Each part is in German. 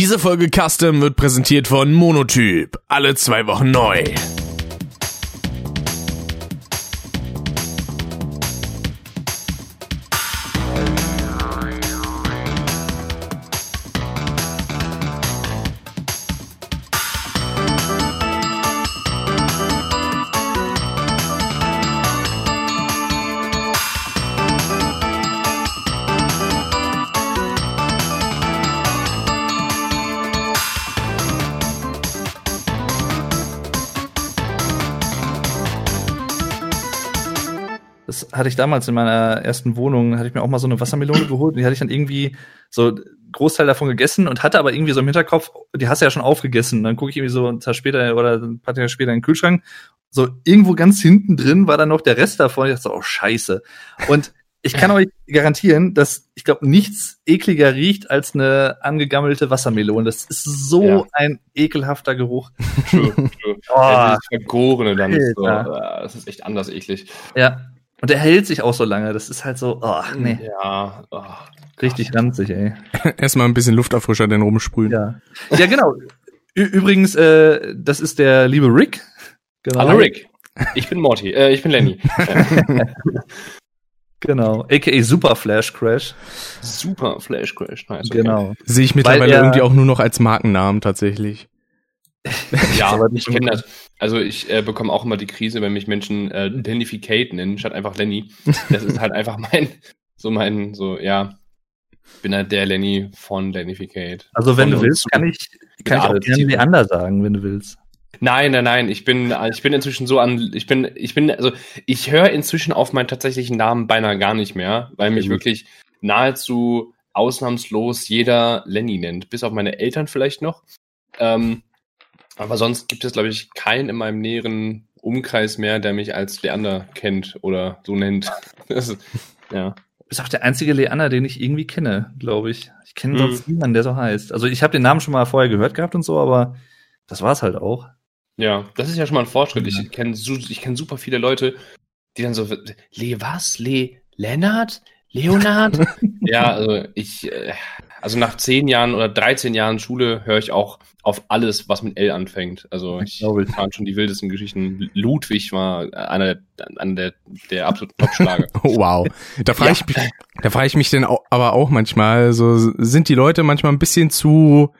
Diese Folge Custom wird präsentiert von Monotyp. Alle zwei Wochen neu. Ich damals in meiner ersten Wohnung, hatte ich mir auch mal so eine Wassermelone geholt und die hatte ich dann irgendwie so Großteil davon gegessen und hatte aber irgendwie so im Hinterkopf, die hast du ja schon aufgegessen. Dann gucke ich irgendwie so einen Tag später oder ein paar Tage später in den Kühlschrank. So irgendwo ganz hinten drin war dann noch der Rest davon. Ich dachte so, oh scheiße. Und ich kann euch garantieren, dass ich glaube, nichts ekliger riecht als eine angegammelte Wassermelone. Das ist so Ja. ein ekelhafter Geruch. True, true. Oh, ja, Vergorene dann ist so, äh, das ist echt anders eklig. Ja. Und er hält sich auch so lange. Das ist halt so, oh, nee, Ja, oh, richtig ranzig, ey. Erstmal ein bisschen Lufterfrischer denn rumsprühen. Ja, ja genau. Ü übrigens, äh, das ist der liebe Rick. Genau. Hallo Rick. Ich bin Morty, äh, ich bin Lenny. Genau. AKA Super Flash Crash. Super Flash Crash. Nice, okay. Genau. Sehe ich mittlerweile er- irgendwie auch nur noch als Markennamen tatsächlich. Ja, Aber ich nicht kenne das. Also ich äh, bekomme auch immer die Krise, wenn mich Menschen äh, Lennificate nennen, statt einfach Lenny. Das ist halt einfach mein, so mein, so, ja, ich bin halt der Lenny von Lennificate. Also wenn du willst, kann ich, kann ich auch gerne Leander sagen, wenn du willst. Nein, nein, nein. Ich bin, ich bin inzwischen so an, ich bin, ich bin, also ich höre inzwischen auf meinen tatsächlichen Namen beinahe gar nicht mehr, weil mich gut. wirklich nahezu ausnahmslos jeder Lenny nennt, bis auf meine Eltern vielleicht noch. Ähm, aber sonst gibt es, glaube ich, keinen in meinem näheren Umkreis mehr, der mich als Leander kennt oder so nennt. Ist, ja. Du bist auch der einzige Leander, den ich irgendwie kenne, glaube ich. Ich kenne Mhm. sonst niemanden, der so heißt. Also ich habe den Namen schon mal vorher gehört gehabt und so, aber das war's halt auch. Ja, das ist ja schon mal ein Fortschritt. Ja. Ich kenne ich kenn super viele Leute, die dann so, Le was? Le Lennart? Leonard? ja, also ich, äh, also nach zehn Jahren oder 13 Jahren Schule höre ich auch auf alles, was mit L anfängt. Also ich fand schon die wildesten Geschichten. Ludwig war einer, einer der, der absoluten Topschlager. Oh, wow. Da frage ich mich, da frage ich mich denn auch, aber auch manchmal, so sind die Leute manchmal ein bisschen zu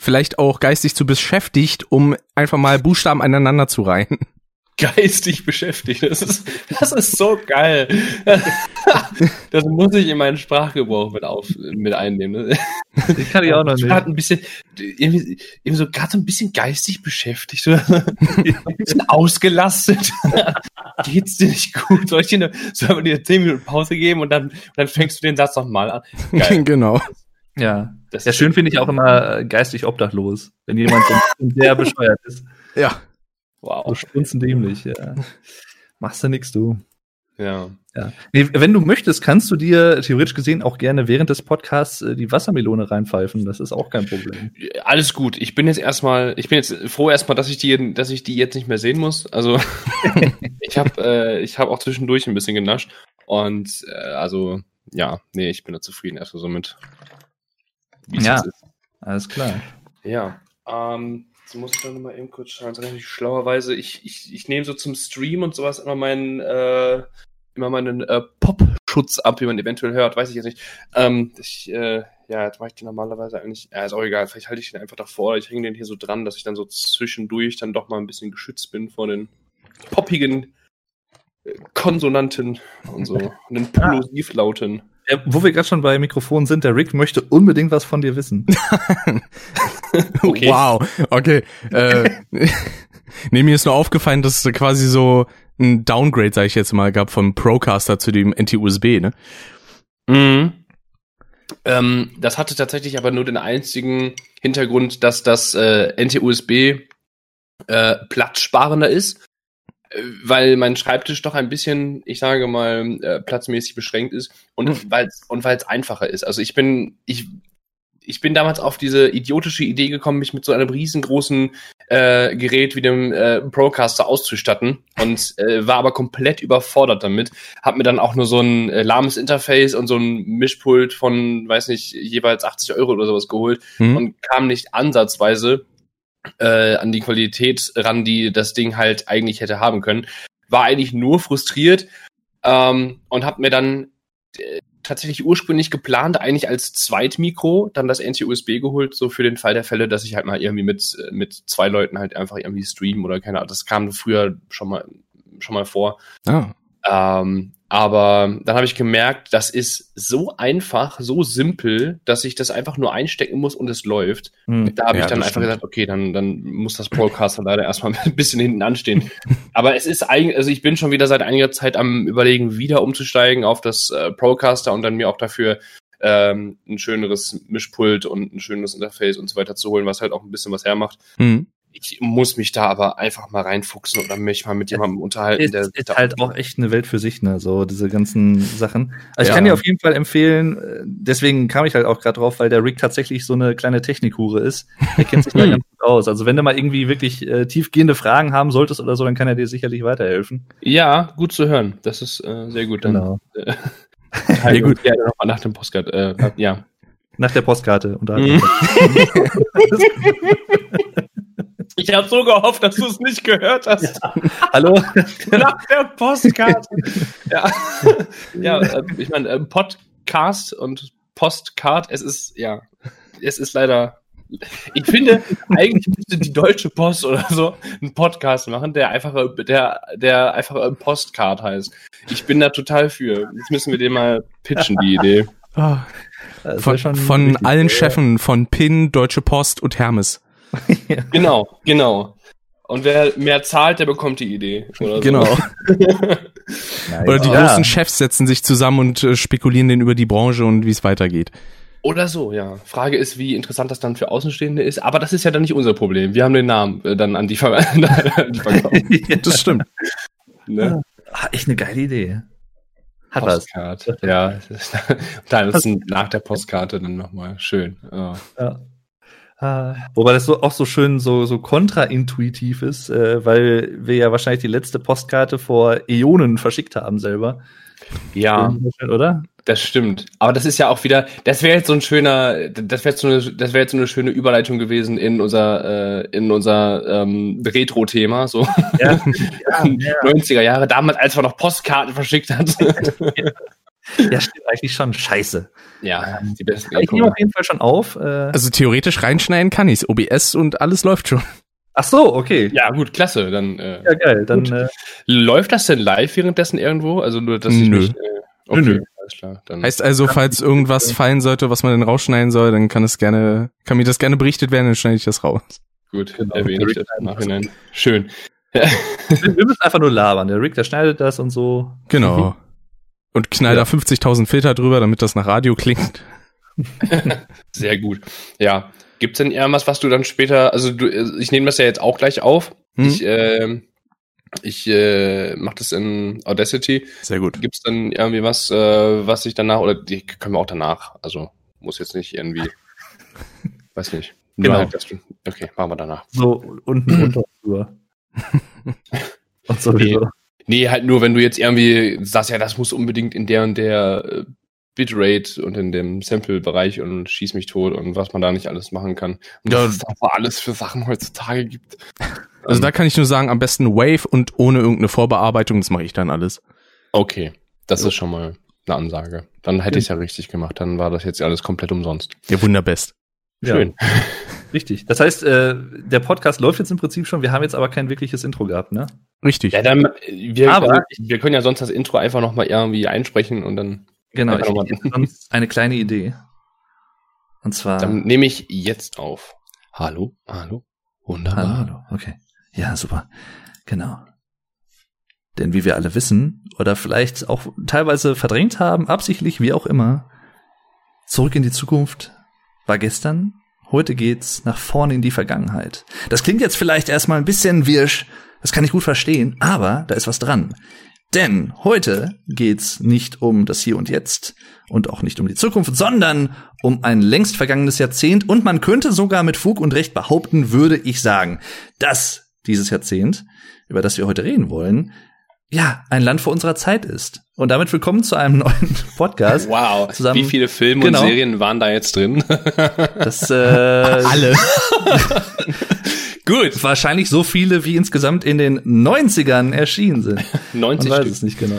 vielleicht auch geistig zu beschäftigt, um einfach mal Buchstaben aneinander zu reihen. Geistig beschäftigt. Das ist, das ist so geil. Das muss ich in meinen Sprachgebrauch mit auf, mit einnehmen. ne? Den kann ich auch noch nicht. Gerade ein bisschen, irgendwie, irgendwie so gerade so ein bisschen geistig beschäftigt, so ein bisschen ausgelastet. Geht's dir nicht gut? Soll ich dir eine, sollen wir dir 10 Minuten Pause geben und dann, dann fängst du den Satz nochmal an? Geil. genau. Ja. Das Ja, schön finde ich auch immer äh, geistig obdachlos, wenn jemand so sehr bescheuert ist. Ja. So Wow. strunzendämlich, ja. Machst du nix, du. Ja. Ja. Nee, wenn du möchtest, kannst du dir theoretisch gesehen auch gerne während des Podcasts äh, die Wassermelone reinpfeifen. Das ist auch kein Problem. Alles gut. Ich bin jetzt erstmal, ich bin jetzt froh erstmal, dass ich die, dass ich die jetzt nicht mehr sehen muss. Also ich habe, äh, ich habe auch zwischendurch ein bisschen genascht und äh, also ja, nee, ich bin da zufrieden erstmal so mit. Ja. Alles klar. Ja. Ähm, so muss ich dann noch mal eben kurz schauen. Das ist natürlich schlauerweise. Ich, ich, ich nehme so zum Stream und sowas immer meinen, äh, immer meinen äh, Pop-Schutz ab, wie man eventuell hört. Weiß ich jetzt nicht. Ähm, ich, äh, ja, jetzt mache ich den normalerweise eigentlich. Ja, ist auch egal. Vielleicht halte ich den einfach davor. Ich hänge den hier so dran, dass ich dann so zwischendurch dann doch mal ein bisschen geschützt bin vor den poppigen äh, Konsonanten und so. Und den Plosivlauten. Ja, wo wir gerade schon bei Mikrofonen sind, der Rick möchte unbedingt was von dir wissen. Okay. Wow. Okay. Äh, nee, mir ist nur aufgefallen, dass es quasi so ein Downgrade, sag ich jetzt mal, gab vom Procaster zu dem NT-USB, ne? Mhm. Ähm, das hatte tatsächlich aber nur den einzigen Hintergrund, dass das äh, NT-USB äh, platzsparender ist, äh, weil mein Schreibtisch doch ein bisschen, ich sage mal, äh, platzmäßig beschränkt ist und weil und weil es einfacher ist. Also ich bin, ich ich bin damals auf diese idiotische Idee gekommen, mich mit so einem riesengroßen äh, Gerät wie dem äh, Procaster auszustatten und äh, war aber komplett überfordert damit. Hab mir dann auch nur so ein äh, lahmes Interface und so ein Mischpult von, weiß nicht, jeweils 80 Euro oder sowas geholt Hm? und kam nicht ansatzweise äh, an die Qualität ran, die das Ding halt eigentlich hätte haben können. War eigentlich nur frustriert ähm, und habe mir dann äh, tatsächlich ursprünglich geplant, eigentlich als Zweitmikro dann das NT-USB geholt, so für den Fall der Fälle, dass ich halt mal irgendwie mit, mit zwei Leuten halt einfach irgendwie streamen oder keine Ahnung. Das kam früher schon mal, schon mal vor. Ah. Ähm, aber dann habe ich gemerkt, das ist so einfach, so simpel, dass ich das einfach nur einstecken muss und es läuft. Hm. Da habe Ja, ich dann einfach stimmt. gesagt, okay, dann, dann muss das Podcaster leider erstmal ein bisschen hinten anstehen. Aber es ist eigentlich, also ich bin schon wieder seit einiger Zeit am überlegen, wieder umzusteigen auf das äh, Procaster und dann mir auch dafür ähm, ein schöneres Mischpult und ein schönes Interface und so weiter zu holen, was halt auch ein bisschen was hermacht. Hm. Ich muss mich da aber einfach mal reinfuchsen oder mich mal mit jemandem unterhalten, ist, der ist halt auch echt eine Welt für sich, ne? So diese ganzen Sachen. Also ich Ja. kann dir auf jeden Fall empfehlen, äh, deswegen kam ich halt auch gerade drauf, weil der Rick tatsächlich so eine kleine Technikhure ist. Der kennt sich da ganz gut aus. Also wenn du mal irgendwie wirklich äh, tiefgehende Fragen haben solltest oder so, dann kann er dir sicherlich weiterhelfen. Ja, gut zu hören. Das ist äh, sehr gut. Dann Genau. äh, Ja, gut. Ja, nochmal nach dem Postcard. Äh, ja. Nach der Postkarte. Und da Mhm. Ich habe so gehofft, dass du es nicht gehört hast. Hallo? Nach der Postkarte. ja, ja äh, ich meine, äh, Podcast und Postcard, es ist, ja, es ist leider. Ich finde, eigentlich müsste die Deutsche Post oder so einen Podcast machen, der einfach, der, der einfach Postcard heißt. Ich bin da total für. Jetzt müssen wir den mal pitchen, die Idee. Wär Von, von allen Chefen von PIN, Deutsche Post und Hermes. Genau, genau. Und wer mehr zahlt, der bekommt die Idee. Oder so. Genau. Nice. Oder die Ja. großen Chefs setzen sich zusammen und äh, spekulieren dann über die Branche und wie es weitergeht. Oder so, ja. Frage ist, wie interessant das dann für Außenstehende ist. Aber das ist ja dann nicht unser Problem. Wir haben den Namen äh, dann an die, Ver an die verkauft. Das stimmt. Ne? Ah, echt eine geile Idee. Hat was. Postkarte. Ja. es ist- Dann ist nach der Postkarte dann nochmal schön. Ja. Ja. Ah, Wobei das so auch so schön so so kontraintuitiv ist, äh, weil wir ja wahrscheinlich die letzte Postkarte vor Äonen verschickt haben selber. ja, oder? das stimmt. Aber das ist ja auch wieder, das wäre jetzt so ein schöner, das wäre jetzt so eine, das wäre jetzt so eine schöne Überleitung gewesen in unser, äh, in unser ähm, Retro-Thema, so Ja. 90er Jahre, damals, als man noch Postkarten verschickt hat. ja, stimmt eigentlich schon scheiße. ja, die besten Ich nehme auf jeden Fall schon auf. Äh, Also theoretisch reinschneiden kann ich's. OBS und alles läuft schon. ach so, okay. Ja, gut, klasse. Dann äh, Ja, geil. Dann äh, läuft das denn live währenddessen irgendwo? Also nur, dass ich Nö. nicht. Äh, okay, Nö, nö. alles klar. Dann Heißt also, falls irgendwas fallen sollte, was man denn rausschneiden soll, dann kann es gerne, kann mir das gerne berichtet werden, dann schneide ich das raus. gut, Genau. erwähne ich das im Nachhinein. Schön. wir wir müssen einfach nur labern. Der Rick, der schneidet das und so. Genau. Und knall Ja. da 50.000 Filter drüber, damit das nach Radio klingt. Sehr gut. Ja. Gibt's denn irgendwas, was du dann später, also du, äh, ich nehme das ja jetzt auch gleich auf. Hm? Ich, äh, ich äh, mache das in Audacity. Sehr gut. Gibt's dann irgendwie was, äh, was ich danach, oder die können wir auch danach, also muss jetzt nicht irgendwie, weiß nicht. Genau. Halt, dass du, okay, machen wir danach. So unten runter drüber. und sowieso. Nee, halt nur, wenn du jetzt irgendwie sagst, ja, das muss unbedingt in der und der äh, Bitrate und in dem Sample-Bereich und schieß mich tot und was man da nicht alles machen kann. Und Ja. was es da aber alles für Sachen heutzutage gibt. Also da kann ich nur sagen, am besten Wave und ohne irgendeine Vorbearbeitung, das mache ich dann alles. Okay, das ist schon mal eine Ansage. Dann hätte ich es ja richtig gemacht. Dann war das jetzt alles komplett umsonst. Ja, wunderbest. Schön. Ja, richtig. Das heißt, äh, der Podcast läuft jetzt im Prinzip schon. Wir haben jetzt aber kein wirkliches Intro gehabt, ne? Richtig. Ja, dann, wir, Aber- wir können ja sonst das Intro einfach nochmal irgendwie einsprechen und dann, Genau. Ich hätte sonst eine kleine Idee. Und zwar. dann nehme ich jetzt auf. Hallo, hallo, wunderbar. Hallo, hallo. Okay. Ja, super. Genau. Denn wie wir alle wissen, oder vielleicht auch teilweise verdrängt haben, absichtlich, wie auch immer, zurück in die Zukunft war gestern, heute geht's nach vorne in die Vergangenheit. Das klingt jetzt vielleicht erstmal ein bisschen wirsch, das kann ich gut verstehen, aber da ist was dran. Denn heute geht's nicht um das Hier und Jetzt und auch nicht um die Zukunft, sondern um ein längst vergangenes Jahrzehnt. Und man könnte sogar mit Fug und Recht behaupten, würde ich sagen, dass dieses Jahrzehnt, über das wir heute reden wollen, ja, ein Land vor unserer Zeit ist. Und damit willkommen zu einem neuen Podcast. Wow, Zusammen, wie viele Filme genau. und Serien waren da jetzt drin? Das äh, Alle. gut. Wahrscheinlich so viele, wie insgesamt in den 90ern erschienen sind. 90 Man weiß Stück. es nicht genau.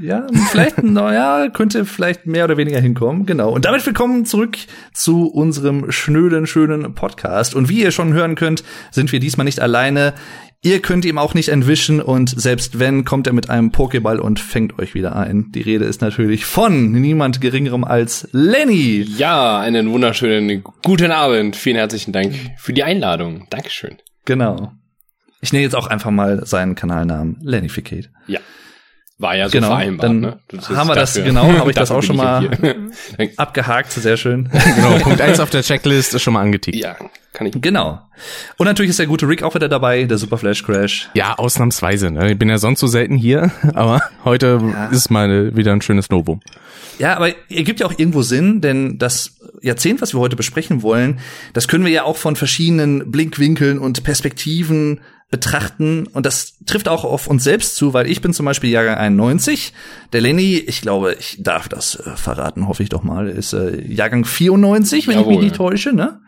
Ja, vielleicht, naja, könnte vielleicht mehr oder weniger hinkommen, genau. Und damit willkommen zurück zu unserem schnöden, schönen Podcast. Und wie ihr schon hören könnt, sind wir diesmal nicht alleine. Ihr könnt ihm auch nicht entwischen und selbst wenn, kommt er mit einem Pokéball und fängt euch wieder ein. Die Rede ist natürlich von niemand geringerem als Lenny. Ja, einen wunderschönen guten Abend. Vielen herzlichen Dank für die Einladung. Dankeschön. Genau. Ich nenne jetzt auch einfach mal seinen Kanalnamen Lennyficate. Ja. War ja so Genau, vereinbart, dann ne? Haben wir das, genau, habe ich das dafür auch schon mal abgehakt, sehr schön. Genau, Punkt eins auf der Checklist ist schon mal angetickt. ja, kann ich. Genau. Und natürlich ist der gute Rick auch wieder dabei, der Super Flash Crash. Ja, ausnahmsweise. Ne? Ich bin ja sonst so selten hier, aber heute Ja. ist mal wieder ein schönes Novum. Ja, aber er gibt ja auch irgendwo Sinn, denn das Jahrzehnt, was wir heute besprechen wollen, das können wir ja auch von verschiedenen Blickwinkeln und Perspektiven betrachten. Und das trifft auch auf uns selbst zu, weil ich bin zum Beispiel Jahrgang 91. Der Lenny, ich glaube, ich darf das äh, verraten, hoffe ich doch mal, ist äh, Jahrgang 94, wenn ich Jawohl. mich nicht täusche, ne?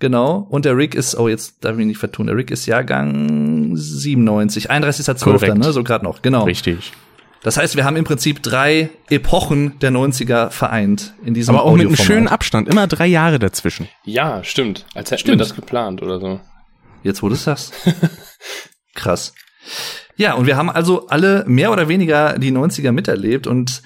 Genau. Und der Rick ist, oh, jetzt darf ich mich nicht vertun, der Rick ist Jahrgang 97, 31.12., Korrekt. ne? So gerade noch, genau. Richtig. Das heißt, wir haben im Prinzip drei Epochen der 90er vereint in diesem Aber auch mit einem schönen Abstand, immer drei Jahre dazwischen. Ja, stimmt. Als hätten Stimmt. wir das geplant oder so. Jetzt, wo du es sagst. Krass. Ja, und wir haben also alle mehr oder weniger die 90er miterlebt und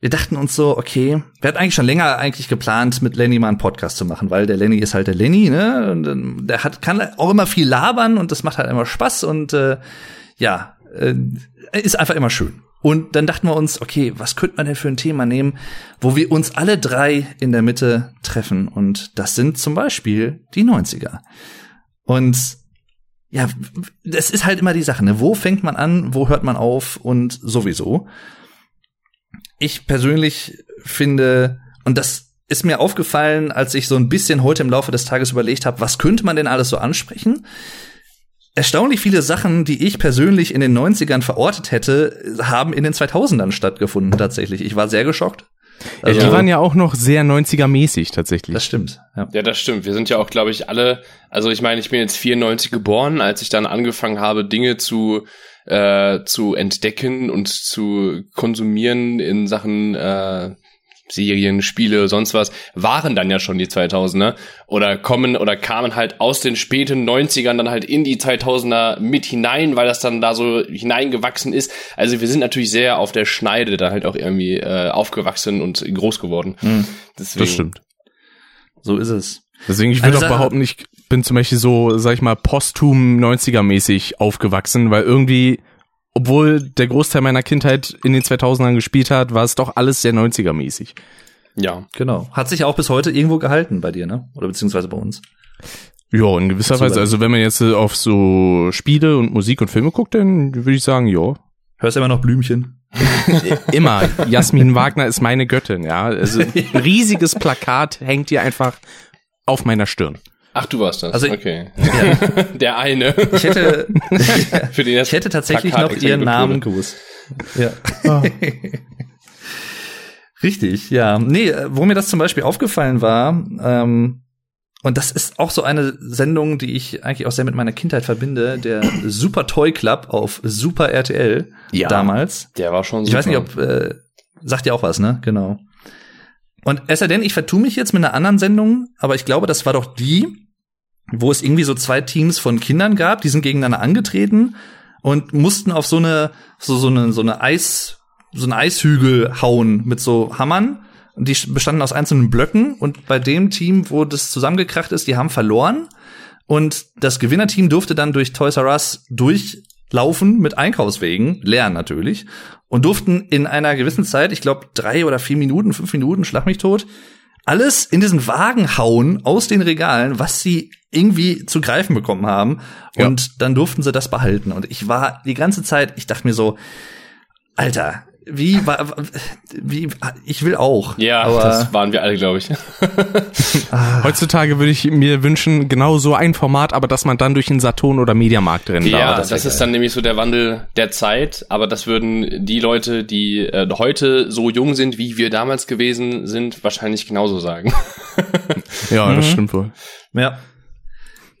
wir dachten uns so, okay, wir hatten eigentlich schon länger eigentlich geplant, mit Lenny mal einen Podcast zu machen, weil der Lenny ist halt der Lenny, ne? Und ähm, der hat, kann auch immer viel labern und das macht halt immer Spaß und äh, ja, äh, ist einfach immer schön. Und dann dachten wir uns, okay, was könnte man denn für ein Thema nehmen, wo wir uns alle drei in der Mitte treffen? Und das sind zum Beispiel die 90er. Und ja, das ist halt immer die Sache, ne? Wo fängt man an, wo hört man auf und sowieso. Ich persönlich finde, und das ist mir aufgefallen, als ich so ein bisschen heute im Laufe des Tages überlegt habe, was könnte man denn alles so ansprechen? Erstaunlich viele Sachen, die ich persönlich in den 90ern verortet hätte, haben in den 2000ern stattgefunden tatsächlich. Ich war sehr geschockt. Also, ja, die waren ja auch noch sehr 90er-mäßig tatsächlich. das stimmt. Ja. Ja, das stimmt. Wir sind ja auch, glaube ich, alle, also ich meine, ich bin jetzt 94 geboren, als ich dann angefangen habe, Dinge zu äh, zu entdecken und zu konsumieren in Sachen äh, Serien, Spiele, sonst was, waren dann ja schon die 2000er oder kommen oder kamen halt aus den späten 90ern dann halt in die 2000er mit hinein, weil das dann da so hineingewachsen ist. Also wir sind natürlich sehr auf der Schneide da halt auch irgendwie äh, aufgewachsen und groß geworden. Deswegen, das stimmt. So ist es. Deswegen, ich würde auch Sache- behaupten, ich bin zum Beispiel so, sag ich mal, posthum 90er-mäßig aufgewachsen, weil irgendwie, obwohl der Großteil meiner Kindheit in den 2000ern gespielt hat, war es doch alles sehr 90er-mäßig. Ja. Genau. Hat sich auch bis heute irgendwo gehalten bei dir, ne? Oder beziehungsweise bei uns. Ja, in gewisser Weise. Also wenn man jetzt auf so Spiele und Musik und Filme guckt, dann würde ich sagen, ja. Hörst immer noch Blümchen? Immer. Jasmin Wagner ist meine Göttin, ja. Also ein riesiges Plakat hängt hier einfach auf meiner Stirn. Ach, du warst das. Also ich- okay. Ja. Der eine. Ich hätte, Für den ich hätte tatsächlich Plakat noch ihren Namen gewusst. Ja. Richtig, ja. Nee, äh, wo mir das zum Beispiel aufgefallen war, ähm, und das ist auch so eine Sendung, die ich eigentlich auch sehr mit meiner Kindheit verbinde, der Super Toy Club auf Super RTL Ja. damals. Der war schon Ich super. weiß nicht, ob äh, sagt ja auch was, ne? Genau. Und es sei denn, ich vertue mich jetzt mit einer anderen Sendung, aber ich glaube, das war doch die, wo es irgendwie so zwei Teams von Kindern gab, die sind gegeneinander angetreten und mussten auf so eine so so eine so eine Eis so einen Eishügel hauen mit so Hammern. Die bestanden aus einzelnen Blöcken und bei dem Team, wo das zusammengekracht ist, die haben verloren. Und das Gewinnerteam durfte dann durch Toys R Us durchlaufen mit Einkaufswegen, leer natürlich, und durften in einer gewissen Zeit, ich glaube drei oder vier Minuten, fünf Minuten, schlag mich tot, alles in diesen Wagen hauen aus den Regalen, was sie irgendwie zu greifen bekommen haben. Ja. Und dann durften sie das behalten. Und ich war die ganze Zeit, ich dachte mir so, Alter, wie, wie, ich will auch. Ja, aber, das waren wir alle, glaube ich. ah, Heutzutage würde ich mir wünschen, genau so ein Format, aber dass man dann durch den Saturn oder Mediamarkt rennen Ja, darf. das, ist dann nämlich so der Wandel der Zeit, aber das würden die Leute, die äh, heute so jung sind, wie wir damals gewesen sind, wahrscheinlich genauso sagen. Ja, das Mhm. stimmt wohl. ja.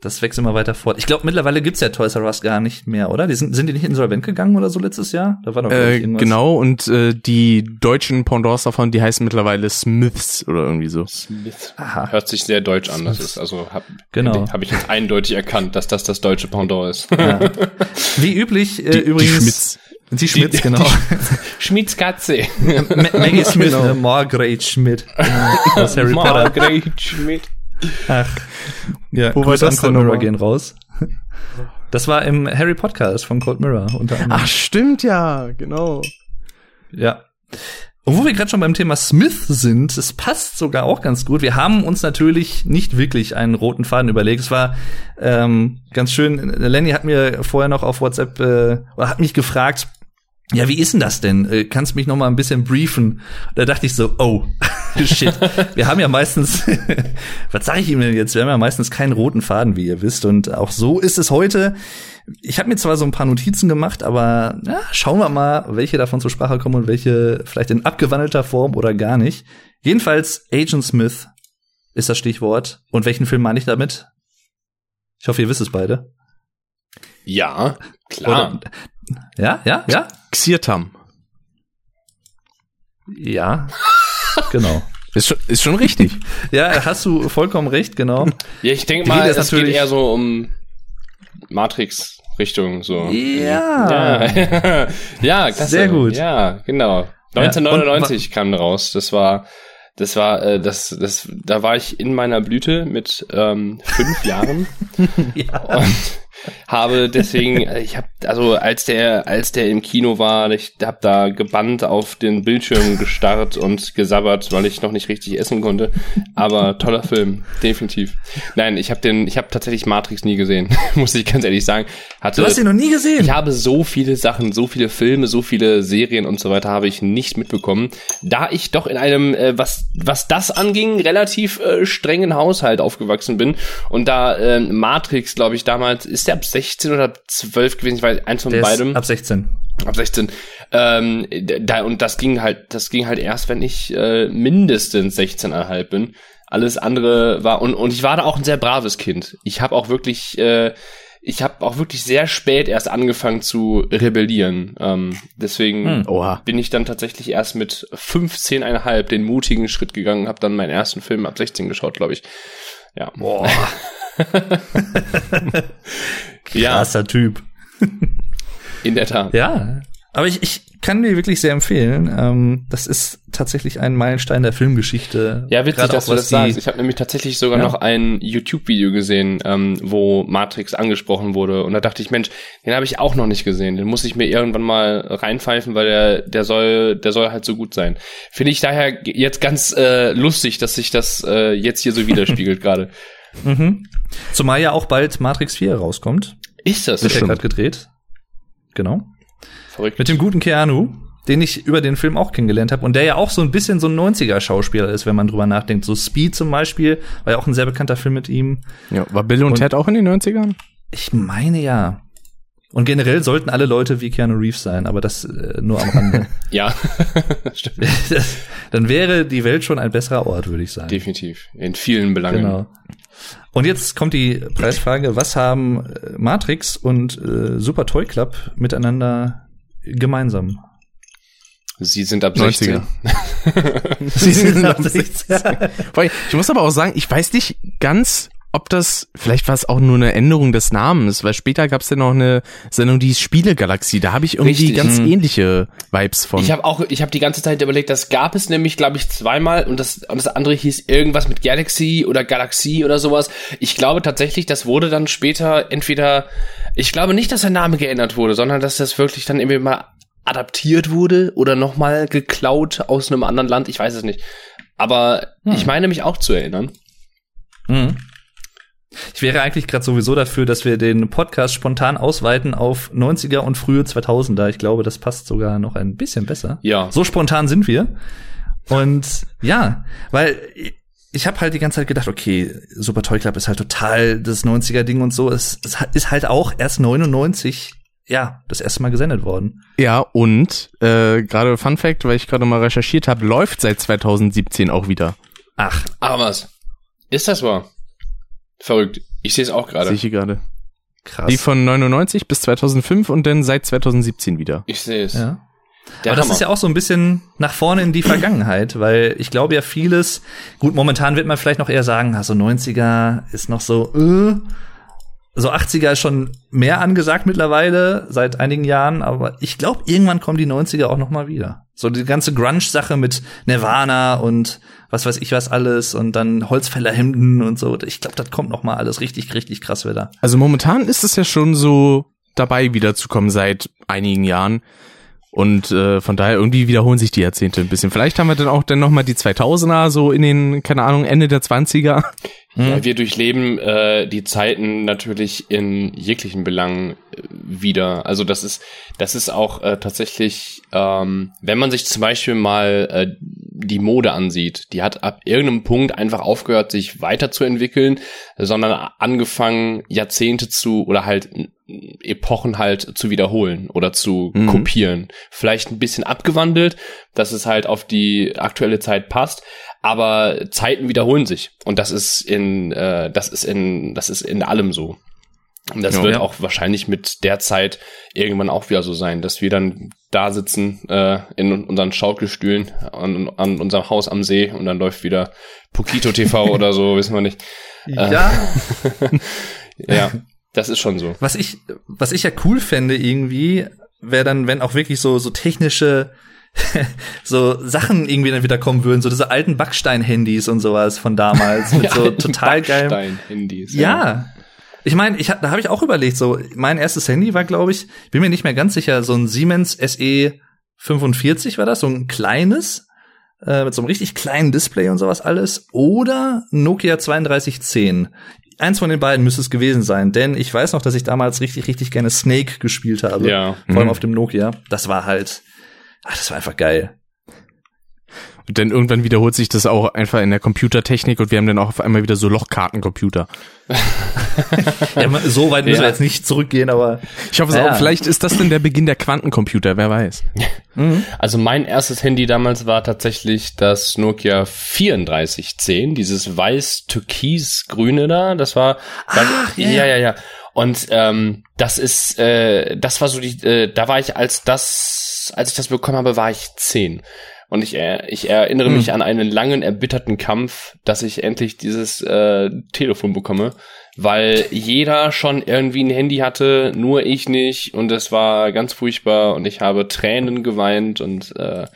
Das wächst immer weiter fort. Ich glaube, mittlerweile gibt's ja Toys R Us gar nicht mehr, oder? Die sind, sind die nicht insolvent gegangen oder so letztes Jahr? Da war doch Äh, irgendwas. genau, und äh, die deutschen Pendants davon, die heißen mittlerweile Smiths oder irgendwie so. Aha. Hört sich sehr deutsch an. Das ist also hab, Genau. habe ich jetzt eindeutig erkannt, dass das das deutsche Pendant ist. Ja. Wie üblich, äh, Die, übrigens. die Schmitz. Die Schmitz, genau. Schmieds Katze. Ma- Maggie Smith, Genau. ne? Margaret Schmidt. Aus Harry Potter. Margaret Schmidt. Ach. Ja, Wo war das Cold Mirror gehen raus. Das war im Harry Podcast von Cold Mirror unter anderem. Ach, stimmt ja, genau. Ja. Und wo wir gerade schon beim Thema Smith sind, es passt sogar auch ganz gut. Wir haben uns natürlich nicht wirklich einen roten Faden überlegt. Es war ähm, ganz schön. Lenny hat mir vorher noch auf WhatsApp äh, oder hat mich gefragt, ja, wie ist denn das denn? Äh, Kannst du mich noch mal ein bisschen briefen? Da dachte ich so, oh, shit. Wir haben ja meistens, was sage ich ihm denn jetzt? Wir haben ja meistens keinen roten Faden, wie ihr wisst. Und auch so ist es heute. Ich habe mir zwar so ein paar Notizen gemacht, aber ja, schauen wir mal, welche davon zur Sprache kommen und welche vielleicht in abgewandelter Form oder gar nicht. Jedenfalls Agent Smith ist das Stichwort. Und welchen Film meine ich damit? Ich hoffe, ihr wisst es beide. Ja, klar. Oder, ja, ja, ja, Xirtam. ja. Genau. Ist schon, ist schon richtig. Ja, hast du vollkommen recht, genau. Ja, ich denke mal, es geht natürlich- eher so um Matrix-Richtung, so. Ja. Ja, ja klasse. Sehr gut. Ja, genau. Ja, 1999 kam raus. Das war, das war, äh, das, das, da war ich in meiner Blüte mit ähm, fünf Jahren ja. und habe deswegen, äh, ich habe, also als der, als der im Kino war, ich habe da gebannt auf den Bildschirm gestarrt und gesabbert, weil ich noch nicht richtig essen konnte. Aber toller Film, definitiv. Nein, ich habe den, ich habe tatsächlich Matrix nie gesehen, muss ich ganz ehrlich sagen. Hatte, Du hast ihn noch nie gesehen. ich habe so viele Sachen, so viele Filme, so viele Serien und so weiter habe ich nicht mitbekommen, da ich doch in einem, äh, was, was das anging, relativ äh, strengen Haushalt aufgewachsen bin und da äh, Matrix, glaube ich, damals, ist der ab 16 oder ab 12 gewesen, ich weiß, eins von Der beidem, ab 16. ab 16, ähm, da, und das ging halt, das ging halt erst, wenn ich äh, mindestens 16,5 bin. Alles andere war, und, und ich war da auch ein sehr braves Kind. Ich habe auch wirklich, äh, ich habe auch wirklich sehr spät erst angefangen zu rebellieren. Ähm, deswegen Hm. Bin ich dann tatsächlich erst mit 15,5 den mutigen Schritt gegangen, habe dann meinen ersten Film ab 16 geschaut, glaube ich. Ja. Boah, ja, krasser Typ. in der Tat. Ja. Aber ich, ich kann dir wirklich sehr empfehlen. Ähm, das ist tatsächlich ein Meilenstein der Filmgeschichte. Ja, witzig, dass auch, du das sagst. Ich habe nämlich tatsächlich sogar Ja. noch ein YouTube-Video gesehen, ähm, wo Matrix angesprochen wurde. Und da dachte ich, Mensch, den habe ich auch noch nicht gesehen. Den muss ich mir irgendwann mal reinpfeifen, weil der, der soll, der soll halt so gut sein. Finde ich daher jetzt ganz äh, lustig, dass sich das äh, jetzt hier so widerspiegelt gerade. Mhm. Zumal ja auch bald Matrix 4 rauskommt. Ist das? Wird ja gerade gedreht. Genau. Verrückt. Mit dem guten Keanu, den ich über den Film auch kennengelernt habe und der ja auch so ein bisschen so ein 90er-Schauspieler ist, wenn man drüber nachdenkt. So Speed zum Beispiel, war ja auch ein sehr bekannter Film mit ihm. Ja, war Bill und, Und- Ted auch in den 90ern? Ich meine ja. Und generell sollten alle Leute wie Keanu Reeves sein, aber das äh, nur am Rande. ja, stimmt. Dann wäre die Welt schon ein besserer Ort, würde ich sagen. Definitiv. In vielen Belangen. Genau. Und jetzt kommt die Preisfrage, was haben äh, Matrix und äh, Super Toy Club miteinander gemeinsam? Sie sind ab 90er. 16. Sie sind ab 16. Vor allem, Ich muss aber auch sagen, ich weiß nicht ganz, ob das, vielleicht war es auch nur eine Änderung des Namens, weil später gab es ja noch eine Sendung, die hieß Spielegalaxie. Da habe ich irgendwie Richtig. ganz Mhm. ähnliche Vibes von. Ich habe auch, ich habe die ganze Zeit überlegt, das gab es nämlich, glaube ich, zweimal und das und das andere hieß irgendwas mit Galaxy oder Galaxie oder sowas. Ich glaube tatsächlich, das wurde dann später entweder, ich glaube nicht, dass der Name geändert wurde, sondern dass das wirklich dann irgendwie mal adaptiert wurde oder nochmal geklaut aus einem anderen Land. Ich weiß es nicht. Aber Hm. ich meine mich auch zu erinnern. Mhm. Ich wäre eigentlich gerade sowieso dafür, dass wir den Podcast spontan ausweiten auf 90er und frühe 2000er. Ich glaube, das passt sogar noch ein bisschen besser. Ja. So spontan sind wir. Und ja, weil ich habe halt die ganze Zeit gedacht, okay, Super Toy Club ist halt total das 90er Ding und so. Es, es ist halt auch erst 99 ja, das erste Mal gesendet worden. Ja, und äh, gerade Fun Fact, weil ich gerade mal recherchiert habe, läuft seit 2017 auch wieder. Ach, Aber was? Ist das wahr? Verrückt. Ich sehe es auch Sehe gerade. ich hier gerade. krass. Die von 99 bis 2005 und dann seit 2017 wieder. Ich sehe es. ja. Der Aber das Hammer. ist ja auch so ein bisschen nach vorne in die Vergangenheit, weil ich glaube ja vieles, gut, momentan wird man vielleicht noch eher sagen, also 90er ist noch so, äh, so 80er ist schon mehr angesagt mittlerweile, seit einigen Jahren, aber ich glaube, irgendwann kommen die 90er auch noch mal wieder. So die ganze Grunge-Sache mit Nirvana und was weiß ich was alles und dann Holzfällerhemden und so. Ich glaube, das kommt noch mal alles richtig, richtig krass wieder. Also momentan ist es ja schon so dabei wiederzukommen seit einigen Jahren. Und äh, von daher irgendwie wiederholen sich die Jahrzehnte ein bisschen. Vielleicht haben wir dann auch dann nochmal die 2000er so in den, keine Ahnung, Ende der 20er. Ja, wir durchleben äh, die Zeiten natürlich in jeglichen Belangen äh, wieder. Also das ist, das ist auch äh, tatsächlich, ähm, wenn man sich zum Beispiel mal äh, die Mode ansieht, die hat ab irgendeinem Punkt einfach aufgehört, sich weiterzuentwickeln, sondern angefangen, Jahrzehnte zu oder halt Epochen halt zu wiederholen oder zu Mhm. kopieren. Vielleicht ein bisschen abgewandelt, dass es halt auf die aktuelle Zeit passt, aber Zeiten wiederholen sich und das ist in äh, das ist in das ist in allem so. Und das Ja. wird Ja. auch wahrscheinlich mit der Zeit irgendwann auch wieder so sein, dass wir dann da sitzen äh, in unseren Schaukelstühlen an, an unserem Haus am See und dann läuft wieder Pokito TV oder so, wissen wir nicht. Ja, Ja, das ist schon so. Was ich, was ich ja cool fände irgendwie, wäre dann, wenn auch wirklich so, so technische, so Sachen irgendwie dann wieder kommen würden, so diese alten Backstein-Handys und sowas von damals mit so total geil. Backstein-Handys. Ja. Ich meine, ich da habe ich auch überlegt, so mein erstes Handy war, glaube ich, bin mir nicht mehr ganz sicher, so ein Siemens SE 45 war das, so ein kleines äh, mit so einem richtig kleinen Display und sowas alles oder Nokia 3210. Eins von den beiden müsste es gewesen sein, denn ich weiß noch, dass ich damals richtig, richtig gerne Snake gespielt habe. Ja. Vor allem Mhm. auf dem Nokia. Das war halt, ach, das war einfach geil. Und dann irgendwann wiederholt sich das auch einfach in der Computertechnik und wir haben dann auch auf einmal wieder so Lochkartencomputer. Ja, so weit müssen Ja. wir jetzt nicht zurückgehen, aber Ich hoffe, es Ja. auch, vielleicht ist das denn der Beginn der Quantencomputer, wer weiß. Also mein erstes Handy damals war tatsächlich das Nokia 3410, dieses weiß-türkis-grüne da. Das war, Ach, ja, ja, ja. ja, ja. Und ähm, das ist, äh, das war so die, äh, da war ich als das, als ich das bekommen habe, war ich zehn. Und ich, äh, ich erinnere Hm. mich an einen langen, erbitterten Kampf, dass ich endlich dieses äh, Telefon bekomme, weil jeder schon irgendwie ein Handy hatte, nur ich nicht. Und es war ganz furchtbar und ich habe Tränen geweint und äh,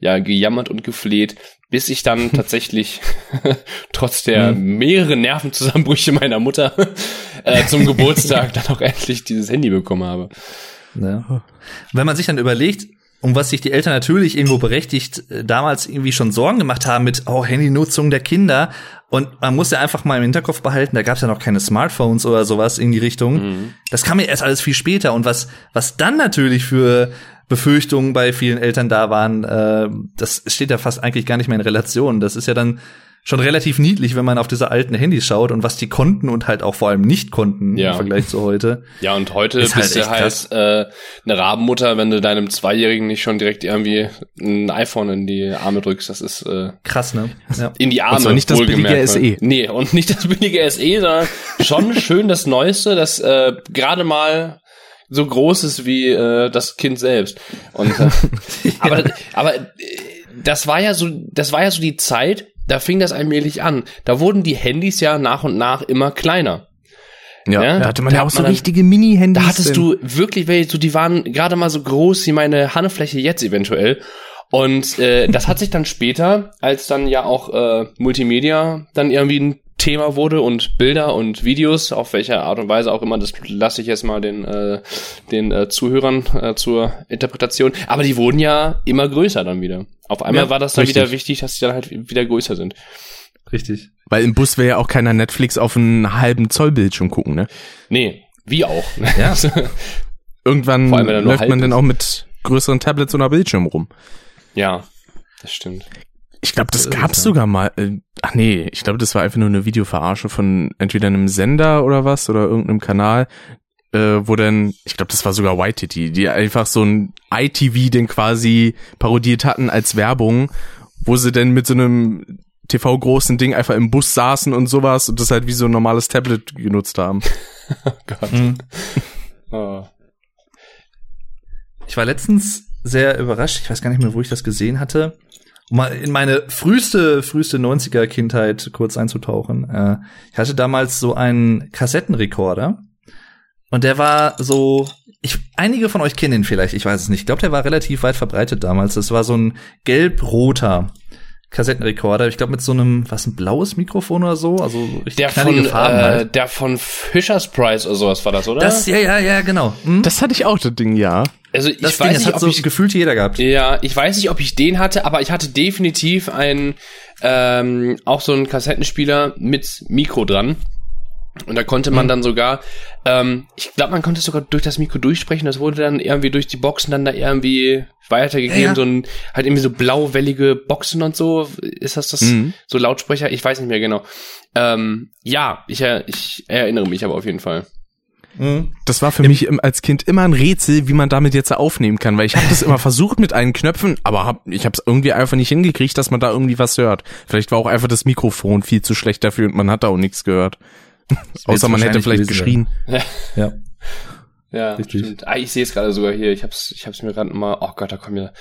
ja gejammert und gefleht, bis ich dann tatsächlich trotz der mehreren Nervenzusammenbrüche meiner Mutter äh, zum Geburtstag dann auch endlich dieses Handy bekommen habe. Ja. Wenn man sich dann überlegt, um was sich die Eltern natürlich irgendwo berechtigt äh, damals irgendwie schon Sorgen gemacht haben mit oh, Handynutzung der Kinder und man muss ja einfach mal im Hinterkopf behalten, da gab es ja noch keine Smartphones oder sowas in die Richtung. Das kam ja erst alles viel später und was was dann natürlich für Befürchtungen bei vielen Eltern da waren, äh, das steht ja fast eigentlich gar nicht mehr in Relation. Das ist ja dann schon relativ niedlich, wenn man auf diese alten Handys schaut und was die konnten und halt auch vor allem nicht konnten Ja. im Vergleich zu heute. Ja, und heute Ist halt bist du echt halt äh, eine Rabenmutter, wenn du deinem Zweijährigen nicht schon direkt irgendwie ein iPhone in die Arme drückst. Das ist äh, Krass, ne? Ja. in die Arme. zwar nicht das billige ne? SE. Nee, und nicht das billige SE, sondern schon schön das Neueste, das äh, gerade mal so groß ist wie äh, das Kind selbst. Und äh, aber aber äh, das war ja so das war ja so die Zeit, da fing das allmählich an. Da wurden die Handys ja nach und nach immer kleiner. Ja, Ja, da hatte man da ja auch so dann- richtige Mini-Handys. Da hattest du wirklich welche, so, die waren gerade mal so groß wie meine Handfläche jetzt eventuell. Und äh, das hat sich dann später, als dann ja auch äh, Multimedia dann irgendwie ein Thema wurde und Bilder und Videos, auf welche Art und Weise auch immer, das lasse ich jetzt mal den, äh, den äh, Zuhörern äh, zur Interpretation. Aber die wurden ja immer größer dann wieder. Auf einmal Ja, war das dann richtig. wieder wichtig, dass die dann halt wieder größer sind. Richtig. Weil im Bus will ja auch keiner Netflix auf einen halben Zoll Bildschirm gucken, ne? Nee, wie auch. Ja. Irgendwann läuft man dann auch mit größeren Tablets oder Bildschirm rum. ja, das stimmt. Ich glaube, das ist es, gab's ja. sogar mal. Äh, ach nee, ich glaube, das war einfach nur eine Videoverarsche von entweder einem Sender oder was oder irgendeinem Kanal, äh, wo dann, ich glaube, das war sogar White die einfach so ein ITV den quasi parodiert hatten als Werbung, wo sie dann mit so einem TV-großen Ding einfach im Bus saßen und sowas und das halt wie so ein normales Tablet genutzt haben. Gott. Mhm. Oh. Ich war letztens sehr überrascht, ich weiß gar nicht mehr, wo ich das gesehen hatte. Um in meine früheste, früheste 90er Kindheit kurz einzutauchen. Äh, ich hatte damals so einen Kassettenrekorder und der war so, ich, einige von euch kennen ihn vielleicht, ich weiß es nicht. Ich glaube, der war relativ weit verbreitet damals. Das war so ein gelb-roter Kassettenrekorder. Ich glaube mit so einem, was, ein blaues Mikrofon oder so? Also so richtig Der knallige von, Farben äh, halt. der von Fisher's Price oder sowas war das, oder? Das, ja, ja, ja, genau. Hm? Das hatte ich auch, das Ding, ja. also ich das weiß Ding, das nicht, hat ob so ich gefühlt jeder gehabt. Ja, ich weiß nicht, ob ich den hatte, aber ich hatte definitiv einen ähm, auch so einen Kassettenspieler mit Mikro dran. Und da konnte man Mhm. dann sogar, ähm, ich glaube, man konnte sogar durch das Mikro durchsprechen. Das wurde dann irgendwie durch die Boxen dann da irgendwie weitergegeben. Ja, ja. So ein, halt irgendwie so blauwellige Boxen und so. Ist das das? Mhm. So Lautsprecher? Ich weiß nicht mehr genau. Ähm, ja, ich, er- ich erinnere mich aber auf jeden Fall. Mhm. Das war für mich als Kind immer ein Rätsel, wie man damit jetzt aufnehmen kann, weil ich habe das immer versucht mit allen Knöpfen, aber hab, ich habe es irgendwie einfach nicht hingekriegt, dass man da irgendwie was hört. Vielleicht war auch einfach das Mikrofon viel zu schlecht dafür und man hat da auch nichts gehört. Außer man hätte vielleicht geschrien. Ja. Ja, Richtig. stimmt. Ah, ich sehe es gerade sogar hier. Ich hab's, ich hab's mir gerade mal. Oh Gott, da kommt ja,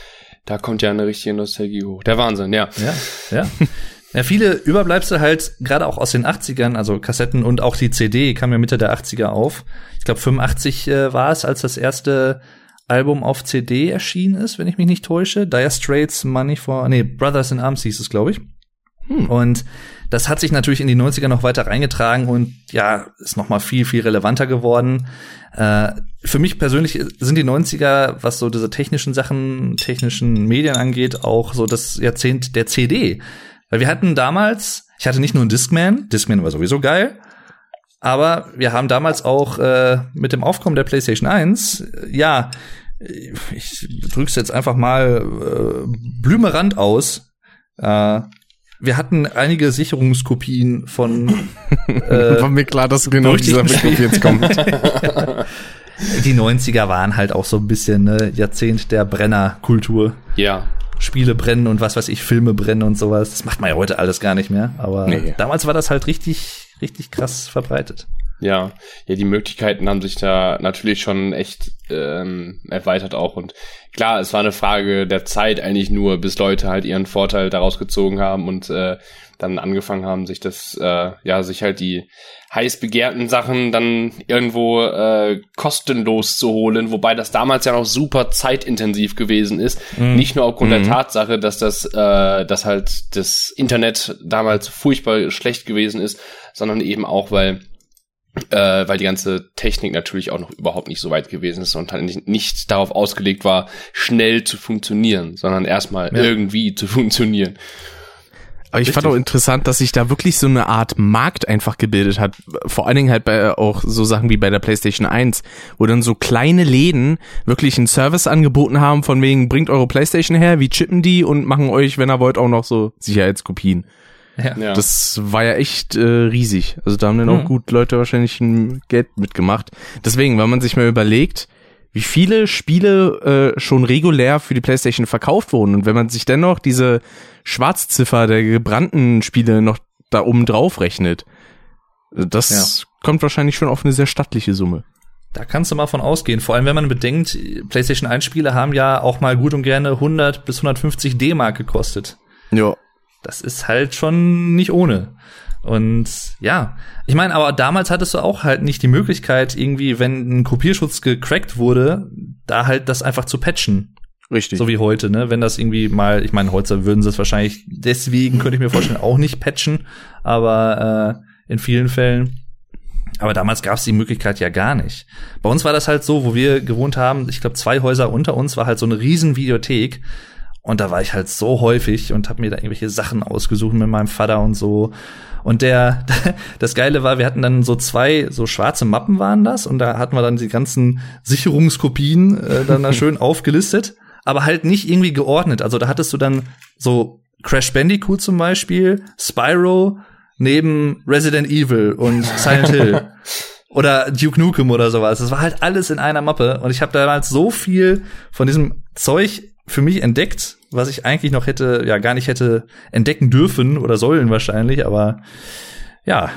da kommt ja eine richtige Nostalgie hoch. Der Wahnsinn, ja. Ja, ja. Ja, viele Überbleibsel halt, gerade auch aus den 80ern, also Kassetten und auch die CD kam ja Mitte der 80er auf. Ich glaube 85 äh, war es, als das erste Album auf CD erschienen ist, wenn ich mich nicht täusche. Dire Straits, Money for, nee, Brothers in Arms hieß es, glaube ich. Und das hat sich natürlich in die 90er noch weiter reingetragen und ja, ist noch mal viel, viel relevanter geworden. Äh, für mich persönlich sind die 90er, was so diese technischen Sachen, technischen Medien angeht, auch so das Jahrzehnt der CD. Weil wir hatten damals, ich hatte nicht nur einen Discman, Discman war sowieso geil, aber wir haben damals auch äh, mit dem Aufkommen der PlayStation 1, äh, ja, ich drück's jetzt einfach mal äh, Blümerand aus. Äh, wir hatten einige Sicherungskopien von äh, war mir klar, dass genau dieser Begriff jetzt kommt. die 90er waren halt auch so ein bisschen ne, Jahrzehnt der Brennerkultur. Ja. Spiele brennen und was weiß ich, Filme brennen und sowas. Das macht man ja heute alles gar nicht mehr. Aber Nee. damals war das halt richtig, richtig krass verbreitet. Ja, ja, die Möglichkeiten haben sich da natürlich schon echt ähm, erweitert auch. Und klar, es war eine Frage der Zeit eigentlich nur, bis Leute halt ihren Vorteil daraus gezogen haben und äh, dann angefangen haben, sich das, äh, ja, sich halt die heiß begehrten Sachen dann irgendwo äh, kostenlos zu holen, wobei das damals ja noch super zeitintensiv gewesen ist. Nicht nur aufgrund der Mhm. Tatsache, dass das, äh, dass halt das Internet damals furchtbar schlecht gewesen ist, sondern eben auch, weil äh, weil die ganze Technik natürlich auch noch überhaupt nicht so weit gewesen ist und halt nicht, nicht darauf ausgelegt war, schnell zu funktionieren, sondern erstmal Ja. irgendwie zu funktionieren. Aber ich fand auch interessant, dass sich da wirklich so eine Art Markt einfach gebildet hat. Vor allen Dingen halt bei auch so Sachen wie bei der PlayStation 1, wo dann so kleine Läden wirklich einen Service angeboten haben, von wegen, bringt eure PlayStation her, wie chippen die und machen euch, wenn ihr wollt, auch noch so Sicherheitskopien. Ja. Ja. Das war ja echt äh, riesig. Also da haben dann auch Mhm. gut Leute wahrscheinlich ein Geld mitgemacht. Deswegen, wenn man sich mal überlegt, wie viele Spiele äh, schon regulär für die PlayStation verkauft wurden und wenn man sich dennoch diese Schwarzziffer der gebrannten Spiele noch da oben drauf rechnet, das kommt wahrscheinlich schon auf eine sehr stattliche Summe. Da kannst du mal von ausgehen. Vor allem, wenn man bedenkt, PlayStation 1 Spiele haben ja auch mal gut und gerne 100 bis 150 D-Mark gekostet. Ja. Das ist halt schon nicht ohne. Und ja, ich meine, aber damals hattest du auch halt nicht die Möglichkeit, irgendwie, wenn ein Kopierschutz gecrackt wurde, da halt das einfach zu patchen. Richtig. So wie heute, ne? Wenn das irgendwie mal, ich meine, heute würden sie es wahrscheinlich deswegen, könnte ich mir vorstellen, auch nicht patchen, aber äh, in vielen Fällen. Aber damals gab es die Möglichkeit ja gar nicht. Bei uns war das halt so, wo wir gewohnt haben, ich glaube, zwei Häuser unter uns war halt so eine riesen Videothek. Und da war ich halt so häufig und habe mir da irgendwelche Sachen ausgesucht mit meinem Vater und so. Und der, das Geile war, wir hatten dann so zwei, so schwarze Mappen waren das. Und da hatten wir dann die ganzen Sicherungskopien äh, dann da schön aufgelistet. Aber halt nicht irgendwie geordnet. Also da hattest du dann so Crash Bandicoot zum Beispiel, Spyro neben Resident Evil und Silent Hill. oder Duke Nukem oder sowas. Das war halt alles in einer Mappe. Und ich habe damals so viel von diesem Zeug für mich entdeckt, was ich eigentlich noch hätte, ja, gar nicht hätte entdecken dürfen oder sollen wahrscheinlich, aber ja.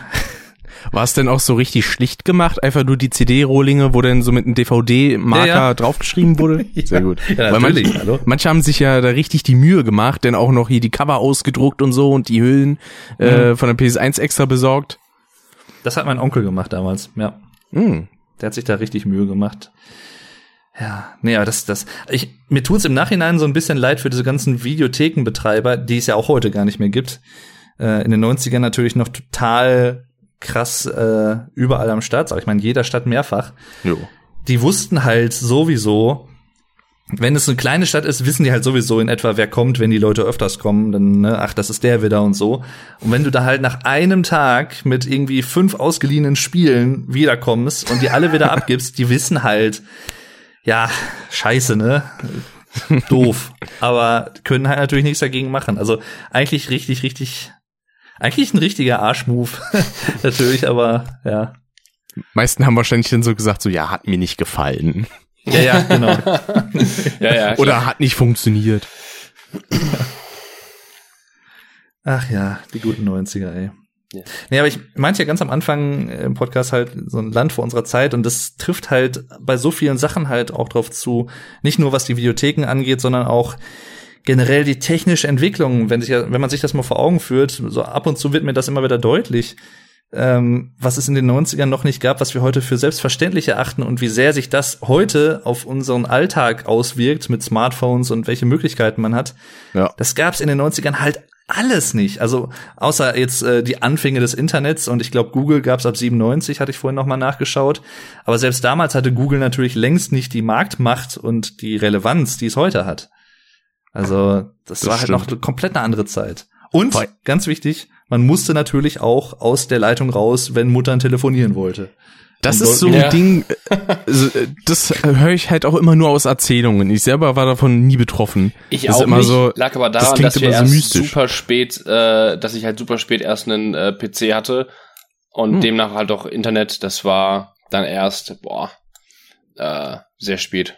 War es denn auch so richtig schlicht gemacht? Einfach nur die CD-Rohlinge, wo dann so mit einem DVD-Marker ja, ja. draufgeschrieben wurde? Sehr gut. Ja, Weil manche, manche haben sich ja da richtig die Mühe gemacht, denn auch noch hier die Cover ausgedruckt und so und die Hüllen äh, mhm. äh, von der PS1 extra besorgt. Das hat mein Onkel gemacht damals, ja. Mhm. Der hat sich da richtig Mühe gemacht. Ja, nee, aber das, das, ich, mir tut's im Nachhinein so ein bisschen leid für diese ganzen Videothekenbetreiber, die es ja auch heute gar nicht mehr gibt. Äh, in den 90ern natürlich noch total krass äh, überall am Start, sag ich mal, in jeder Stadt mehrfach. Jo. Die wussten halt sowieso, wenn es eine kleine Stadt ist, wissen die halt sowieso in etwa, wer kommt, wenn die Leute öfters kommen, dann, ne, ach, das ist der wieder und so. Und wenn du da halt nach einem Tag mit irgendwie fünf ausgeliehenen Spielen wiederkommst und die alle wieder abgibst, die wissen halt, ja, scheiße, ne? Doof. Aber können halt natürlich nichts dagegen machen. Also eigentlich richtig, richtig, eigentlich ein richtiger Arschmove. natürlich, aber ja. Meisten haben wahrscheinlich dann so gesagt, so, ja, hat mir nicht gefallen. Ja, ja, genau. ja, ja, Oder hat nicht funktioniert. Ach ja, die guten 90er, ey. Ja. Nee, aber ich meinte ja ganz am Anfang im Podcast halt so ein Land vor unserer Zeit und das trifft halt bei so vielen Sachen halt auch drauf zu, nicht nur was die Videotheken angeht, sondern auch generell die technische Entwicklung, wenn sich wenn man sich das mal vor Augen führt, so ab und zu wird mir das immer wieder deutlich, ähm, was es in den 90ern noch nicht gab, was wir heute für selbstverständlich erachten und wie sehr sich das heute auf unseren Alltag auswirkt mit Smartphones und welche Möglichkeiten man hat. Ja. Das gab es in den 90ern halt alles nicht. Also außer jetzt äh, die Anfänge des Internets und ich glaube Google gab es ab 97, hatte ich vorhin noch mal nachgeschaut. Aber selbst damals hatte Google natürlich längst nicht die Marktmacht und die Relevanz, die es heute hat. Also das, das war stimmt. halt noch komplett eine andere Zeit. Und ganz wichtig, man musste natürlich auch aus der Leitung raus, wenn Muttern telefonieren wollte. Das ist so ein ja. Ding, äh, äh, das höre ich halt auch immer nur aus Erzählungen. Ich selber war davon nie betroffen. Ich das auch immer nicht, so, lag aber daran, das dass so erst super spät, äh, dass ich halt super spät erst einen äh, PC hatte und hm. demnach halt auch Internet, das war dann erst, boah, äh, sehr spät.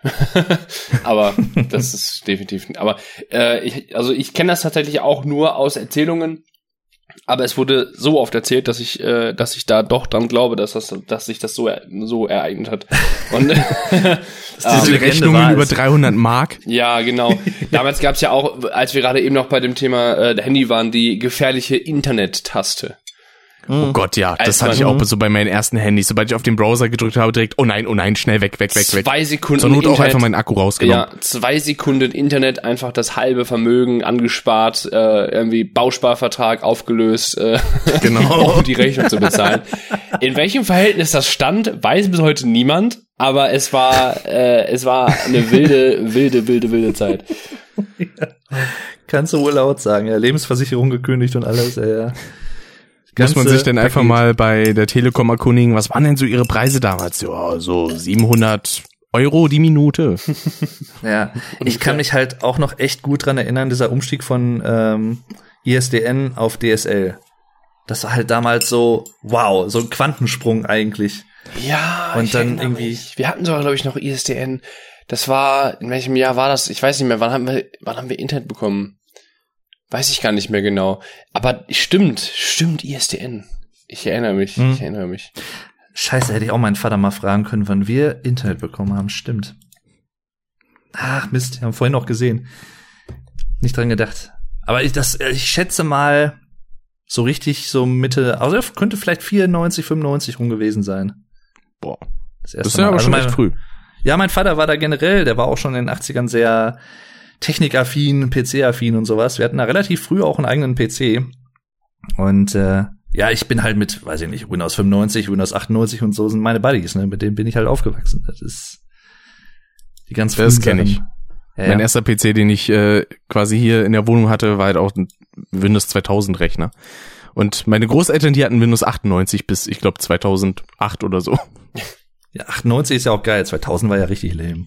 aber das ist definitiv, aber äh, ich, also ich kenne das tatsächlich auch nur aus Erzählungen aber es wurde so oft erzählt, dass ich, äh, dass ich da doch dran glaube, dass das, dass sich das so, so ereignet hat. Und das die Rechnungen über 300 Mark. Ja, genau. Damals gab es ja auch, als wir gerade eben noch bei dem Thema äh, Handy waren, die gefährliche Internet-Taste. Oh Gott, ja, das hatte ich auch so bei meinen ersten Handys. Sobald ich auf den Browser gedrückt habe, direkt, oh nein, oh nein, schnell weg, weg, weg, weg. Zwei Sekunden Zur Not Internet, auch einfach meinen Akku rausgenommen. Ja, zwei Sekunden Internet, einfach das halbe Vermögen angespart, äh, irgendwie Bausparvertrag aufgelöst, äh, genau. um die Rechnung zu bezahlen. In welchem Verhältnis das stand, weiß bis heute niemand, aber es war, äh, es war eine wilde, wilde, wilde, wilde Zeit. Ja. Kannst du wohl laut sagen, ja, Lebensversicherung gekündigt und alles, ja, ja. Muss man sich denn einfach mal bei der Telekom erkundigen, was waren denn so ihre Preise damals? Ja, so 700 Euro die Minute. ja, ich kann mich halt auch noch echt gut dran erinnern, dieser Umstieg von ähm, ISDN auf DSL. Das war halt damals so, wow, so ein Quantensprung eigentlich. Ja, und dann irgendwie. Mich. Wir hatten sogar, glaube ich, noch ISDN. Das war, in welchem Jahr war das? Ich weiß nicht mehr. Wann haben wir, wann haben wir Internet bekommen? Weiß ich gar nicht mehr genau. Aber stimmt, stimmt, ISDN. Ich erinnere mich, hm. ich erinnere mich. Scheiße, hätte ich auch meinen Vater mal fragen können, wann wir Internet bekommen haben. Stimmt. Ach, Mist, haben vorhin noch gesehen. Nicht dran gedacht. Aber ich, das, ich schätze mal, so richtig, so Mitte, also könnte vielleicht 94, 95 rum gewesen sein. Boah. Das, das ist ja aber also schon mein, echt früh. Ja, mein Vater war da generell, der war auch schon in den 80ern sehr technikaffin, PC-affin und sowas. Wir hatten da relativ früh auch einen eigenen PC. Und äh, ja, ich bin halt mit, weiß ich nicht, Windows 95, Windows 98 und so sind meine Buddies, ne? Mit denen bin ich halt aufgewachsen. Das ist die ganz Das kenne ich. Ja, mein ja. erster PC, den ich äh, quasi hier in der Wohnung hatte, war halt auch ein Windows 2000 Rechner. Und meine Großeltern, die hatten Windows 98 bis, ich glaube, 2008 oder so. Ja, 98 ist ja auch geil. 2000 war ja richtig lame.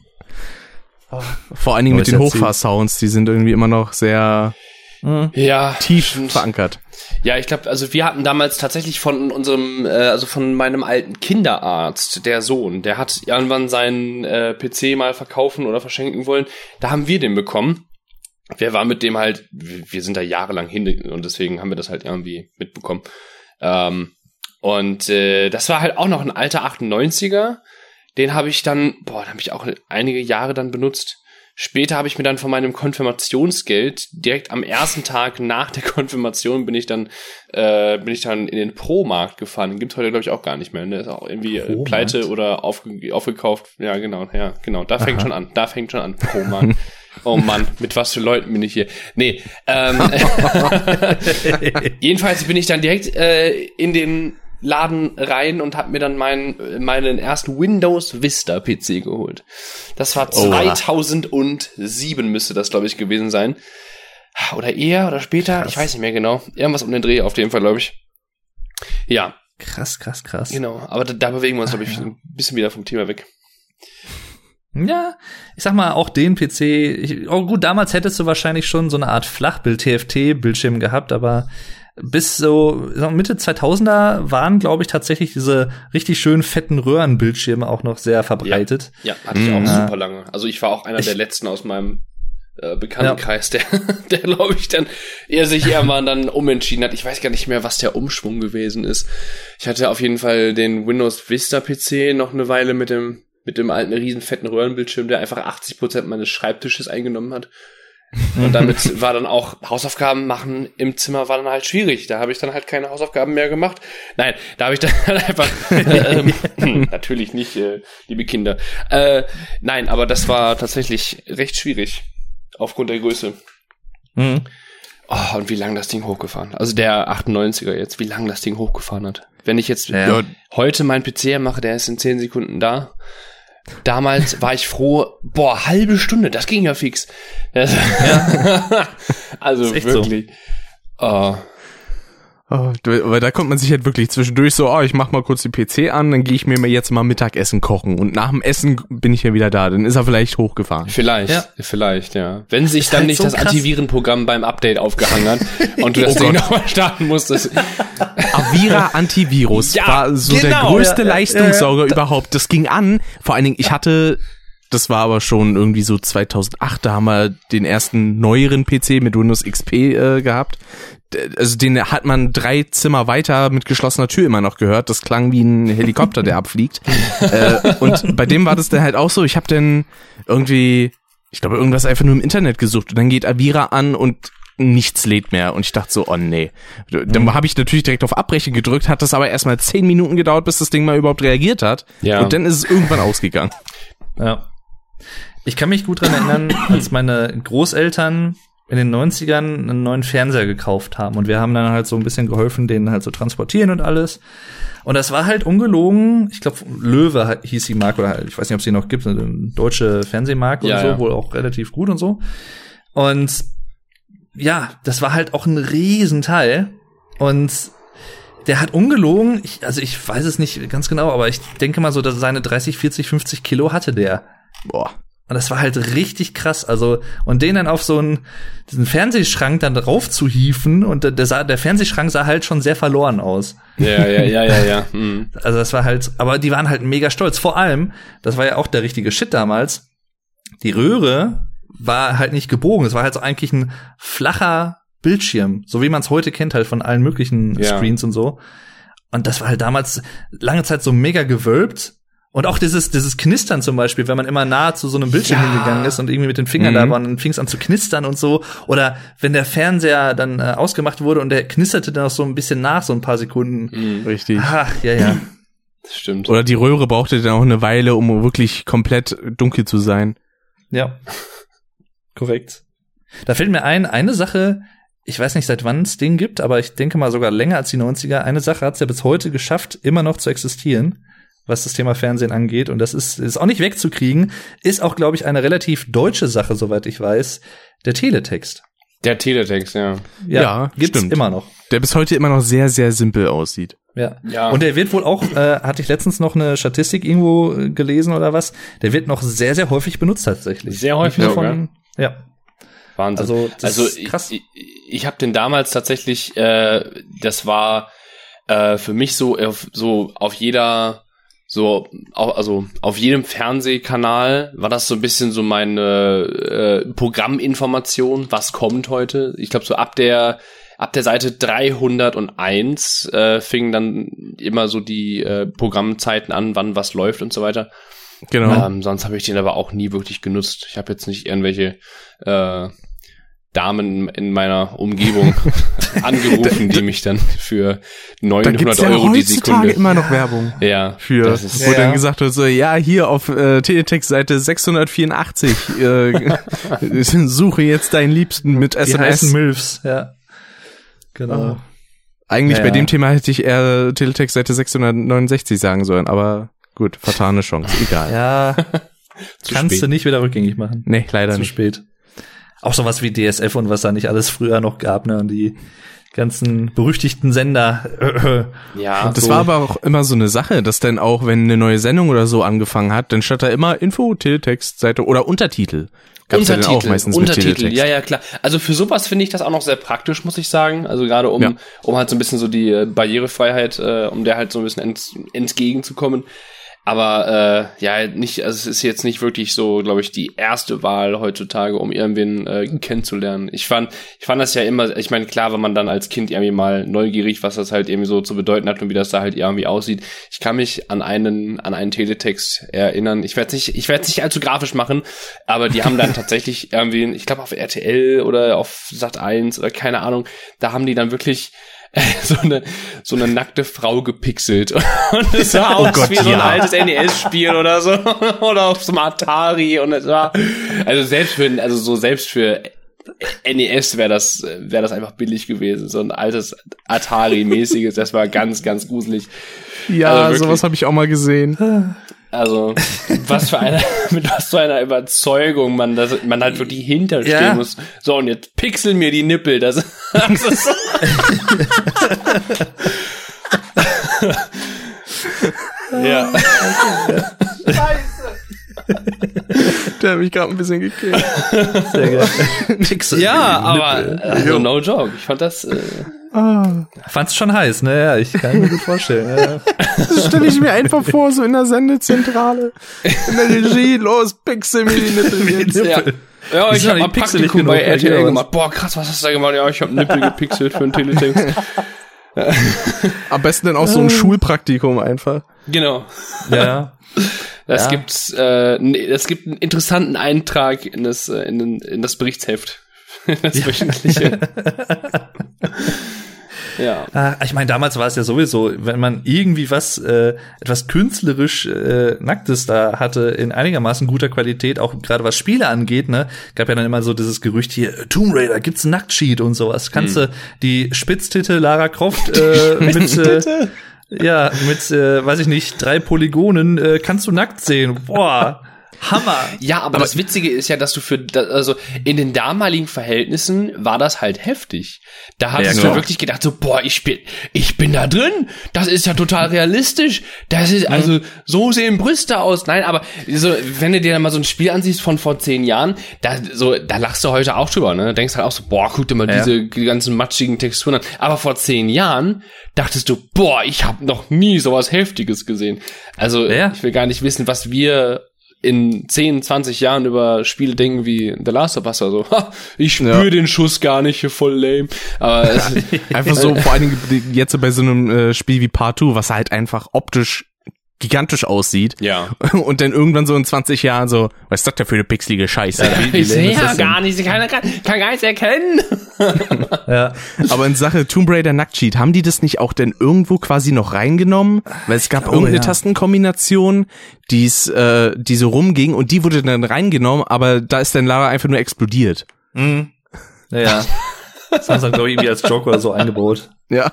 Vor allen Dingen mit den Hochfahrsounds, die sind irgendwie immer noch sehr mhm. ja, tief stimmt. verankert. Ja, ich glaube, also wir hatten damals tatsächlich von unserem, äh, also von meinem alten Kinderarzt, der Sohn, der hat irgendwann seinen äh, PC mal verkaufen oder verschenken wollen. Da haben wir den bekommen. Wer war mit dem halt, wir sind da jahrelang hin und deswegen haben wir das halt irgendwie mitbekommen. Ähm, und äh, das war halt auch noch ein alter 98er. Den habe ich dann, boah, den habe ich auch einige Jahre dann benutzt. Später habe ich mir dann von meinem Konfirmationsgeld direkt am ersten Tag nach der Konfirmation bin ich dann äh, bin ich dann in den Pro-Markt gefahren. Den gibt's heute glaube ich auch gar nicht mehr. Der ist auch irgendwie äh, pleite oder aufge aufgekauft. Ja genau, ja genau. Da fängt Aha. schon an. Da fängt schon an. Pro-Markt. Oh Mann, mit was für Leuten bin ich hier? Nee, ähm, jedenfalls bin ich dann direkt äh, in den Laden rein und habe mir dann meinen meinen ersten Windows Vista PC geholt. Das war 2007 müsste das glaube ich gewesen sein. Oder eher oder später, krass. ich weiß nicht mehr genau. Irgendwas um den Dreh auf jeden Fall, glaube ich. Ja. Krass, krass, krass. Genau, aber da, da bewegen wir uns glaube ich ja. ein bisschen wieder vom Thema weg. Ja, ich sag mal, auch den PC, ich, oh gut, damals hättest du wahrscheinlich schon so eine Art Flachbild-TFT-Bildschirm gehabt, aber bis so Mitte 2000er waren, glaube ich, tatsächlich diese richtig schönen fetten Röhrenbildschirme auch noch sehr verbreitet. Ja, ja hatte ich auch mhm. super lange. Also ich war auch einer ich, der letzten aus meinem äh, Bekanntenkreis, ja. der, der glaube ich dann eher sich eher mal dann umentschieden hat. Ich weiß gar nicht mehr, was der Umschwung gewesen ist. Ich hatte auf jeden Fall den Windows Vista PC noch eine Weile mit dem mit dem alten riesen fetten Röhrenbildschirm, der einfach 80 Prozent meines Schreibtisches eingenommen hat. Und damit war dann auch Hausaufgaben machen im Zimmer war dann halt schwierig. Da habe ich dann halt keine Hausaufgaben mehr gemacht. Nein, da habe ich dann halt einfach äh, ähm, natürlich nicht, äh, liebe Kinder. Äh, nein, aber das war tatsächlich recht schwierig aufgrund der Größe. Mhm. Oh, und wie lang das Ding hochgefahren. Also der 98er jetzt, wie lang das Ding hochgefahren hat. Wenn ich jetzt ja. heute meinen PC mache, der ist in 10 Sekunden da. Damals war ich froh, boah, halbe Stunde, das ging ja fix. Ja. also wirklich. So. Uh, Oh, weil da kommt man sich halt wirklich zwischendurch so, oh, ich mach mal kurz den PC an, dann gehe ich mir jetzt mal Mittagessen kochen und nach dem Essen bin ich ja wieder da, dann ist er vielleicht hochgefahren. Vielleicht, ja. vielleicht, ja. Wenn sich dann halt nicht so das Antivirenprogramm beim Update aufgehangen hat und du das oh Ding nochmal starten musstest. Avira Antivirus ja, war so genau, der größte ja, Leistungssauger überhaupt. Das ging an, vor allen Dingen, ich hatte das war aber schon irgendwie so 2008, da haben wir den ersten neueren PC mit Windows XP äh, gehabt also den hat man drei Zimmer weiter mit geschlossener Tür immer noch gehört. Das klang wie ein Helikopter, der abfliegt. äh, und bei dem war das dann halt auch so. Ich habe dann irgendwie, ich glaube, irgendwas einfach nur im Internet gesucht und dann geht Avira an und nichts lädt mehr. Und ich dachte so, oh nee. Dann mhm. habe ich natürlich direkt auf Abbrechen gedrückt, hat das aber erstmal zehn Minuten gedauert, bis das Ding mal überhaupt reagiert hat. Ja. Und dann ist es irgendwann ausgegangen. Ja. Ich kann mich gut dran erinnern, als meine Großeltern in den 90ern einen neuen Fernseher gekauft haben und wir haben dann halt so ein bisschen geholfen, den halt so transportieren und alles. Und das war halt ungelogen, ich glaube Löwe hieß die Marke oder ich weiß nicht, ob es die noch gibt, eine deutsche Fernsehmarke ja, und so, ja. wohl auch relativ gut und so. Und ja, das war halt auch ein Riesenteil und der hat ungelogen, ich, also ich weiß es nicht ganz genau, aber ich denke mal so, dass seine 30, 40, 50 Kilo hatte der. Boah. Und das war halt richtig krass. Also, und den dann auf so einen, diesen Fernsehschrank dann drauf zu hieven und der, sah, der Fernsehschrank sah halt schon sehr verloren aus. Ja, ja, ja, ja, ja. Mhm. Also das war halt, aber die waren halt mega stolz. Vor allem, das war ja auch der richtige Shit damals. Die Röhre war halt nicht gebogen. Es war halt so eigentlich ein flacher Bildschirm, so wie man es heute kennt, halt von allen möglichen ja. Screens und so. Und das war halt damals lange Zeit so mega gewölbt und auch dieses, dieses Knistern zum Beispiel, wenn man immer nah zu so einem Bildschirm ja. hingegangen ist und irgendwie mit den Fingern mhm. da war und dann fing es an zu knistern und so. Oder wenn der Fernseher dann äh, ausgemacht wurde und der knisterte dann auch so ein bisschen nach, so ein paar Sekunden. Mhm. Richtig. Ach, ja, ja. Das stimmt. Oder die Röhre brauchte dann auch eine Weile, um wirklich komplett dunkel zu sein. Ja. Korrekt. Da fällt mir ein, eine Sache, ich weiß nicht, seit wann es den gibt, aber ich denke mal sogar länger als die 90er. Eine Sache hat es ja bis heute geschafft, immer noch zu existieren. Was das Thema Fernsehen angeht. Und das ist, ist auch nicht wegzukriegen. Ist auch, glaube ich, eine relativ deutsche Sache, soweit ich weiß. Der Teletext. Der Teletext, ja. Ja, Ja, gibt's stimmt. immer noch. Der bis heute immer noch sehr, sehr simpel aussieht. Ja. Ja. Und der wird wohl auch, äh, hatte ich letztens noch eine Statistik irgendwo äh, gelesen oder was, der wird noch sehr, sehr häufig benutzt tatsächlich. Sehr häufig von, Ja. Wahnsinn. Also, das also ist ich, krass. ich, ich habe den damals tatsächlich, äh, das war äh, für mich so auf, so auf jeder so also auf jedem Fernsehkanal war das so ein bisschen so meine äh, Programminformation, was kommt heute. Ich glaube so ab der ab der Seite 301 äh, fingen dann immer so die äh, Programmzeiten an, wann was läuft und so weiter. Genau. Ähm, sonst habe ich den aber auch nie wirklich genutzt. Ich habe jetzt nicht irgendwelche äh, Damen in meiner Umgebung angerufen, die mich dann für da 900 gibt's ja Euro die Sekunde. immer noch Werbung. Ja, Für, das ist, wo Ja, dann gesagt wird, so, ja, hier auf äh, Teletext-Seite 684, äh, suche jetzt deinen Liebsten mit Die SMS. Milfs, ja. Genau. Ah. Eigentlich Ja, bei dem Thema hätte ich eher Teletext-Seite 669 sagen sollen, aber gut, vertane Chance, egal. Ja, zu kannst spät. du nicht wieder rückgängig machen. Nee, leider Zu nicht. spät. Auch sowas wie DSF und was da nicht alles früher noch gab, ne? Und die ganzen berüchtigten Sender. Ja, Das so. war aber auch immer so eine Sache, dass dann auch, wenn eine neue Sendung oder so angefangen hat, dann stand da immer Info, Teletext, Seite oder Untertitel. Gab's ja dann auch meistens Untertitel, ja, ja, klar. Also für sowas finde ich das auch noch sehr praktisch, muss ich sagen. Also gerade um, Ja. um halt so ein bisschen so die äh, Barrierefreiheit, äh, um der halt so ein bisschen ent, entgegenzukommen. Aber äh, ja, nicht, also es ist jetzt nicht wirklich so, glaube ich, die erste Wahl heutzutage, um irgendwen äh, kennenzulernen. Ich fand, ich fand das ja immer, ich meine, klar, wenn man dann als Kind irgendwie mal neugierig, was das halt irgendwie so zu bedeuten hat und wie das da halt irgendwie aussieht. Ich kann mich an einen, an einen Teletext erinnern. Ich werde nicht, ich werde nicht allzu grafisch machen, aber die haben dann tatsächlich irgendwie, ich glaube auf RTL oder auf Sat 1 oder keine Ahnung, da haben die dann wirklich so eine so eine nackte Frau gepixelt. Und es sah aus Gott, wie so ein ja. altes NES-Spiel oder so. Oder auf so einem Atari. Und es war also selbst für also so selbst für NES wäre das wäre das einfach billig gewesen. So ein altes Atari-mäßiges. Das war ganz ganz gruselig. Ja, Also sowas habe ich auch mal gesehen. Also was für eine mit was für einer Überzeugung man das man halt wirklich hinterstehen Ja. muss so und jetzt pixel mir die Nippel das, das ist so ja Der hat mich gerade ein bisschen gekriegt. Sehr geil. Pixel. Ja, aber also no joke. Ich fand das. Äh, Fand's schon heiß, ne? Ja, ich kann mir gut vorstellen. Ja. Das stelle ich mir einfach vor, so in der Sendezentrale. In der Regie, los, pixel mir die Nippel jetzt. ja. Ja, ich habe mal Praktikum bei RTL was? gemacht. Boah, krass, was hast du da gemacht? Ja, ich habe Nippel gepixelt für einen Teletext. Am besten dann auch so ein Schulpraktikum einfach. Genau. ja. Das Ja. gibt's. Äh, das gibt einen interessanten Eintrag in das äh, in, in das Berichtsheft. das wöchentliche. Ja. Ah, Ich meine, damals war es ja sowieso, wenn man irgendwie was, äh, etwas künstlerisch äh, Nacktes da hatte, in einigermaßen guter Qualität, auch gerade was Spiele angeht, ne, gab ja dann immer so dieses Gerücht hier, äh, Tomb Raider, gibt's ein Nacktsheet und sowas. Kannst du die Spitztitte Lara Croft äh, mit, äh, ja, mit, äh, weiß ich nicht, drei Polygonen, äh, kannst du nackt sehen. Boah, Hammer. Ja, aber, das Witzige ist ja, dass du für, also in den damaligen Verhältnissen war das halt heftig. Da hast Ja, du klar. wirklich gedacht, so, boah, ich bin, ich bin da drin. Das ist ja total realistisch. Das ist, also, so sehen Brüste aus. Nein, aber so, wenn du dir dann mal so ein Spiel ansiehst von vor zehn Jahren, da, so, da lachst du heute auch drüber, ne? Da denkst halt auch so, boah, guck dir mal Ja. diese die ganzen matschigen Texturen an. Aber vor zehn Jahren dachtest du, boah, ich habe noch nie sowas Heftiges gesehen. Also, Ja. ich will gar nicht wissen, was wir in 10, 20 Jahren über Spiele denken wie The Last of Us oder so. Ha, ich spüre Ja. den Schuss gar nicht, voll lame. Aber es, Einfach so, vor allen Dingen jetzt bei so einem äh, Spiel wie Part 2, was halt einfach optisch gigantisch aussieht. ja. Und dann irgendwann so in 20 Jahren so, was ist das denn für eine pixelige Scheiße? wie Ich sehe ja gar nicht, kann, kann, kann gar nichts erkennen. Ja. Aber in Sache Tomb Raider Nacktsheet, haben die das nicht auch denn irgendwo quasi noch reingenommen? Weil es gab glaube, irgendeine ja. Tastenkombination, die's, äh, die so rumging und die wurde dann reingenommen, aber da ist dann Lara einfach nur explodiert. Mhm. Ja, ja. Das haben sie dann, glaube ich, irgendwie als Joke oder so eingebaut. Ja.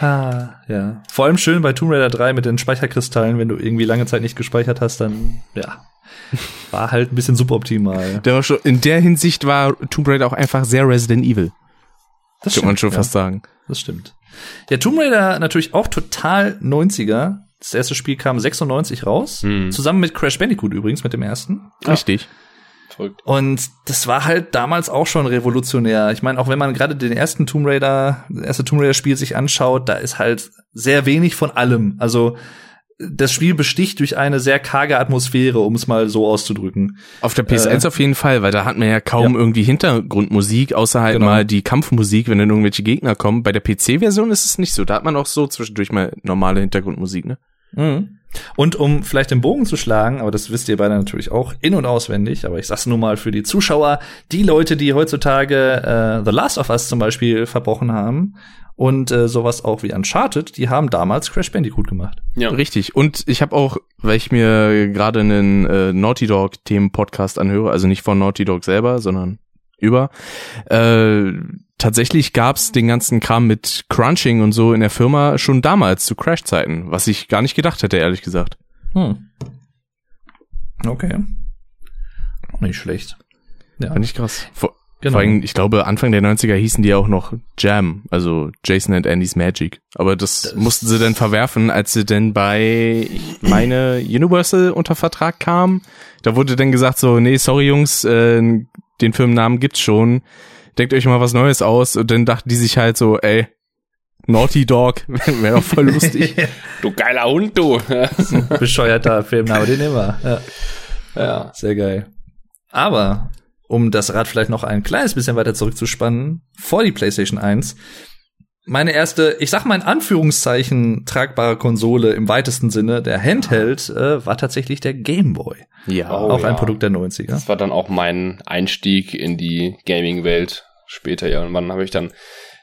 Ah, ja. Vor allem schön bei Tomb Raider 3 mit den Speicherkristallen, wenn du irgendwie lange Zeit nicht gespeichert hast, dann, ja. War halt ein bisschen suboptimal. Der war schon, in der Hinsicht war Tomb Raider auch einfach sehr Resident Evil. Das Kann man schon fast sagen. Das stimmt. Ja, Tomb Raider natürlich auch total 90er. Das erste Spiel kam 96 raus. Hm. Zusammen mit Crash Bandicoot übrigens, mit dem ersten. Richtig. Verrückt. Und das war halt damals auch schon revolutionär. Ich meine, auch wenn man gerade den ersten Tomb Raider, das erste Tomb Raider Spiel sich anschaut, da ist halt sehr wenig von allem. Also das Spiel besticht durch eine sehr karge Atmosphäre, um es mal so auszudrücken. Auf der PS1 Äh, auf jeden Fall, weil da hat man ja kaum ja. irgendwie Hintergrundmusik, außer halt Genau. mal die Kampfmusik, wenn dann irgendwelche Gegner kommen. Bei der PC-Version ist es nicht so. Da hat man auch so zwischendurch mal normale Hintergrundmusik, ne? Mhm. Und um vielleicht den Bogen zu schlagen, aber das wisst ihr beide natürlich auch in- und auswendig, aber ich sag's nur mal für die Zuschauer, die Leute, die heutzutage äh, The Last of Us zum Beispiel verbrochen haben und äh, sowas auch wie Uncharted, die haben damals Crash Bandicoot gemacht. Ja. Richtig. Und ich habe auch, weil ich mir gerade einen äh, Naughty Dog Themen-Podcast anhöre, also nicht von Naughty Dog selber, sondern über, äh, tatsächlich gab's den ganzen Kram mit Crunching und so in der Firma schon damals zu Crash-Zeiten, was ich gar nicht gedacht hätte, ehrlich gesagt. Hm. Okay. Nicht schlecht. Ja, Fand ich krass. Vor, genau. vor allem, ich glaube, Anfang der 90er hießen die auch noch Jam, also Jason and Andy's Magic. Aber das, Das- mussten sie dann verwerfen, als sie denn bei, ich meine, Universal unter Vertrag kam. Da wurde dann gesagt so, nee, sorry Jungs, äh, den Firmennamen gibt's schon. Denkt euch mal was Neues aus. Und dann dachten die sich halt so, ey, Naughty Dog, wäre doch voll lustig. Du geiler Hund, du. Bescheuerter Filmname, den nehmen wir. Ja. ja. Sehr geil. Aber um das Rad vielleicht noch ein kleines bisschen weiter zurückzuspannen, vor die PlayStation 1, meine erste, ich sag mal in Anführungszeichen, tragbare Konsole im weitesten Sinne, der Handheld, äh, war tatsächlich der Game Boy. Ja. Oh, auch ja. ein Produkt der 90er. Das war dann auch mein Einstieg in die Gaming-Welt. Später irgendwann habe ich dann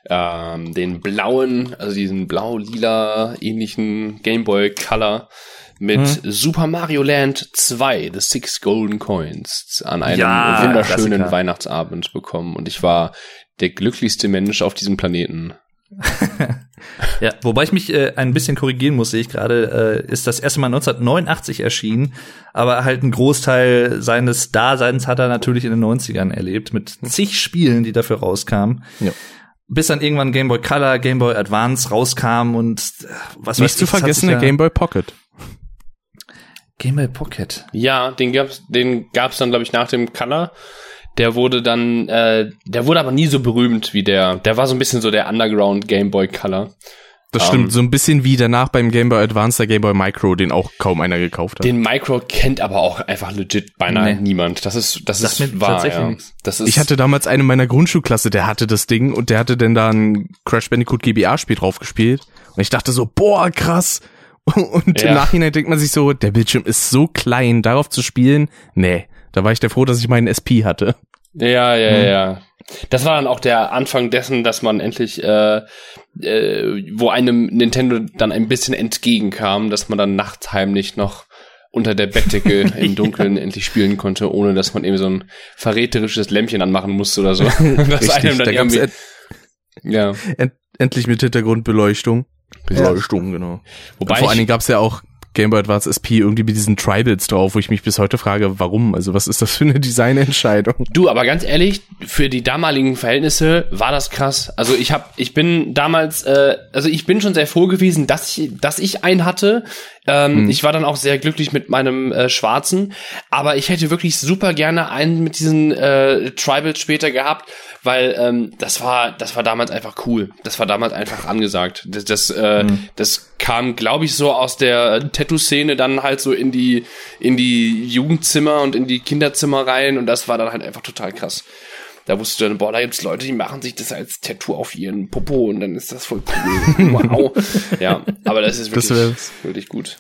ähm, den blauen, also diesen blau-lila ähnlichen Game Boy Color mit Mhm. Super Mario Land 2, The Six Golden Coins, an einem Ja, wunderschönen Klassiker. Weihnachtsabend bekommen. Und ich war der glücklichste Mensch auf diesem Planeten. Ja, wobei ich mich äh, ein bisschen korrigieren muss, sehe ich gerade, äh, ist das erste Mal 1989 erschienen, aber halt ein Großteil seines Daseins hat er natürlich in den 90ern erlebt, mit zig Spielen, die dafür rauskamen. Ja. Bis dann irgendwann Game Boy Color, Game Boy Advance rauskam und äh, was weiß Nicht zu ich, vergessen der ja- Game Boy Pocket. Game Boy Pocket. Ja, den gab's, den gab's dann, glaube ich, nach dem Color. Der wurde dann, äh, der wurde aber nie so berühmt wie der. Der war so ein bisschen so der Underground Game Boy Color. Das Ähm, stimmt, so ein bisschen wie danach beim Game Boy Advance der Game Boy Micro, den auch kaum einer gekauft hat. Den Micro kennt aber auch einfach legit beinahe Nee. niemand. Das ist, das Sagt ist wahr. tatsächlich Ja. Das ist, Ich hatte damals einen in meiner Grundschulklasse, der hatte das Ding und der hatte dann da ein Crash Bandicoot GBA-Spiel drauf gespielt. Und ich dachte so, boah, krass. Und Ja. im Nachhinein denkt man sich so, der Bildschirm ist so klein, darauf zu spielen. Nee, da war ich der froh, dass ich meinen SP hatte. Ja, ja, Hm. ja. Das war dann auch der Anfang dessen, dass man endlich, äh, äh, wo einem Nintendo dann ein bisschen entgegenkam, dass man dann nachts heimlich noch unter der Bettdecke im Dunkeln endlich spielen konnte, ohne dass man eben so ein verräterisches Lämpchen anmachen musste oder so. das einem dann da irgendwie, end ja. end endlich mit Hintergrundbeleuchtung. Beleuchtung, genau. Wobei Und vor allen Dingen gab's ja auch Game Boy Advance SP irgendwie mit diesen Tribals drauf, wo ich mich bis heute frage, warum? Also was ist das für eine Designentscheidung? Du, aber ganz ehrlich, für die damaligen Verhältnisse war das krass. Also ich hab, ich bin damals, äh, also ich bin schon sehr froh gewesen, dass ich, dass ich einen hatte. Ähm, Ich war dann auch sehr glücklich mit meinem äh, schwarzen, aber ich hätte wirklich super gerne einen mit diesen äh, Tribals später gehabt, weil ähm, das war, das war damals einfach cool. Das war damals einfach angesagt. Das, das, äh, das kam, glaube ich, so aus der Tattoo-Szene dann halt so in die, in die Jugendzimmer und in die Kinderzimmer rein und das war dann halt einfach total krass. Da wusstest du dann, boah, da gibt's Leute, die machen sich das als Tattoo auf ihren Popo und dann ist das voll cool. Wow. ja, aber das ist Das wirklich, wär's. wirklich gut.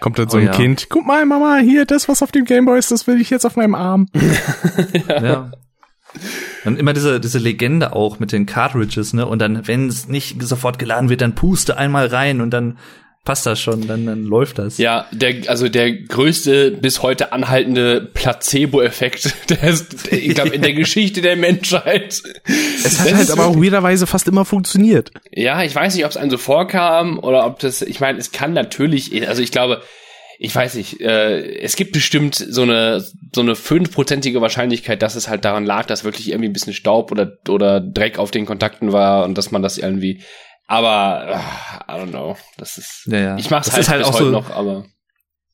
Kommt dann so Oh ein ja. Kind, guck mal, Mama, hier, das, was auf dem Game Boy ist, das will ich jetzt auf meinem Arm. Ja. Und immer diese, diese Legende auch mit den Cartridges, ne? Und dann, wenn es nicht sofort geladen wird, dann puste einmal rein und dann passt das schon, dann, dann läuft das. Ja, der, also der größte bis heute anhaltende Placebo-Effekt, der ist, ich glaube, in der Geschichte der Menschheit. Es hat halt aber auch weirderweise fast immer funktioniert. Ja, ich weiß nicht, ob es einem so vorkam oder ob das, ich meine, es kann natürlich, also ich glaube, ich weiß nicht, äh, es gibt bestimmt so eine so eine fünfprozentige Wahrscheinlichkeit, dass es halt daran lag, dass wirklich irgendwie ein bisschen Staub oder oder Dreck auf den Kontakten war und dass man das irgendwie. Aber uh, I don't know, das ist. Ja, ja. Ich mach's Das halt, ist halt auch so- noch, aber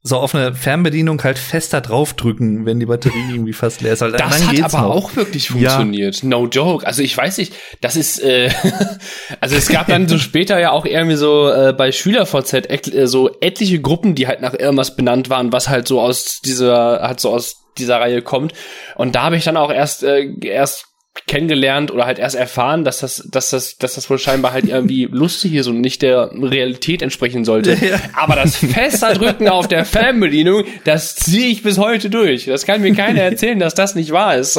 So auf eine Fernbedienung halt fester draufdrücken, wenn die Batterie irgendwie fast leer ist. Halt, das dann hat aber noch. auch wirklich funktioniert. No joke. Also ich weiß nicht, das ist äh, also es gab dann so später ja auch irgendwie so äh, bei SchülerVZ et, äh, so etliche Gruppen, die halt nach irgendwas benannt waren, was halt so aus dieser halt so aus dieser Reihe kommt. Und da habe ich dann auch erst äh, erst kennengelernt oder halt erst erfahren, dass das, dass das, dass das wohl scheinbar halt irgendwie lustig ist und nicht der Realität entsprechen sollte. Ja. Aber das fester Drücken auf der Fernbedienung, das ziehe ich bis heute durch. Das kann mir keiner erzählen, dass das nicht wahr ist.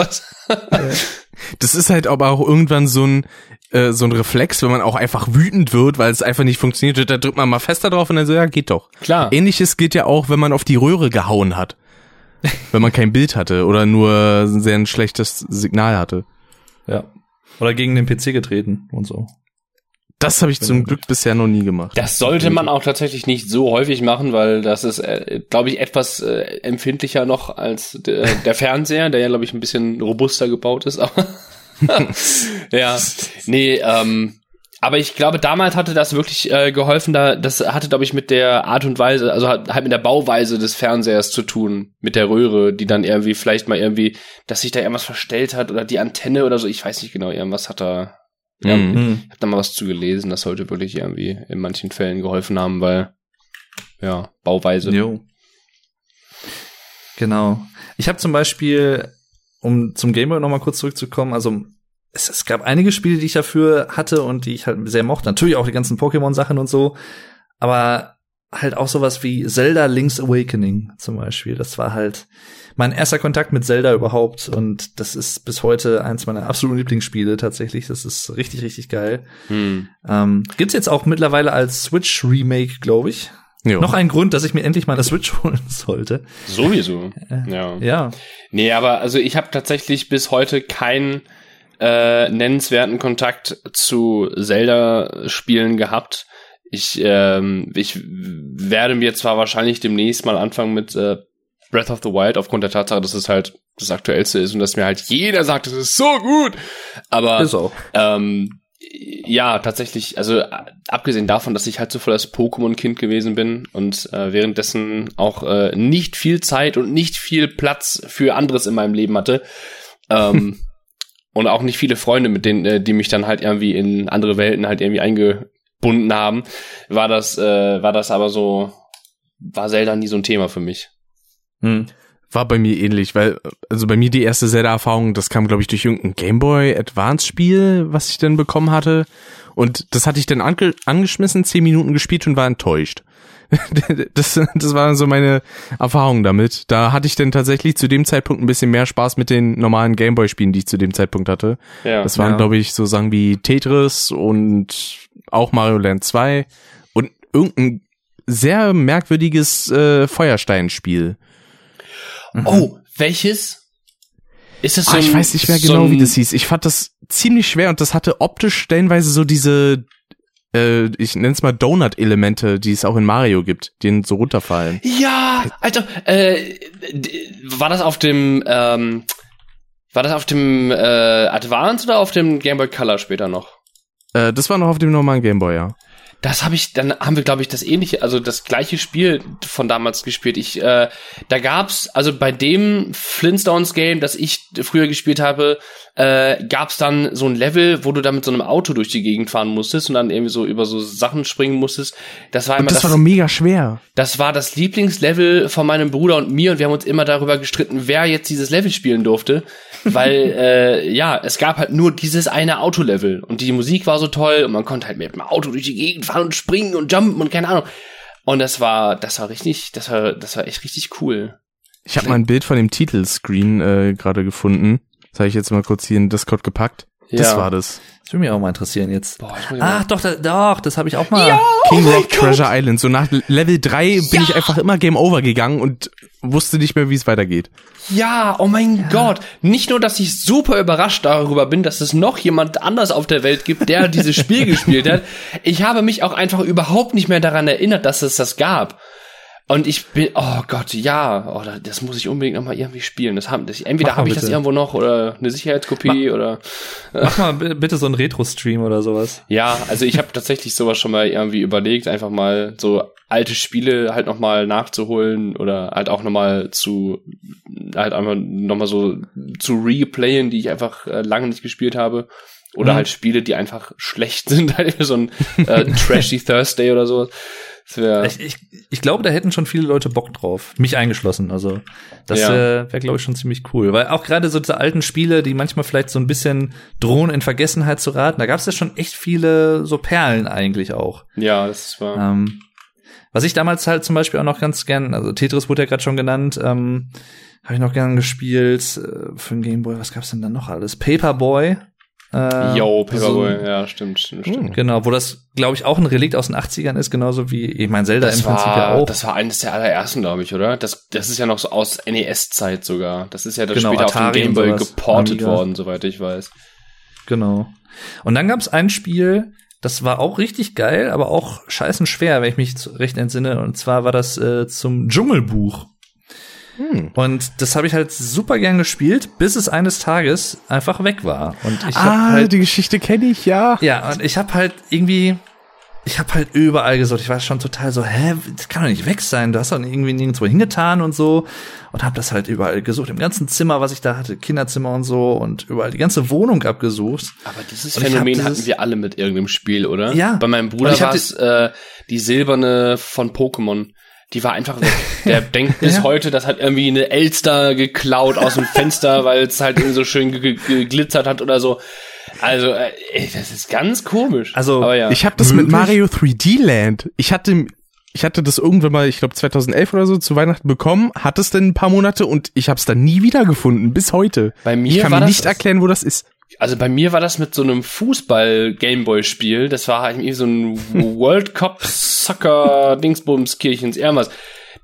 Das ist halt aber auch irgendwann so ein äh, so ein Reflex, wenn man auch einfach wütend wird, weil es einfach nicht funktioniert, da drückt man mal fester drauf und dann so, ja, geht doch. Klar. Ähnliches geht ja auch, wenn man auf die Röhre gehauen hat. wenn man kein Bild hatte oder nur sehr ein schlechtes Signal hatte. Ja. Oder gegen den PC getreten und so. Das habe ich zum Glück bisher noch nie gemacht. Das sollte man auch tatsächlich nicht so häufig machen, weil das ist, äh, glaube ich, etwas äh, empfindlicher noch als der, der Fernseher, der ja, glaube ich, ein bisschen robuster gebaut ist. Aber ja, nee, ähm, aber ich glaube, damals hatte das wirklich äh, geholfen. Da, das hatte, glaube ich, mit der Art und Weise, also halt halt mit der Bauweise des Fernsehers zu tun, mit der Röhre, die dann irgendwie vielleicht mal irgendwie, dass sich da irgendwas verstellt hat oder die Antenne oder so. Ich weiß nicht genau, irgendwas hat da. Ja, Mhm. Hm. ich habe da mal was zu gelesen, das sollte wirklich irgendwie in manchen Fällen geholfen haben, weil ja Bauweise. Jo. Genau. Ich habe zum Beispiel, um zum Gameboy noch mal kurz zurückzukommen, also es, es gab einige Spiele, die ich dafür hatte und die ich halt sehr mochte. Natürlich auch die ganzen Pokémon-Sachen und so, aber halt auch sowas wie Zelda Link's Awakening zum Beispiel. Das war halt mein erster Kontakt mit Zelda überhaupt und das ist bis heute eins meiner absoluten Lieblingsspiele tatsächlich. Das ist richtig, richtig geil. Hm. Ähm, gibt's jetzt auch mittlerweile als Switch Remake, glaube ich. Jo. Noch ein Grund, dass ich mir endlich mal eine Switch holen sollte. Sowieso. Ja. Ja. Nee, aber also ich habe tatsächlich bis heute keinen äh, nennenswerten Kontakt zu Zelda-Spielen gehabt. Ich, ähm, ich werde mir zwar wahrscheinlich demnächst mal anfangen mit äh, Breath of the Wild, aufgrund der Tatsache, dass es halt das aktuellste ist und dass mir halt jeder sagt, es ist so gut. Aber ähm, ja, tatsächlich, also äh, abgesehen davon, dass ich halt so voll das Pokémon-Kind gewesen bin und äh, währenddessen auch äh, nicht viel Zeit und nicht viel Platz für anderes in meinem Leben hatte. Ähm, und auch nicht viele Freunde, mit denen, äh, die mich dann halt irgendwie in andere Welten halt irgendwie eingebunden haben, war das, äh, war das aber so, war Zelda nie so ein Thema für mich. Hm. War bei mir ähnlich, weil, also bei mir die erste Zelda-Erfahrung, das kam, glaube ich, durch irgendein Gameboy Advance-Spiel, was ich dann bekommen hatte. Und das hatte ich dann ange angeschmissen, zehn Minuten gespielt und war enttäuscht. das, das war so meine Erfahrung damit. Da hatte ich dann tatsächlich zu dem Zeitpunkt ein bisschen mehr Spaß mit den normalen Gameboy-Spielen, die ich zu dem Zeitpunkt hatte. Ja. Das waren, Ja. glaube ich, so Sachen wie Tetris und auch Mario Land 2 und irgendein sehr merkwürdiges äh, Feuersteinspiel. Oh, welches? Ist das so Ah, ich ein- weiß nicht mehr so genau, wie das hieß. Ich fand das ziemlich schwer und das hatte optisch stellenweise so diese, äh, ich nenne es mal Donut-Elemente, die es auch in Mario gibt, die so runterfallen. Ja, Alter, äh, war das auf dem, ähm, war das auf dem äh, Advance oder auf dem Game Boy Color später noch? Äh, das war noch auf dem normalen Gameboy, ja. Das habe ich, dann haben wir, glaube ich, das ähnliche, also das gleiche Spiel von damals gespielt. Ich, äh, da gab's, also bei dem Flintstones-Game, das ich früher gespielt habe, äh, gab's dann so ein Level, wo du da mit so einem Auto durch die Gegend fahren musstest und dann irgendwie so über so Sachen springen musstest. Das war immer Und das war doch mega schwer. Das war das Lieblingslevel von meinem Bruder und mir und wir haben uns immer darüber gestritten, wer jetzt dieses Level spielen durfte, weil äh, ja, es gab halt nur dieses eine Autolevel und die Musik war so toll und man konnte halt mit dem Auto durch die Gegend fahren und springen und jumpen und keine Ahnung. Und das war das war richtig, das war das war echt richtig cool. Ich habe mal ein Bild von dem Titelscreen äh, gerade gefunden. Das habe ich jetzt mal kurz hier in Discord gepackt. Das Ja. war das. Das würde mich auch mal interessieren jetzt. Boah, ja Ach, mal- doch, da, doch, das habe ich auch mal. King Rock Treasure Island. So nach Level 3 bin ich einfach immer Game Over gegangen und wusste nicht mehr, wie es weitergeht. Ja, oh mein Gott. Nicht nur, dass ich super überrascht darüber bin, dass es noch jemand anders auf der Welt gibt, der dieses Spiel gespielt hat. Ich habe mich auch einfach überhaupt nicht mehr daran erinnert, dass es das gab. Und ich bin, oh Gott, ja, oh, da- das muss ich unbedingt noch mal irgendwie spielen. Das haben, das, entweder Mach habe ich das bitte. irgendwo noch oder eine Sicherheitskopie oder Mach mal bi- bitte so einen Retro-Stream oder sowas. ja, also ich habe tatsächlich sowas schon mal irgendwie überlegt, einfach mal so alte Spiele halt noch mal nachzuholen oder halt auch noch mal zu halt einfach noch mal so zu replayen, die ich einfach äh, lange nicht gespielt habe. Oder Mhm. halt Spiele, die einfach schlecht sind, halt so ein äh, Trashy Thursday oder so. Ich, ich, ich glaube, da hätten schon viele Leute Bock drauf. Mich eingeschlossen. Also das Ja. äh, wäre, glaube ich, schon ziemlich cool. Weil auch gerade so diese alten Spiele, die manchmal vielleicht so ein bisschen drohen, in Vergessenheit zu raten, da gab es ja schon echt viele so Perlen eigentlich auch. ja, das war. Ähm, was ich damals halt zum Beispiel auch noch ganz gern, also Tetris wurde ja gerade schon genannt, ähm, habe ich noch gern gespielt äh, für den Gameboy. Was gab's denn dann noch alles? Paperboy. Äh, Yo, also- Paperboy, ja, stimmt, stimmt, stimmt. Genau, wo das, glaube ich, auch ein Relikt aus den 80ern ist, genauso wie, ich meine, Zelda Das im Prinzip war, ja auch. das war eines der allerersten, glaube ich, oder? Das, das ist ja noch so aus NES-Zeit sogar. Das ist ja dann Genau, später Atari auf den Gameboy geportet Amiga. worden, soweit ich weiß. Genau. Und dann gab's ein Spiel, das war auch richtig geil, aber auch scheißen schwer, wenn ich mich recht entsinne. Und zwar war das äh, zum Dschungelbuch. Hm. Und das habe ich halt super gern gespielt, bis es eines Tages einfach weg war. Und ich ah, halt die Geschichte kenne ich, ja. Ja, und ich habe halt irgendwie, ich habe halt überall gesucht. Ich war schon total so, hä, das kann doch nicht weg sein. Du hast doch irgendwie nirgendwo hingetan und so. Und habe das halt überall gesucht. Im ganzen Zimmer, was ich da hatte, Kinderzimmer und so. Und überall die ganze Wohnung abgesucht. Aber dieses Und Phänomen dieses- hatten wir alle mit irgendeinem Spiel, oder? Ja. Bei meinem Bruder ich hab war es äh, die silberne von Pokémon. Die war einfach weg. Der denkt bis Ja. heute, das hat irgendwie eine Elster geklaut aus dem Fenster, weil es halt irgendwie so schön ge- ge- geglitzert hat oder so. Also, äh, ey, das ist ganz komisch. Also, Aber ja. Ich habe das mit Wirklich? Mario 3D Land. Ich hatte ich hatte das irgendwann mal, ich glaube 2011 oder so zu Weihnachten bekommen, hatte es dann ein paar Monate und ich habe es dann nie wiedergefunden bis heute. bei mir Ich kann war mir das, nicht erklären, wo das ist. Also bei mir war das mit so einem Fußball-Gameboy-Spiel. Das war halt irgendwie so ein World Cup Soccer Dingsbumskirchens irgendwas.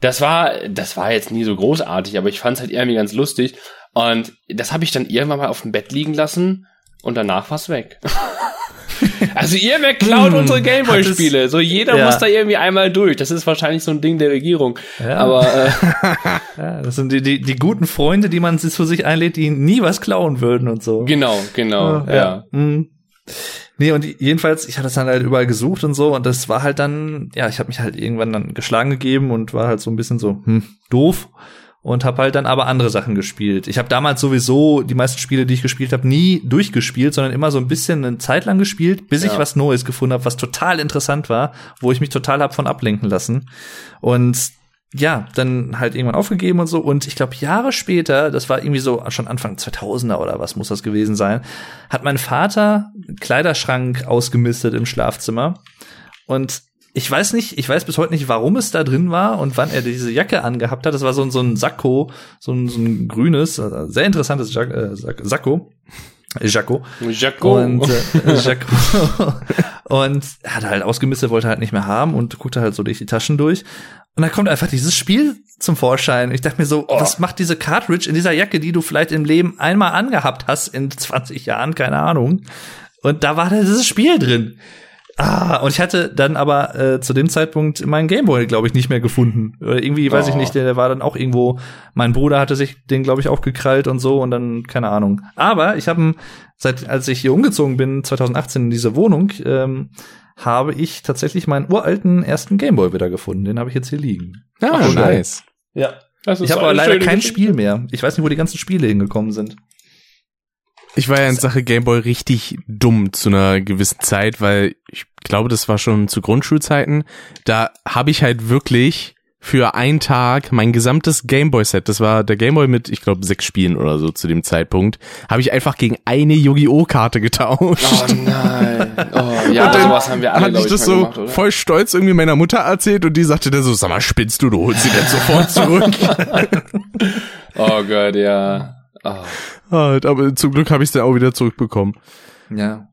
Das war, das war jetzt nie so großartig, aber ich fand es halt irgendwie ganz lustig. Und das habe ich dann irgendwann mal auf dem Bett liegen lassen und danach war's weg. Also ihr wer klaut Hm, unsere Gameboy-Spiele. So jeder Ja. muss da irgendwie einmal durch. Das ist wahrscheinlich so ein Ding der Regierung. Ja. Aber äh, ja, das sind die, die, die guten Freunde, die man sich für sich einlädt, die nie was klauen würden und so. genau, genau, ja. Mhm. Nee, und jedenfalls, ich hatte das dann halt überall gesucht und so und das war halt dann, ja, ich habe mich halt irgendwann dann geschlagen gegeben und war halt so ein bisschen so, hm, doof und habe halt dann aber andere Sachen gespielt. Ich habe damals sowieso die meisten Spiele, die ich gespielt habe, nie durchgespielt, sondern immer so ein bisschen eine Zeit lang gespielt, bis ich Ja. was Neues gefunden habe, was total interessant war, wo ich mich total hab von ablenken lassen. Und ja, dann halt irgendwann aufgegeben und so. Und ich glaube, Jahre später, das war irgendwie so schon Anfang 2000er oder was muss das gewesen sein, hat mein Vater einen Kleiderschrank ausgemistet im Schlafzimmer. Und ich weiß nicht, ich weiß bis heute nicht, warum es da drin war und wann er diese Jacke angehabt hat. Das war so, ein- so ein Sakko, so ein, so ein grünes, äh, sehr interessantes Jack, äh, Sakko. Jacko. Jaco. Und äh, Jacques und er hat halt ausgemistet, wollte halt nicht mehr haben und guckte halt so durch die Taschen durch. Und dann kommt einfach dieses Spiel zum Vorschein. Ich dachte mir so, Oh. was macht diese Cartridge in dieser Jacke, die du vielleicht im Leben einmal angehabt hast in 20 Jahren, keine Ahnung. Und da war da dieses Spiel drin. Ah, und ich hatte dann aber äh, zu dem Zeitpunkt meinen Gameboy, glaube ich, nicht mehr gefunden. Oder irgendwie, weiß ich Oh. nicht, der, der war dann auch irgendwo, mein Bruder hatte sich den, glaube ich, auch gekrallt und so und dann, keine Ahnung. Aber ich habe seit, als ich hier umgezogen bin, 2018 in diese Wohnung, ähm, habe ich tatsächlich meinen uralten ersten Gameboy wieder gefunden. Den habe ich jetzt hier liegen. Ah, Ach, nice. Ja. Ich habe aber leider kein Geschichte. Spiel mehr. Ich weiß nicht, wo die ganzen Spiele hingekommen sind. Ich war ja in Sache Gameboy richtig dumm zu einer gewissen Zeit, weil ich glaube, das war schon zu Grundschulzeiten. Da habe ich halt wirklich für einen Tag mein gesamtes Gameboy-Set, das war der Gameboy mit, ich glaube, sechs Spielen oder so zu dem Zeitpunkt, habe ich einfach gegen eine Yu-Gi-Oh! Karte getauscht. Oh nein. Oh, ja, dann sowas haben wir alle, glaube ich ich, das so gemacht, voll stolz irgendwie meiner Mutter erzählt und die sagte dann so, sag mal, spinnst du, du holst sie jetzt sofort zurück. Oh Gott, ja. Oh. Halt, aber zum Glück habe ich es dann auch wieder zurückbekommen. Ja.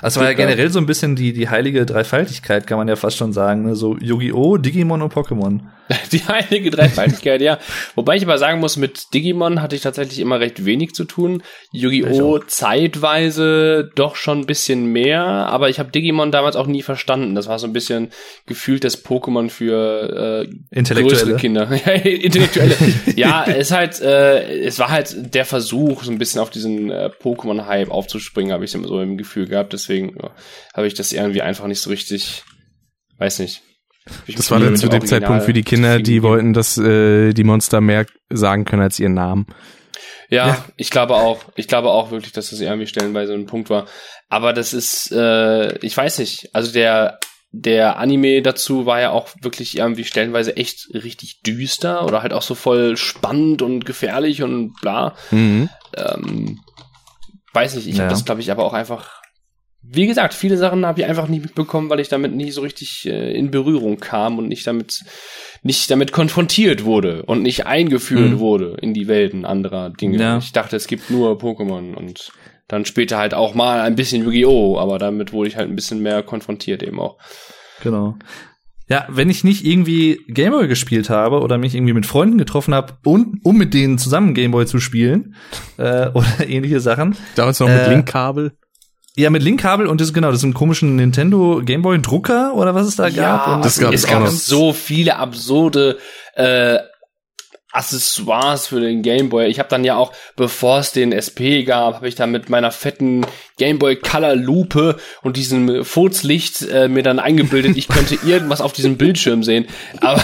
Also war ja generell so ein bisschen die, die heilige Dreifaltigkeit, kann man ja fast schon sagen. Ne? So Yu-Gi-Oh!, Digimon und Pokémon. Die heilige Dreifaltigkeit, ja. Wobei ich aber sagen muss, mit Digimon hatte ich tatsächlich immer recht wenig zu tun. Yu-Gi-Oh! zeitweise doch schon ein bisschen mehr, aber ich habe Digimon damals auch nie verstanden. Das war so ein bisschen gefühlt das Pokémon für äh, Intellektuelle. größere Kinder. Ja, Intellektuelle. ja, es halt, äh, es war halt der Versuch, so ein bisschen auf diesen äh, Pokémon-Hype aufzuspringen, habe ich immer so im Gefühl gehabt. Deswegen ja, habe ich das irgendwie einfach nicht so richtig, weiß nicht. Das war dann zu dem Zeitpunkt für die Kinder, die wollten, dass äh, die Monster mehr sagen können als ihren Namen. Ja, Ja. ich glaube auch. Ich glaube auch wirklich, dass das irgendwie stellenweise ein Punkt war. Aber das ist, äh, ich weiß nicht. Also der der Anime dazu war ja auch wirklich irgendwie stellenweise echt richtig düster oder halt auch so voll spannend und gefährlich und bla. Mhm. Ähm, weiß nicht. Ich Ja. habe das glaube ich aber auch einfach. Wie gesagt, viele Sachen habe ich einfach nicht mitbekommen, weil ich damit nicht so richtig äh, in Berührung kam und nicht damit nicht damit konfrontiert wurde und nicht eingeführt Mhm. wurde in die Welten anderer Dinge. Ja. Ich dachte, es gibt nur Pokémon und dann später halt auch mal ein bisschen Yu-Gi-Oh!, aber damit wurde ich halt ein bisschen mehr konfrontiert eben auch. Genau. Ja, wenn ich nicht irgendwie Gameboy gespielt habe oder mich irgendwie mit Freunden getroffen habe, und, um mit denen zusammen Gameboy zu spielen äh, oder ähnliche Sachen. Damals noch mit Äh, Linkkabel. Ja, mit Linkkabel und das genau, das sind komischen Nintendo Gameboy Drucker oder was es da gab. Und das gab es es gab auch noch. so viele absurde äh, Accessoires für den Gameboy. Ich habe dann ja auch, bevor es den SP gab, habe ich dann mit meiner fetten Gameboy Color Lupe und diesem Furzlicht äh, mir dann eingebildet, ich könnte irgendwas auf diesem Bildschirm sehen. Aber,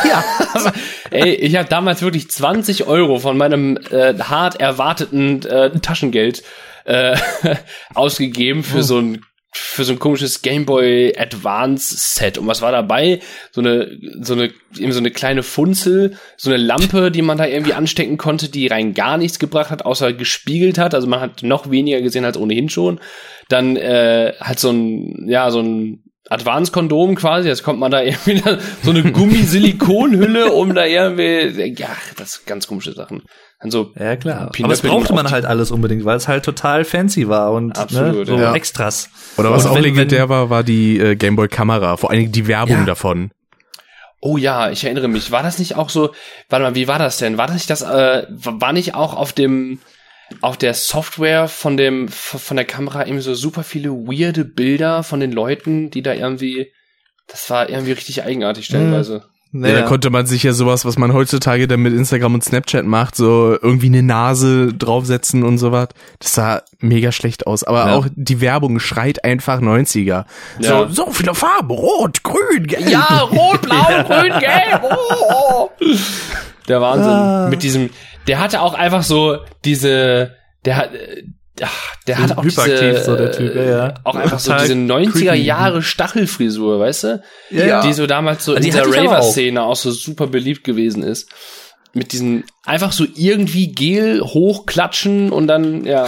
aber ey, ich habe damals wirklich 20 Euro von meinem äh, hart erwarteten äh, Taschengeld äh, ausgegeben für so ein für so ein komisches Game Boy Advance Set. Und was war dabei? So eine, so eine, eben so eine kleine Funzel, so eine Lampe, die man da irgendwie anstecken konnte, die rein gar nichts gebracht hat, außer gespiegelt hat. Also man hat noch weniger gesehen als ohnehin schon. Dann äh, halt so ein, ja, so ein Advance-Kondom quasi, jetzt kommt man da irgendwie so eine Gummisilikonhülle, um da irgendwie, ja, das ganz komische Sachen. Dann so ja, klar. Pinöppel Aber es brauchte man halt alles unbedingt, weil es halt total fancy war und Absolut, ne, so ja. Extras. Oder was Und auch wenn- legendär war, war die äh, Gameboy-Kamera. Vor allen Dingen die Werbung Ja. davon. Oh ja, ich erinnere mich. War das nicht auch so? Warte mal, wie war das denn? War das nicht das? Äh, war nicht auch auf dem auf der Software von dem von der Kamera irgendwie so super viele weirde Bilder von den Leuten, die da irgendwie. Das war irgendwie richtig eigenartig stellenweise. Ja, da konnte man sich ja sowas, was man heutzutage dann mit Instagram und Snapchat macht, so irgendwie eine Nase draufsetzen und sowas. Das sah mega schlecht aus. Aber Ja. auch die Werbung schreit einfach 90er. Ja. So, so viele Farben, rot, grün, gelb. Ja, rot, blau, grün, gelb. Oh. Der Wahnsinn. Ah. Mit diesem, der hatte auch einfach so diese, der hat, ach, der So hat auch diese, so der Typ, ja, ja. auch einfach so diese 90er creepy. Jahre Stachelfrisur, weißt du? Ja, ja. Die so damals so in dieser hatte ich aber auch. Raver-Szene auch so super beliebt gewesen ist. Mit diesen, einfach so irgendwie Gel hochklatschen und dann, ja,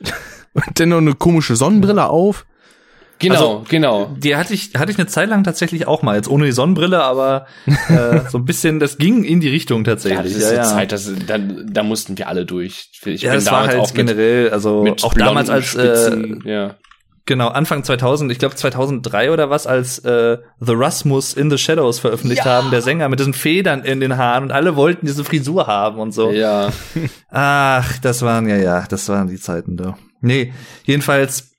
Und dann noch eine komische Sonnenbrille auf. Genau, Also, genau. Die hatte ich, hatte ich eine Zeit lang tatsächlich auch mal, jetzt ohne die Sonnenbrille, aber äh, so ein bisschen, das ging in die Richtung Ja, tatsächlich. das ist eine Zeit, das, da, da mussten wir alle durch. Ich ja, das war halt auch mit, generell, also mit auch damals als äh, Spitzen, ja. genau Anfang 2000, ich glaube 2003 oder was, als äh, The Rasmus in the Shadows veröffentlicht haben, der Sänger mit diesen Federn in den Haaren und alle wollten diese Frisur haben und so. Ja, Ach, das waren ja ja, das waren die Zeiten da. Nee, jedenfalls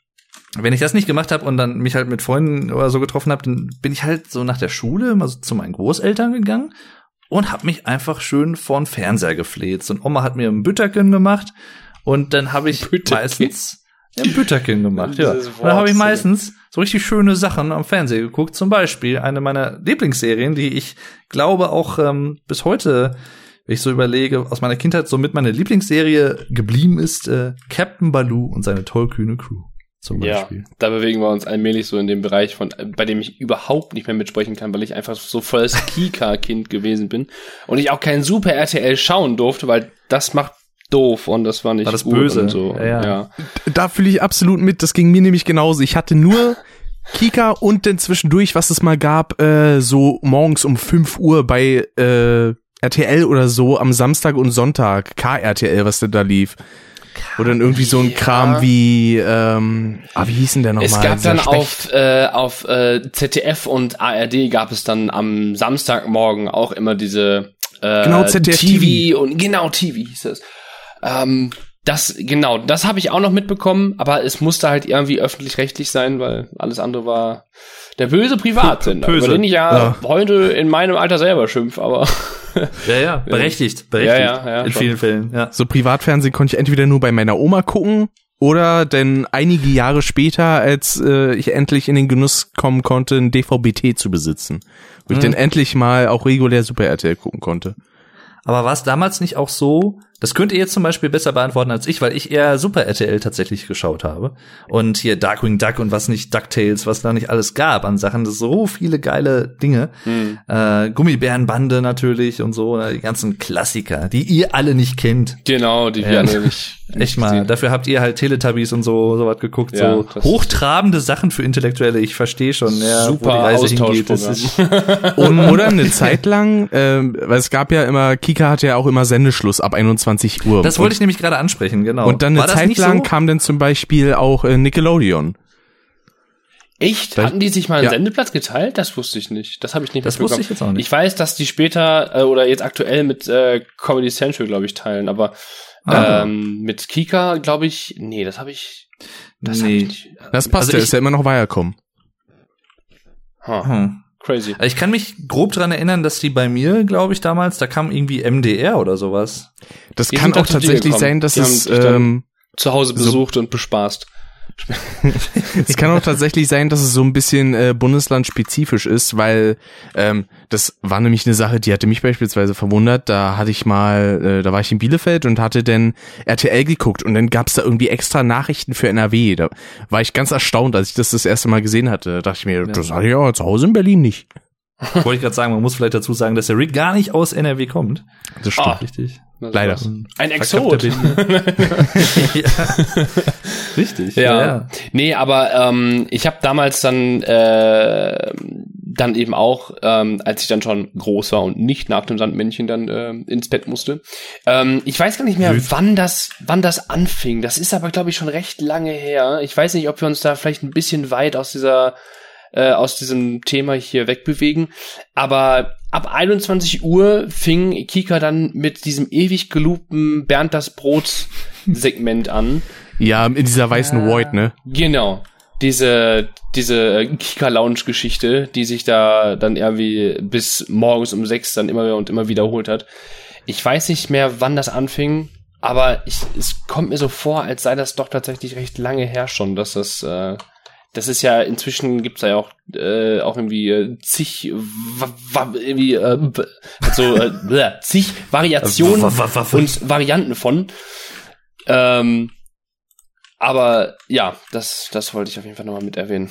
wenn ich das nicht gemacht habe und dann mich halt mit Freunden oder so getroffen habe, dann bin ich halt so nach der Schule mal so zu meinen Großeltern gegangen und habe mich einfach schön vorn Fernseher gefleht. Und Oma hat mir ein Bütterken gemacht und dann habe ich Bütterken? meistens ein Bütterken gemacht, ja. Und dann habe ich meistens so richtig schöne Sachen am Fernseher geguckt. Zum Beispiel eine meiner Lieblingsserien, die ich glaube auch ähm, bis heute, wenn ich so überlege, aus meiner Kindheit somit meine Lieblingsserie geblieben ist, äh, Captain Baloo und seine tollkühne Crew. Zum ja, Beispiel. da bewegen wir uns allmählich so in dem Bereich von, bei dem ich überhaupt nicht mehr mitsprechen kann, weil ich einfach so volles Kika-Kind gewesen bin und ich auch kein Super RTL schauen durfte, weil das macht doof und das war nicht War das gut böse? und so. Ja, ja. ja. Da fühle ich absolut mit. Das ging mir nämlich genauso. Ich hatte nur Kika und dann zwischendurch, was es mal gab, äh, so morgens um 5 Uhr bei äh, RTL oder so am Samstag und Sonntag. KRTL, was denn da lief. Wo dann irgendwie so ein Ja. Kram wie, ähm, ah, wie hieß denn der nochmal? Es gab dann auf, äh, auf äh, ZDF und ARD gab es dann am Samstagmorgen auch immer diese äh, Genau, ZDF TV und genau TV hieß es. Ähm, das genau, das habe ich auch noch mitbekommen, aber es musste halt irgendwie öffentlich-rechtlich sein, weil alles andere war der böse Privatsender, Böse. über den ich ja, Ja. heute in meinem Alter selber schimpf, aber Ja, ja, berechtigt, berechtigt. Ja, ja, ja, in schon. vielen Fällen, ja. So Privatfernsehen konnte ich entweder nur bei meiner Oma gucken oder denn einige Jahre später, als äh, ich endlich in den Genuss kommen konnte, ein DVB-T zu besitzen. Wo ich Mhm. dann endlich mal auch regulär Super RTL gucken konnte. Aber war es damals nicht auch so, das könnt ihr jetzt zum Beispiel besser beantworten als ich, weil ich eher Super RTL tatsächlich geschaut habe. Und hier Darkwing Duck und was nicht, DuckTales, was da nicht alles gab an Sachen, das so viele geile Dinge. hm. Äh, Gummibärenbande natürlich und so, ne, die ganzen Klassiker, die ihr alle nicht kennt. genau, die wir Ja. alle nicht, Echt mal, gesehen. dafür habt ihr halt Teletubbies und so sowas geguckt, Ja, so hochtrabende Sachen für Intellektuelle. Ich verstehe schon, ja, wo die Super Reise hingeht. Das ist, Und, oder eine Zeit lang, ähm, weil es gab ja immer, Kika hatte ja auch immer Sendeschluss ab 21 Uhr. das wollte ich nämlich gerade ansprechen, genau. Und dann eine Zeit lang so? kam dann zum Beispiel auch äh, Nickelodeon. Echt? Hatten die sich mal einen Ja. Sendeplatz geteilt? Das wusste ich nicht. Das habe ich nicht Das wusste ich jetzt auch nicht. Ich weiß, dass die später äh, oder jetzt aktuell mit äh, Comedy Central, glaube ich, teilen, aber Ah. ähm, mit Kika, glaube ich, nee, das habe ich. Das hab Nee. ich nicht. Das passt Also ja, ich- ist ja immer noch Viacom. Huh, Hm. Crazy. Ich kann mich grob dran erinnern, dass die bei mir, glaube ich, damals, da kam irgendwie MDR oder sowas. Das Die kann auch tatsächlich sein, dass Die haben es, ähm, Zu Hause besucht und bespaßt. es kann auch tatsächlich sein, dass es so ein bisschen äh, bundeslandspezifisch ist, weil ähm, das war nämlich eine Sache, die hatte mich beispielsweise verwundert. Da hatte ich mal, äh, da war ich in Bielefeld und hatte dann RTL geguckt und dann gab's da irgendwie extra Nachrichten für NRW. Da war ich ganz erstaunt, als ich das das erste Mal gesehen hatte. Da dachte ich mir, das hatte ich ja zu Hause in Berlin nicht. Wollte ich gerade sagen, man muss vielleicht dazu sagen, dass der Rick gar nicht aus NRW kommt. Das stimmt. Ah. Richtig. Das Leider. war's. Ein Exot. Ja. Richtig. Ja. Nee, aber ähm, ich habe damals dann äh, dann eben auch, ähm, als ich dann schon groß war und nicht nach dem Sandmännchen dann äh, ins Bett musste. Ähm, ich weiß gar nicht mehr, wann das, wann das anfing. Das ist aber, glaube ich, schon recht lange her. Ich weiß nicht, ob wir uns da vielleicht ein bisschen weit aus dieser äh, aus diesem Thema hier wegbewegen. Aber ab 21 Uhr fing Kika dann mit diesem ewig gelobten Bernd das Brot Segment an. Ja, in dieser weißen Ja. Void, ne? Genau. Diese, diese Kika-Lounge-Geschichte, die sich da dann irgendwie bis morgens um sechs dann immer wieder und immer wiederholt hat. Ich weiß nicht mehr, wann das anfing, aber ich, es kommt mir so vor, als sei das doch tatsächlich recht lange her schon, dass das, äh, das ist ja, inzwischen gibt's da ja auch, äh, auch irgendwie äh, zig, wa- wa- irgendwie, äh, also, äh, zig Variationen und Varianten von. Ähm, aber ja, das, das wollte ich auf jeden Fall nochmal mit erwähnen.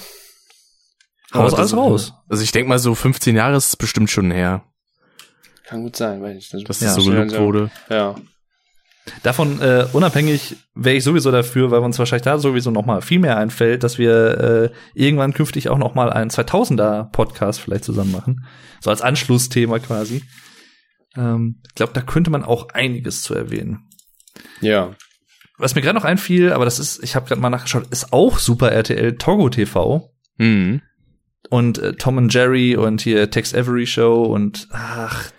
Haus Aber alles das- raus. Also ich denke mal, so 15 Jahre ist es bestimmt schon her, Kann gut sein, weiß ich. Das, dass Ja, das so gelobt wurde. Ja. Davon äh, unabhängig wäre ich sowieso dafür, weil uns wahrscheinlich da sowieso noch mal viel mehr einfällt, dass wir äh, irgendwann künftig auch noch mal einen 2000er Podcast vielleicht zusammen machen, so als Anschlussthema quasi. Ähm, ich glaube, da könnte man auch einiges zu erwähnen. Ja. Was mir gerade noch einfiel, aber das ist, ich habe gerade mal nachgeschaut, ist auch Super RTL Togo TV Mhm. und äh, Tom and Jerry und hier Tex Avery Show und ach,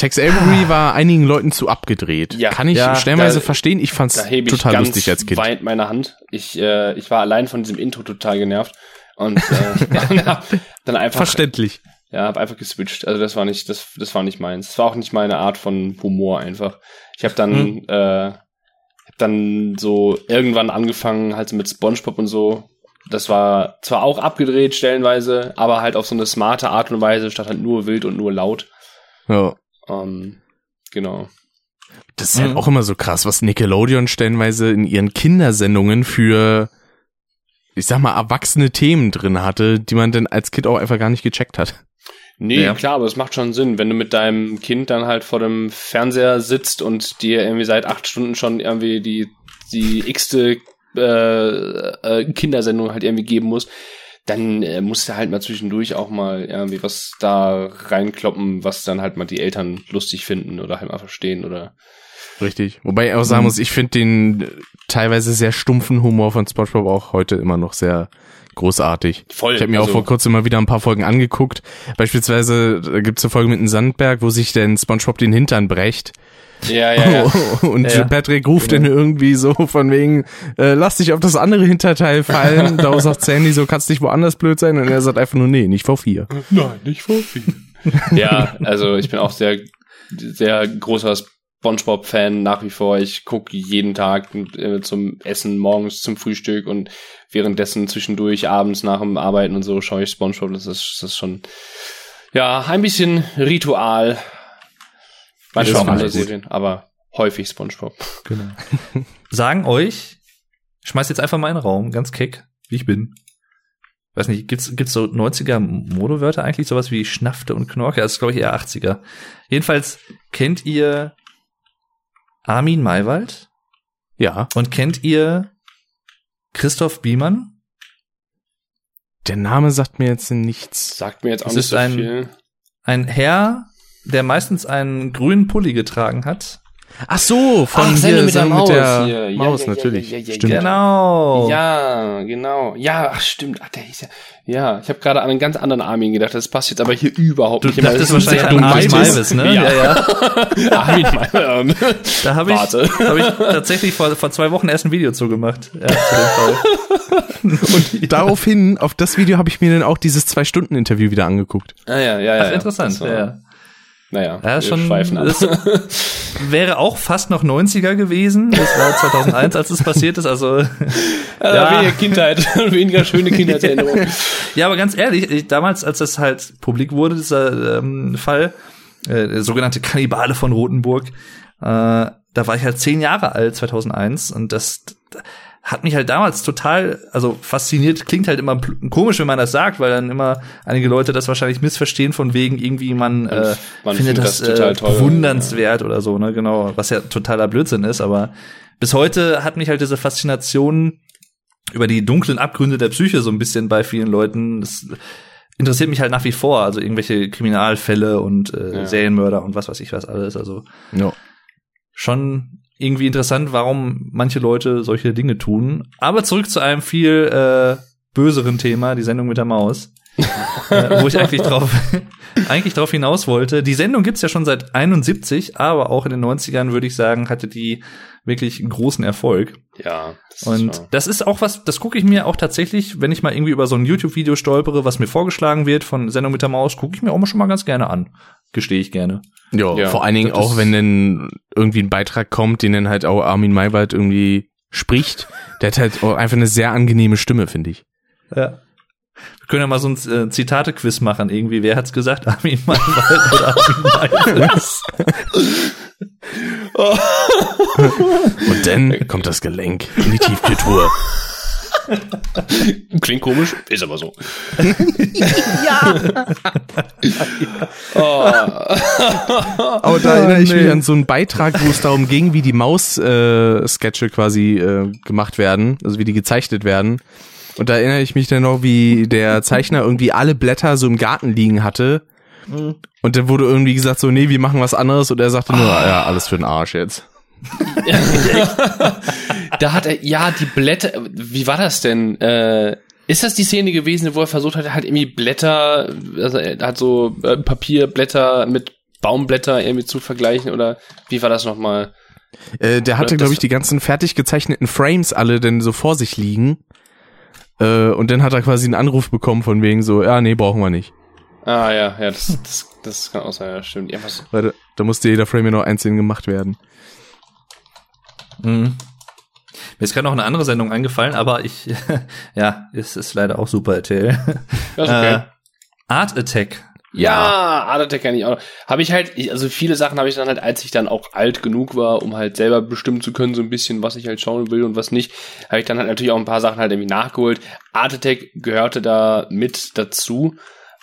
Tex Avery war einigen Leuten zu abgedreht. Ja. Kann ich Ja, stellenweise da- verstehen. Ich fand's Da hebe ich total ganz lustig als Kind. weit meine Hand. Ich, äh, ich war allein von diesem Intro total genervt. Und äh, hab dann einfach Verständlich. Ja, hab einfach geswitcht. Also das war nicht, das, das war nicht meins. Das war auch nicht meine Art von Humor einfach. Ich habe dann, Hm. äh, hab dann so irgendwann angefangen halt so mit SpongeBob und so. Das war zwar auch abgedreht stellenweise, aber halt auf so eine smarte Art und Weise statt halt nur wild und nur laut. Ja. Ähm, genau. Das ist halt Mhm. auch immer so krass, was Nickelodeon stellenweise in ihren Kindersendungen für, ich sag mal, erwachsene Themen drin hatte, die man dann als Kind auch einfach gar nicht gecheckt hat. Nee, Ja. klar, aber es macht schon Sinn, wenn du mit deinem Kind dann halt vor dem Fernseher sitzt und dir irgendwie seit acht Stunden schon irgendwie die, die x-te äh, äh, Kindersendung halt irgendwie geben muss, dann äh, musst du halt mal zwischendurch auch mal irgendwie was da reinkloppen, was dann halt mal die Eltern lustig finden oder halt mal verstehen oder Richtig. Wobei ich auch sagen muss, ich finde den teilweise sehr stumpfen Humor von SpongeBob auch heute immer noch sehr großartig. Voll. Ich habe mir also, auch vor kurzem mal wieder ein paar Folgen angeguckt. Beispielsweise da gibt's eine Folge mit einem Sandberg, wo sich denn SpongeBob den Hintern brecht. Ja, ja, ja. Und Ja. Patrick ruft dann irgendwie so von wegen, äh, lass dich auf das andere Hinterteil fallen. da sagt Sandy so, kannst nicht woanders blöd sein. Und er sagt einfach nur, nee, nicht vor vier. Nein, nicht vor viel. ja, also ich bin auch sehr, sehr großer SpongeBob-Fan nach wie vor. Ich gucke jeden Tag äh, zum Essen, morgens zum Frühstück und währenddessen zwischendurch abends nach dem Arbeiten und so schaue ich SpongeBob. Das ist, das ist schon, ja, ein bisschen Ritual. Bei den. Serien, aber häufig SpongeBob. Genau. Sagen euch, ich schmeiß jetzt einfach mal in den Raum, ganz keck, wie ich bin. Weiß nicht, gibt's, gibt's so 90er Modewörter eigentlich? Sowas wie Schnaffte und Knorke? Das ist, glaube ich, eher 80er. Jedenfalls kennt ihr Armin Maywald Ja, und kennt ihr Christoph Biemann? der Name sagt mir jetzt nichts. Sagt mir jetzt auch Es nicht ist so ein- viel. Ein Herr, der meistens einen grünen Pulli getragen hat. Ach so, von Ach, hier, mit der Maus mit der hier. Ja, Maus, ja, ja, natürlich. ja, ja, ja, Stimmt. Genau. Ja, genau. Ja, ach stimmt. Ach, der hieß ja. Ja, ich habe gerade an einen ganz anderen Armin gedacht. Das passt jetzt aber hier überhaupt Du nicht. dachtest das ist wahrscheinlich an Armin Maivis, ne? Ja, ja. Armin Maivis. Da habe ich, hab ich tatsächlich vor, vor zwei Wochen erst ein Video zugemacht. Ja, zu dem Fall. Und daraufhin, auf das Video habe ich mir dann auch dieses Zwei-Stunden-Interview wieder angeguckt. Ah, ja, ja, ja. Ach, interessant. Das war- ja, ja. Naja, Ja, schon, schweifen ab. das wäre auch fast noch 90er gewesen. Das war 2001, als es passiert ist. Also, ja. Ja. Weniger Kindheit, weniger schöne Kindheitserinnerungen. ja, aber ganz ehrlich, ich, damals, als das halt publik wurde, dieser ähm, Fall, äh, der sogenannte Kannibale von Rothenburg, äh, da war ich halt zehn Jahre alt, 2001, und das hat mich halt damals total, also fasziniert, klingt halt immer komisch, wenn man das sagt, weil dann immer einige Leute das wahrscheinlich missverstehen von wegen irgendwie man, äh, man findet findet das, das total äh, toll, bewundernswert oder so, ne, genau, was ja totaler Blödsinn ist, aber bis heute hat mich halt diese Faszination über die dunklen Abgründe der Psyche so ein bisschen bei vielen Leuten, das interessiert mich halt nach wie vor, also irgendwelche Kriminalfälle und äh, Ja. Serienmörder und was weiß ich was alles, also Ja. schon irgendwie interessant, warum manche Leute solche Dinge tun. Aber zurück zu einem viel äh, böseren Thema, die Sendung mit der Maus, äh, wo ich eigentlich drauf, eigentlich drauf hinaus wollte. Die Sendung gibt's ja schon seit 71, aber auch in den 90ern würde ich sagen, hatte die wirklich einen großen Erfolg. Ja. Das Und war- das ist auch was, das gucke ich mir auch tatsächlich, wenn ich mal irgendwie über so ein YouTube-Video stolpere, was mir vorgeschlagen wird von Sendung mit der Maus, gucke ich mir auch mal schon mal ganz gerne an. Gestehe ich gerne. Ja, Ja, vor allen Dingen auch, wenn dann irgendwie ein Beitrag kommt, den dann halt auch Armin Maywald irgendwie spricht. Der hat halt auch einfach eine sehr angenehme Stimme, finde ich. Ja. Wir können ja mal so ein äh, Zitate-Quiz machen, irgendwie. Wer hat's gesagt? Armin Maywald oder Armin Maywald? Und dann kommt das Gelenk in die Tiefkultur. Klingt komisch, ist aber so. Aber da erinnere ich mich an so einen Beitrag, wo es darum ging, wie die Maus-Sketche quasi äh, gemacht werden, also wie die gezeichnet werden. Und da erinnere ich mich dann noch, wie der Zeichner irgendwie alle Blätter so im Garten liegen hatte. Und dann wurde irgendwie gesagt so, nee, wir machen was anderes. Und er sagte nur, ja, alles für den Arsch jetzt. Da hat er, ja, die Blätter, wie war das denn? Äh, ist das die Szene gewesen, wo er versucht hat, halt irgendwie Blätter, also er hat so äh, Papierblätter mit Baumblätter irgendwie zu vergleichen oder wie war das nochmal? Äh, der hatte, glaube ich, die ganzen fertig gezeichneten Frames alle denn so vor sich liegen. Äh, und dann hat er quasi einen Anruf bekommen von wegen so, ja, nee, brauchen wir nicht. Ah ja, ja, das, das, das kann auch sein, ja, stimmt. Irgendwas, so. Weil da, da musste jeder Frame ja noch einzeln gemacht werden. Mhm. Mir ist gerade noch eine andere Sendung eingefallen, aber ich, ja, es ist leider auch Super RTL. Ja, okay. Äh, Art Attack. Ja, Art Attack kann ich auch. Habe ich halt, ich, also viele Sachen habe ich dann halt, als ich dann auch alt genug war, um halt selber bestimmen zu können, so ein bisschen, was ich halt schauen will und was nicht, habe ich dann halt natürlich auch ein paar Sachen halt irgendwie nachgeholt. Art Attack gehörte da mit dazu.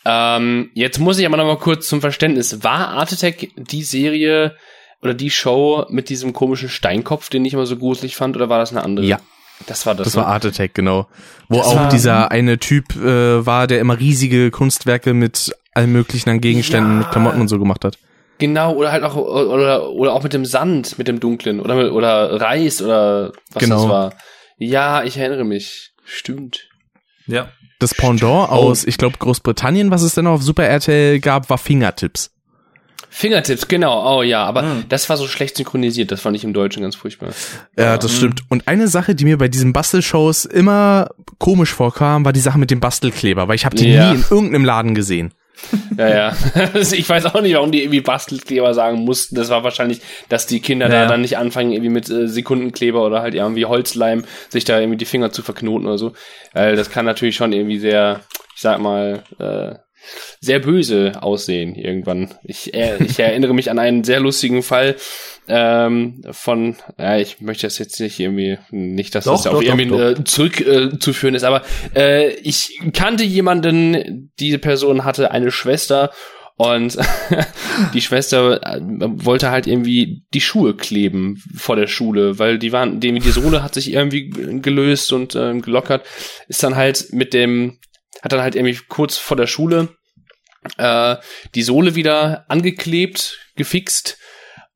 Ähm, jetzt muss ich aber noch mal kurz zum Verständnis. War Art Attack die Serie oder die Show mit diesem komischen Steinkopf, den ich immer so gruselig fand, oder war das eine andere? Ja. Das war das. Das ne? war Art Attack, genau. Wo Das auch war- dieser eine Typ äh, war, der immer riesige Kunstwerke mit allen möglichen an Gegenständen, Ja. mit Klamotten und so gemacht hat. Genau, oder halt auch, oder, oder auch mit dem Sand, mit dem dunklen, oder, mit- oder Reis, oder was Genau. das war. Ja, ich erinnere mich. Stimmt. Ja. Das Pendant aus, ich glaube, Großbritannien, was es denn auf Super RTL gab, war Fingertips. Fingertips, genau, oh ja, aber Hm. das war so schlecht synchronisiert, das fand ich im Deutschen ganz furchtbar. Ja, das stimmt. Und eine Sache, die mir bei diesen Bastelshows immer komisch vorkam, war die Sache mit dem Bastelkleber, weil ich habe die Ja. nie in irgendeinem Laden gesehen. Ja, ja. ich weiß auch nicht, warum die irgendwie Bastelkleber sagen mussten. Das war wahrscheinlich, dass die Kinder Ja. da dann nicht anfangen, irgendwie mit äh, Sekundenkleber oder halt irgendwie Holzleim sich da irgendwie die Finger zu verknoten oder so. Das kann natürlich schon irgendwie sehr, ich sag mal, äh, sehr böse aussehen irgendwann. Ich, äh, ich erinnere mich an einen sehr lustigen Fall ähm, von, ja, ich möchte das jetzt nicht irgendwie, nicht, dass Doch, das auf doch, irgendwie doch. äh, zurückzuführen äh, ist, aber äh, ich kannte jemanden, diese Person hatte eine Schwester und die Schwester äh, wollte halt irgendwie die Schuhe kleben vor der Schule, weil die waren, die, die Sohle hat sich irgendwie gelöst und ähm, gelockert, ist dann halt mit dem, hat dann halt irgendwie kurz vor der Schule äh, die Sohle wieder angeklebt, gefixt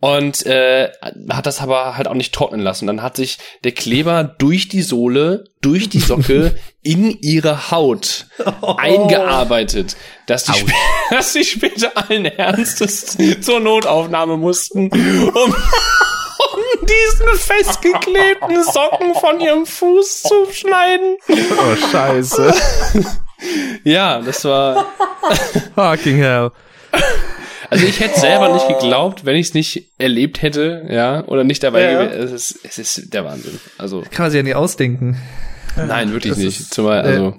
und äh, hat das aber halt auch nicht trocknen lassen. Dann hat sich der Kleber durch die Sohle, durch die Socke in ihre Haut eingearbeitet, dass die, dass die später allen Ernstes zur Notaufnahme mussten, um, um diesen festgeklebten Socken von ihrem Fuß zu schneiden. Oh, scheiße. Ja, das war. Fucking hell. Also ich hätte selber nicht geglaubt, wenn ich es nicht erlebt hätte, ja, oder nicht dabei Ja. gewesen. Es ist, es ist der Wahnsinn. Also Kann man sich ja nicht ausdenken. nein, wirklich das nicht. ist- Zumal, also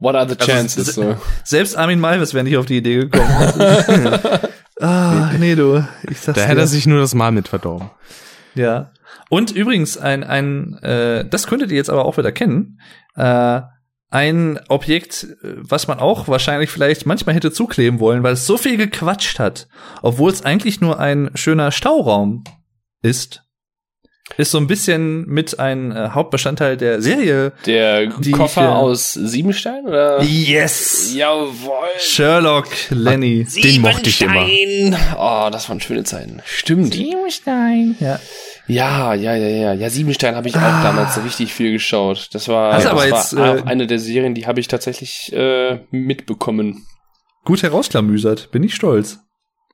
what are the Also, chances? s- so. Selbst Armin Malvis wäre nicht auf die Idee gekommen. ah, nee, du. Ich sag's Da dir. hätte er sich nur das Mal mit verdorben. Ja. Und übrigens ein ein äh, das könntet ihr jetzt aber auch wieder kennen. Äh, ein Objekt, äh, was man auch wahrscheinlich vielleicht manchmal hätte zukleben wollen, weil es so viel gequatscht hat, obwohl es eigentlich nur ein schöner Stauraum ist. Ist so ein bisschen mit ein äh, Hauptbestandteil der Serie. Der Die Koffer äh, aus Siebenstein oder? Yes! Jawohl. Sherlock Lenny. Den mochte ich immer. Siebenstein. Oh, das waren schöne Zeiten. Stimmt. Siebenstein. Ja. Ja, ja, ja, ja. Ja, Siebenstein habe ich auch damals richtig viel geschaut. Das war, Hast das aber war jetzt, auch äh, eine der Serien, die habe ich tatsächlich äh, mitbekommen. Gut herausklamüsert. Bin ich stolz.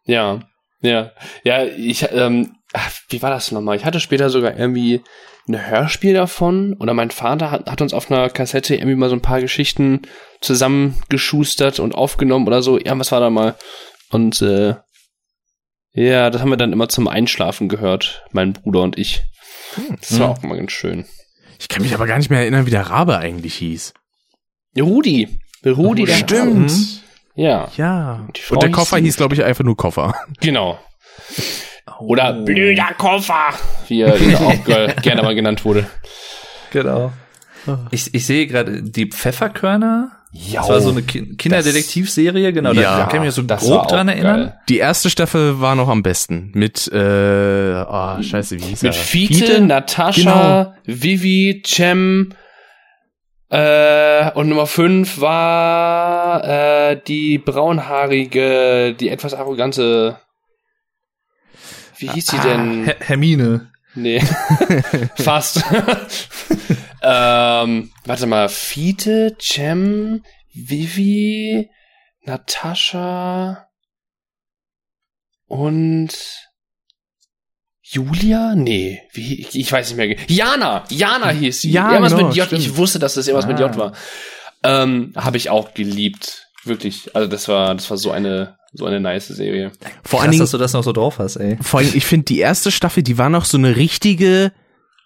Ja, ja, ja. Ich, ähm, ach, wie war das nochmal? Ich hatte später sogar irgendwie ein Hörspiel davon oder mein Vater hat, hat uns auf einer Kassette irgendwie mal so ein paar Geschichten zusammengeschustert und aufgenommen oder so. Ja, was war da mal? Und äh, ja, das haben wir dann immer zum Einschlafen gehört, mein Bruder und ich. Das war Hm. auch mal ganz schön. Ich kann mich aber gar nicht mehr erinnern, wie der Rabe eigentlich hieß. Rudi. Rudi, der Stimmt. Rabe. Ja, Ja. Frau Und der hieß Koffer hieß, glaube ich, einfach nur Koffer. genau. Oder blöder Koffer, wie er ihn auch ge- gerne mal genannt wurde. Genau. Ich, ich sehe gerade die Pfefferkörner. Ja, Das war so eine Ki- Kinderdetektivserie, genau. da, Ja, da kann ich mich so das grob dran erinnern. geil. Die erste Staffel war noch am besten. Mit, äh, oh, scheiße, wie hieß Mit er? Fiete, Natascha, Vivi, Cem, äh, und Nummer 5 war äh, die braunhaarige, die etwas arrogante. Wie hieß sie denn? Her Hermine. Nee. Fast. ähm, warte mal. Fiete, Cem, Vivi, Natascha und Julia? Nee, wie, ich, weiß nicht mehr. Jana! Jana hieß sie. Ja, irgendwas genau, mit J. stimmt. Ich wusste, dass das irgendwas mit J Ah. war. Ähm, habe ich auch geliebt. Wirklich. Also das war, das war so eine, so eine nice Serie. Vor Krass, allen Dingen, dass du das noch so drauf hast, ey. vor allem, ich finde, die erste Staffel, die war noch so eine richtige,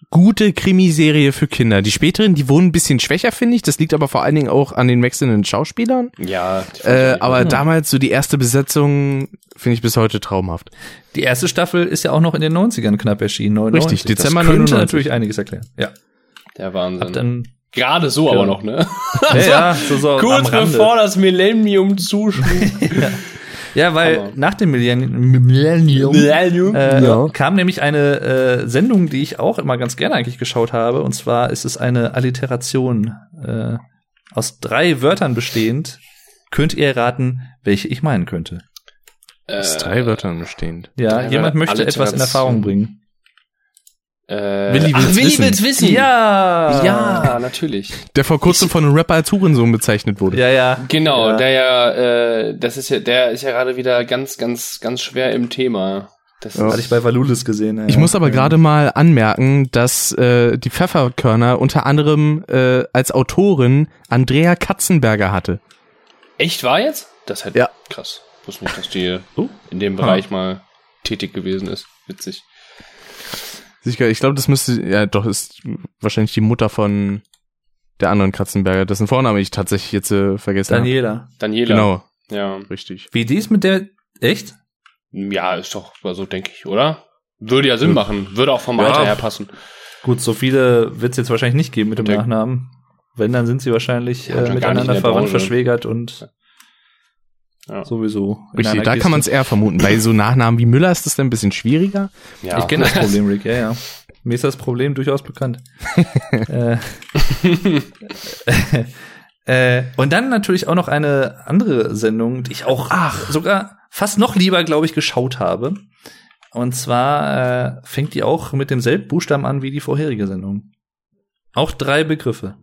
gute Krimiserie für Kinder. Die späteren, die wurden ein bisschen schwächer, finde ich. Das liegt aber vor allen Dingen auch an den wechselnden Schauspielern. Ja. Äh, aber gut. damals so die erste Besetzung finde ich bis heute traumhaft. Die erste Staffel ist ja auch noch in den 90ern knapp erschienen. 99. Richtig, Dezember das könnte 99. natürlich einiges erklären. Ja. der Wahnsinn. Hab dann, Gerade so aber noch, ne? ja, ja, so, so am Kurz Rande. bevor das Millennium zuschlug. Ja, weil Hammer. nach dem Millennium, Millennium äh, Ja. kam nämlich eine äh, Sendung, die ich auch immer ganz gerne eigentlich geschaut habe. Und zwar ist es eine Alliteration äh, aus drei Wörtern bestehend. Könnt ihr erraten, welche ich meinen könnte? Aus Äh, drei Wörtern bestehend. Ja, Drei jemand möchte etwas in. Erfahrung bringen. Äh, Willi will's ach, Willi wissen. will's wissen. Ja! Ja, natürlich. Der vor kurzem von einem Rapper als Hurensohn bezeichnet wurde. Ja, ja. Genau, Ja. der ja, äh, das ist ja, der ist ja gerade wieder ganz, ganz, ganz schwer im Thema. Das Ja. Hatte ich bei Valulis gesehen. Ja. Ich muss aber gerade mal anmerken, dass äh, die Pfefferkörner unter anderem äh, als Autorin Andrea Katzenberger hatte. echt wahr jetzt? Das hätte Ja. krass. Ich wusste nicht, dass die Oh. in dem Bereich mal tätig gewesen ist. Witzig. Sicher, Ich glaube, das müsste, ja doch, ist wahrscheinlich die Mutter von der anderen Katzenberger, dessen Vorname ich tatsächlich jetzt äh, vergessen habe. Daniela. Daniela. Genau, Ja. richtig. Wie die ist mit der, echt? Ja, ist doch so, denke ich, oder? Würde ja Sinn Ja. machen. Würde auch vom Ja. Alter her passen. Gut, so viele wird es jetzt wahrscheinlich nicht geben mit dem Der- Nachnamen. Wenn, dann sind sie wahrscheinlich Ja, äh, miteinander in der verwandt, verschwägert und Ja. sowieso. Richtig, da Kiste. kann man es eher vermuten. Bei so Nachnamen wie Müller ist das dann ein bisschen schwieriger. Ja. Ich kenne das Problem, Rick, ja, ja. Mir ist das Problem durchaus bekannt. äh, äh, und dann natürlich auch noch eine andere Sendung, die ich auch sogar fast noch lieber, glaube ich, geschaut habe. Und zwar äh, fängt die auch mit demselben Buchstaben an wie die vorherige Sendung. Auch drei Begriffe.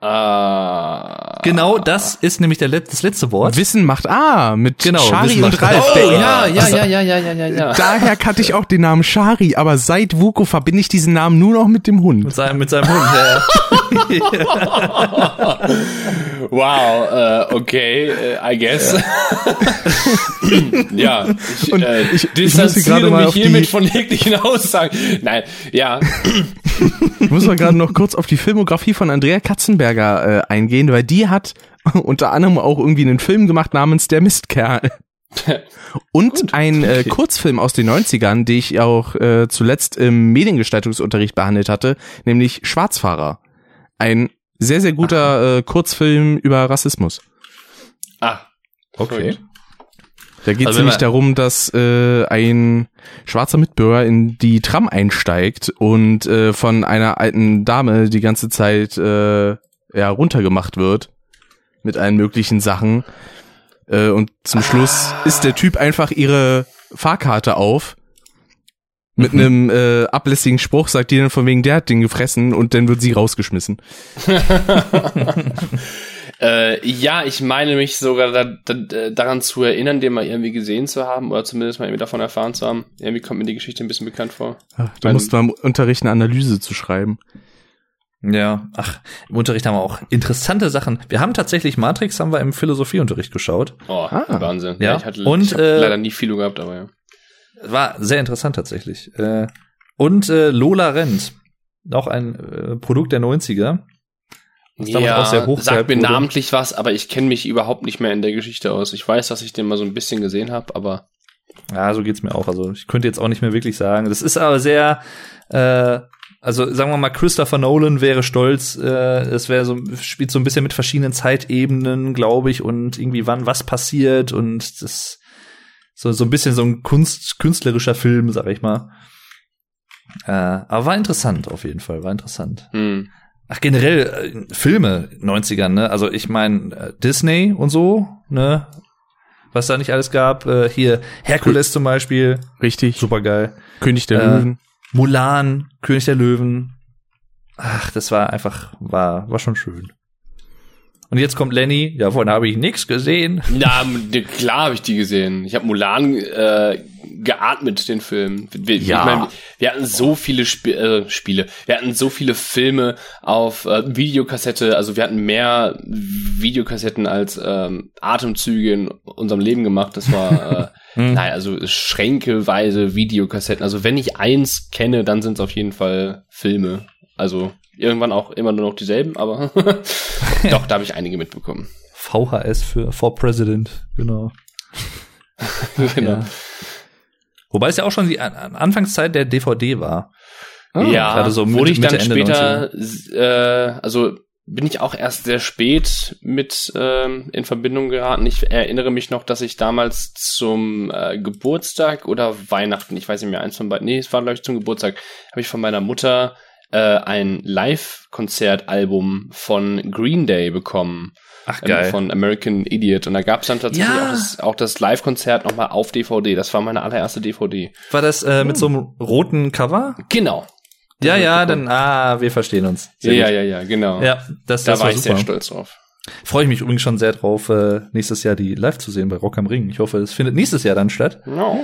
Ah. Genau das ist nämlich der, Let- das letzte Wort. Wissen macht Ah mit Genau, Shari Wissen und Ralf. A. Oh, ja, ja, Also, ja, ja, ja, ja, ja, ja. Daher kannte ich auch den Namen Shari, aber seit Vuko verbinde ich diesen Namen nur noch mit dem Hund. Mit seinem, mit seinem Hund. Ja, ja. Wow, äh, okay, äh, I guess. Ja, ich, Und äh, ich- ich distanziere muss hier gerade mal mich hiermit die- von jeglichen Aussagen. Nein, ja, Ich muss mal gerade noch kurz auf die Filmografie von Andrea Katzenberger äh, eingehen, weil die hat unter anderem auch irgendwie einen Film gemacht namens Der Mistkerl. Und ein äh. Kurzfilm aus den 90ern, den ich auch äh, zuletzt im Mediengestaltungsunterricht behandelt hatte, nämlich Schwarzfahrer. Ein sehr, sehr guter äh, Kurzfilm über Rassismus. ah, Okay. Da geht es Also nämlich darum, dass äh, ein schwarzer Mitbürger in die Tram einsteigt und äh, von einer alten Dame die ganze Zeit äh, ja, runtergemacht wird mit allen möglichen Sachen. Äh, und zum Schluss isst der Typ einfach ihre Fahrkarte auf. Mit einem äh, ablässigen Spruch sagt die dann von wegen, der hat den gefressen und dann wird sie rausgeschmissen. Äh, ja, ich meine mich sogar da, da, daran zu erinnern, den mal irgendwie gesehen zu haben oder zumindest mal irgendwie davon erfahren zu haben. Irgendwie kommt mir die Geschichte ein bisschen bekannt vor. Da Mein- musste man im Unterricht eine Analyse zu schreiben. Ja, ach, im Unterricht haben wir auch interessante Sachen. Wir haben tatsächlich Matrix haben wir im Philosophieunterricht geschaut. Oh, Ah. Wahnsinn. Ja, ich hatte und, ich äh, leider nie Philo gehabt, aber ja. War sehr interessant tatsächlich. Äh, und äh, Lola Rent, auch ein äh, Produkt der 90er. Was damals auch sehr hoch sagt mir wurde. namentlich was, aber ich kenne mich überhaupt nicht mehr in der Geschichte aus. Ich weiß, dass ich den mal so ein bisschen gesehen habe, aber Ja, so geht's mir auch. Also ich könnte jetzt auch nicht mehr wirklich sagen. Das ist aber sehr, äh, also sagen wir mal, Christopher Nolan wäre stolz. Äh, es wäre so spielt so ein bisschen mit verschiedenen Zeitebenen, glaube ich, und irgendwie wann was passiert und das so so ein bisschen so ein Kunst künstlerischer Film, sag ich mal. Äh, aber war interessant auf jeden Fall, war interessant. hm. Ach, generell äh, Filme 90ern, ne? Also ich meine äh, Disney und so, ne? Was da nicht alles gab. Äh, hier Herkules zum Beispiel, Richtig. super geil. König der Äh, Löwen. Mulan, König der Löwen. Ach, das war einfach, war, war schon schön. Und jetzt kommt Lenny, ja, vorhin habe ich nichts gesehen. Na, klar habe ich die gesehen. Ich habe Mulan äh, geatmet, den Film. Wir, Ja. ich mein, wir hatten so viele Sp äh, Spiele, wir hatten so viele Filme auf äh, Videokassette, also wir hatten mehr Videokassetten als ähm, Atemzüge in unserem Leben gemacht. Das war, äh, Hm. nein, also schränkeweise Videokassetten. Also wenn ich eins kenne, dann sind es auf jeden Fall Filme. Also irgendwann auch immer nur noch dieselben, aber doch, da habe ich einige mitbekommen. VHS für For President, genau. genau. Ja. Wobei es ja auch schon die An An- Anfangszeit der DVD war. ja, gerade so wurde ich dann Mitte, später, äh, also bin ich auch erst sehr spät mit ähm, in Verbindung geraten. Ich erinnere mich noch, dass ich damals zum äh, Geburtstag oder Weihnachten, ich weiß nicht mehr, eins von beiden, nee, es war glaube ich zum Geburtstag, habe ich von meiner Mutter äh, ein Live-Konzertalbum von Green Day bekommen. Ach ähm, geil. Von American Idiot. Und da gab es dann tatsächlich Ja. auch das, auch das Live-Konzert nochmal auf DVD. Das war meine allererste DVD. War das äh, mit so einem roten Cover? Genau. Ja, ja, dann, ah, wir verstehen uns. Ja, Sehr ja, gut. ja, ja, genau. Ja, das, da das war war ich super. sehr stolz drauf. Freue ich mich übrigens schon sehr drauf, äh, nächstes Jahr die live zu sehen bei Rock am Ring. Ich hoffe, es findet nächstes Jahr dann statt. No.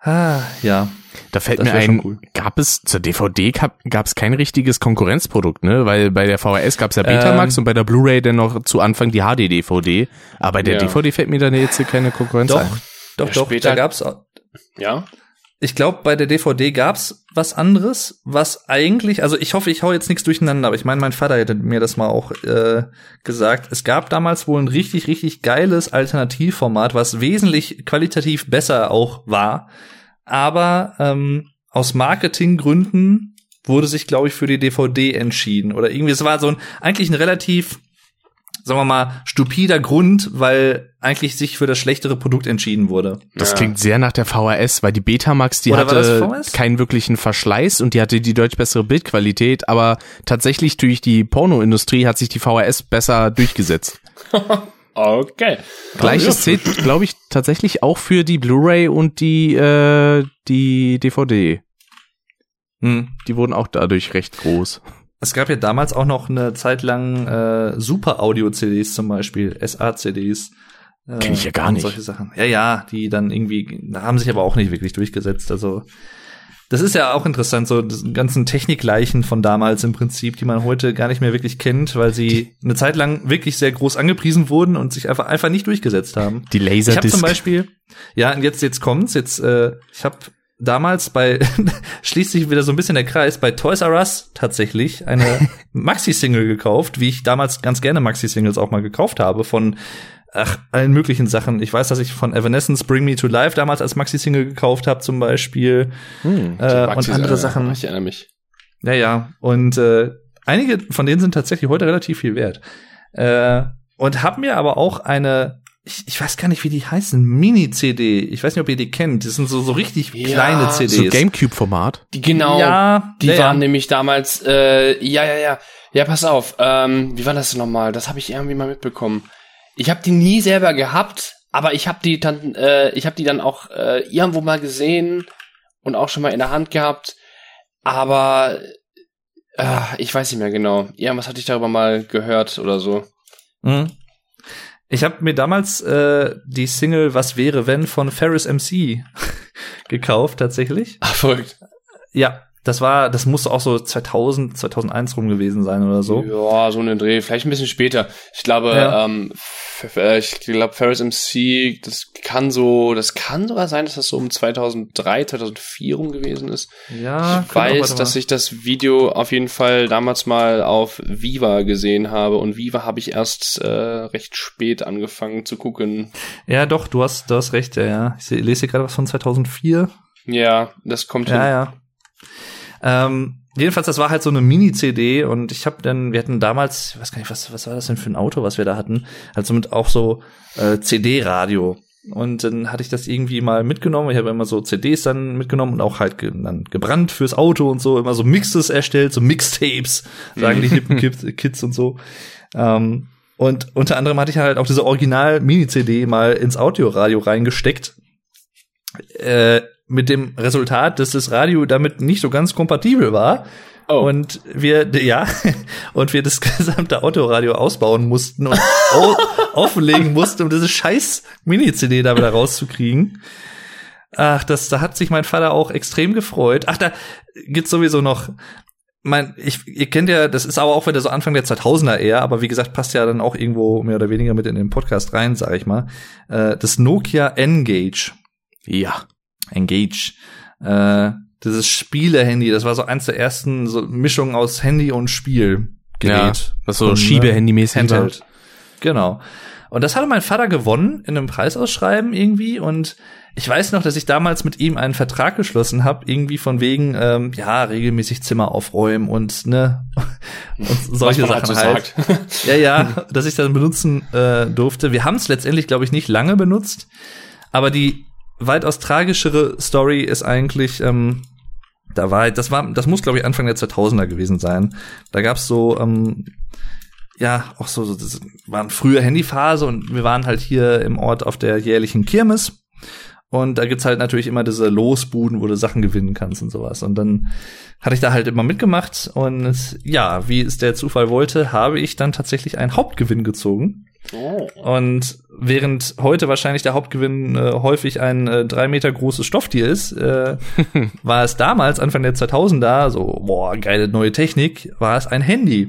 Ah, ja. Da fällt Das mir ein, cool. gab es zur DVD gab es kein richtiges Konkurrenzprodukt, ne? Weil bei der VHS gab es ja Betamax Ähm. und bei der Blu-ray dann noch zu Anfang die HD-DVD. Aber bei der Ja. DVD fällt mir da jetzt keine Konkurrenz Doch, ein. doch, Ja, doch. später- Da gab's, Ja? ich glaube, bei der DVD gab's was anderes, was eigentlich, also ich hoffe, ich hau jetzt nichts durcheinander, aber ich meine, mein Vater hätte mir das mal auch äh, gesagt. Es gab damals wohl ein richtig, richtig geiles Alternativformat, was wesentlich qualitativ besser auch war. Aber ähm, aus Marketinggründen wurde sich, glaube ich, für die DVD entschieden. Oder irgendwie, es war so ein, eigentlich ein relativ, sagen wir mal, stupider Grund, weil eigentlich sich für das schlechtere Produkt entschieden wurde. Das Ja. klingt sehr nach der VHS, weil die Betamax, die Oder hatte keinen wirklichen Verschleiß und die hatte die deutlich bessere Bildqualität, aber tatsächlich durch die Pornoindustrie hat sich die VHS besser durchgesetzt. Okay. Gleiches zählt, glaube ich, tatsächlich auch für die Blu-ray und die, äh, die DVD. Hm. Die wurden auch dadurch recht groß. Es gab ja damals auch noch eine Zeit lang äh, Super Audio-CDs zum Beispiel, SA-CDs. Äh, Kenn ich ja gar nicht. Solche Sachen. Ja, ja, die dann irgendwie, haben sich aber auch nicht wirklich durchgesetzt. Also das ist ja auch interessant, so die ganzen Technikleichen von damals im Prinzip, die man heute gar nicht mehr wirklich kennt, weil sie eine Zeit lang wirklich sehr groß angepriesen wurden und sich einfach einfach nicht durchgesetzt haben. Die Ich habe zum Beispiel, ja, und jetzt jetzt kommt's, jetzt äh, ich habe damals bei schließt sich wieder so ein bisschen der Kreis bei Toys R Us tatsächlich eine Maxi-Single gekauft, wie ich damals ganz gerne Maxi-Singles auch mal gekauft habe von ach, allen möglichen Sachen. Ich weiß, dass ich von Evanescence Bring Me to Life damals als Maxi-Single gekauft habe zum Beispiel Hm. äh, und andere äh, Sachen. Ich erinnere mich. Ja, ja. Und äh, einige von denen sind tatsächlich heute relativ viel wert. Äh, und hab mir aber auch eine, ich, ich weiß gar nicht, wie die heißen, Mini-CD. Ich weiß nicht, ob ihr die kennt. Das sind so, so richtig Ja, kleine CDs. So Gamecube-Format. Die genau. Ja, Die ja, waren ja. nämlich damals, äh, ja, ja, ja. Ja, pass auf. Ähm, wie war das denn nochmal? Das habe ich irgendwie mal mitbekommen. Ich habe die nie selber gehabt, aber ich habe die dann, äh, ich habe die dann auch äh, irgendwo mal gesehen und auch schon mal in der Hand gehabt. Aber äh, ich weiß nicht mehr genau. Irgendwas hatte ich darüber mal gehört oder so. Mhm. Ich habe mir damals äh, die Single Was wäre wenn von Ferris MC gekauft tatsächlich. Ach, verrückt. Ja, das war, das musste auch so 2000, 2001 rum gewesen sein oder so. Ja, so einen Dreh. Vielleicht ein bisschen später. Ich glaube, Ja. ähm, äh, ich glaube, Ferris MC, das kann so, das kann sogar sein, dass das so um 2003, 2004 rum gewesen ist. Ja, ich weiß, dass ich das Video auf jeden Fall damals mal auf Viva gesehen habe und Viva habe ich erst äh, recht spät angefangen zu gucken. Ja, doch, du hast, du hast recht, ja, ja. Ich lese hier gerade was von 2004. Ja, das kommt Ja, hin. ja. Ähm, jedenfalls, das war halt so eine Mini-CD und ich habe dann, wir hatten damals, ich weiß gar nicht, was, was war das denn für ein Auto, was wir da hatten? Also mit auch so äh, CD-Radio. Und dann hatte ich das irgendwie mal mitgenommen. Ich habe immer so CDs dann mitgenommen und auch halt ge dann gebrannt fürs Auto und so, immer so Mixes erstellt, so Mixtapes, sagen die hippen Kids, Kids und so. Ähm, und unter anderem hatte ich halt auch diese Original-Mini-CD mal ins Audioradio reingesteckt. Äh, mit dem Resultat, dass das Radio damit nicht so ganz kompatibel war. Oh. Und wir, ja, und wir das gesamte Autoradio ausbauen mussten und offenlegen mussten, um diese scheiß Mini-CD da wieder rauszukriegen. Ach, das, da hat sich mein Vater auch extrem gefreut. Ach, da gibt's sowieso noch, mein, ich, ihr kennt ja, das ist aber auch wieder so Anfang der 2000er eher, aber wie gesagt, passt ja dann auch irgendwo mehr oder weniger mit in den Podcast rein, sag ich mal. Äh, das Nokia N-Gage. Ja. Engage. Äh, dieses Spiele-Handy, das war so eins der ersten so Mischungen aus Handy und Spielgerät. Ja, was so Von, Schiebehandy-mäßig war. Handheld. Genau. Und das hatte mein Vater gewonnen in einem Preisausschreiben irgendwie. Und ich weiß noch, dass ich damals mit ihm einen Vertrag geschlossen habe, irgendwie von wegen, ähm, ja, regelmäßig Zimmer aufräumen und ne und solche Sachen halt sagt. Ja, ja, dass ich dann benutzen äh, durfte. Wir haben es letztendlich, glaube ich, nicht lange benutzt. Aber die weitaus tragischere Story ist eigentlich, ähm, da war, das war, das muss, glaube ich, Anfang der 2000er gewesen sein. Da gab's so, ähm, ja, auch so, so das war eine frühe Handyphase und wir waren halt hier im Ort auf der jährlichen Kirmes. Und da gibt's halt natürlich immer diese Losbuden, wo du Sachen gewinnen kannst und sowas. Und dann hatte ich da halt immer mitgemacht. Und ja, wie es der Zufall wollte, habe ich dann tatsächlich einen Hauptgewinn gezogen. Oh. Und während heute wahrscheinlich der Hauptgewinn äh, häufig ein äh, drei Meter großes Stofftier ist, äh, war es damals, Anfang der 2000er, so, boah, geile neue Technik, war es ein Handy.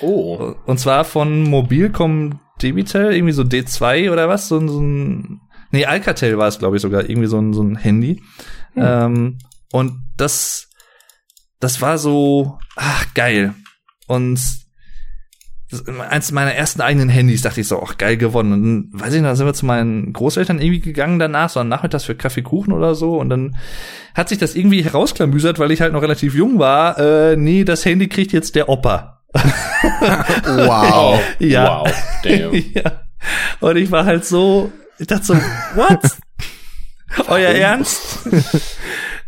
Oh. Und zwar von Mobilcom Debitel, irgendwie so D2 oder was, so, ein- so ein, nee, Alcatel war es, glaube ich, sogar, irgendwie so ein, so ein Handy. Ähm, und das, das war so, ach, geil. Und eins meiner ersten eigenen Handys dachte ich so, ach, geil gewonnen. Und dann, weiß ich noch, sind wir zu meinen Großeltern irgendwie gegangen danach, so Nachmittags für Kaffeekuchen oder so. Und dann hat sich das irgendwie herausklamüsert, weil ich halt noch relativ jung war. Äh, nee, das Handy kriegt jetzt der Opa. Wow. Ja. Wow. Damn. ja. Und ich war halt so, ich dachte so, what? Euer Ernst?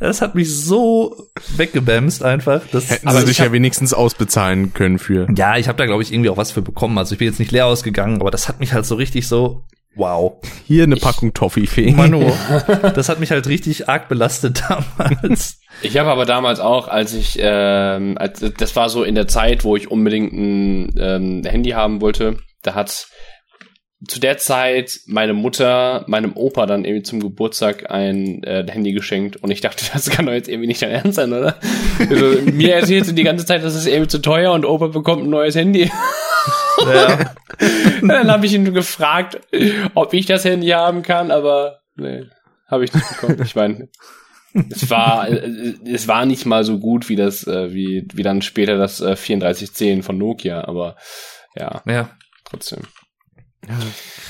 Das hat mich so weggebämst einfach. Das, Hätten sie ich dich hab- ja wenigstens ausbezahlen können für. ja, ich habe da glaube ich irgendwie auch was für bekommen. Also ich bin jetzt nicht leer ausgegangen, aber das hat mich halt so richtig so, wow. Hier eine Packung Toffifee. Manu, das hat mich halt richtig arg belastet damals. Ich habe aber damals auch, als ich, ähm, als, das war so in der Zeit, wo ich unbedingt ein ähm, Handy haben wollte, da hat zu der Zeit meine Mutter meinem Opa dann irgendwie zum Geburtstag ein äh, Handy geschenkt und ich dachte, das kann doch jetzt irgendwie nicht dein Ernst sein, oder? Also, mir erzählt sie die ganze Zeit, das ist irgendwie zu teuer und Opa bekommt ein neues Handy. ja. dann habe ich ihn gefragt, ob ich das Handy haben kann, aber nee, habe ich nicht bekommen. Ich meine, es war äh, es war nicht mal so gut wie das äh, wie wie dann später das äh, 3410 von Nokia, aber ja, ja. trotzdem.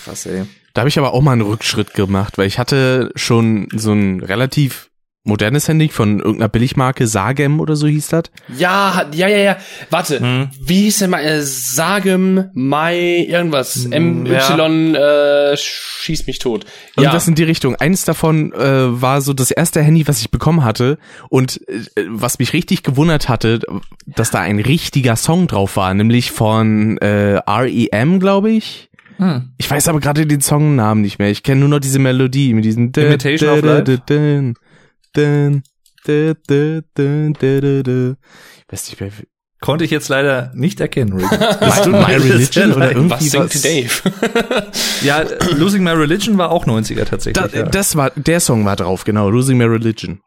Krass, ey. Da habe ich aber auch mal einen Rückschritt gemacht, weil ich hatte schon so ein relativ modernes Handy von irgendeiner Billigmarke, Sagem oder so hieß das. Ja, hat- ja, ja, ja. Warte, Hm. wie hieß denn mal äh, Sagem Mai irgendwas Hm, MY äh, schieß mich tot. Ja. Irgendwas in die Richtung. Eins davon äh, war so das erste Handy, was ich bekommen hatte und äh, was mich richtig gewundert hatte, dass da ein richtiger Song drauf war, nämlich von äh, REM, glaube ich. Hm. Ich weiß aber gerade den Songnamen nicht mehr. Ich kenne nur noch diese Melodie mit diesen Imitation of Life? Ich weiß nicht mehr. Konnte ich jetzt leider nicht erkennen, Rick. Tut mir My Religion oder irgendwie was singt Dave? Ja, Losing My Religion war auch 90er tatsächlich. Da, ja. Das war, der Song war drauf, genau. Losing My Religion.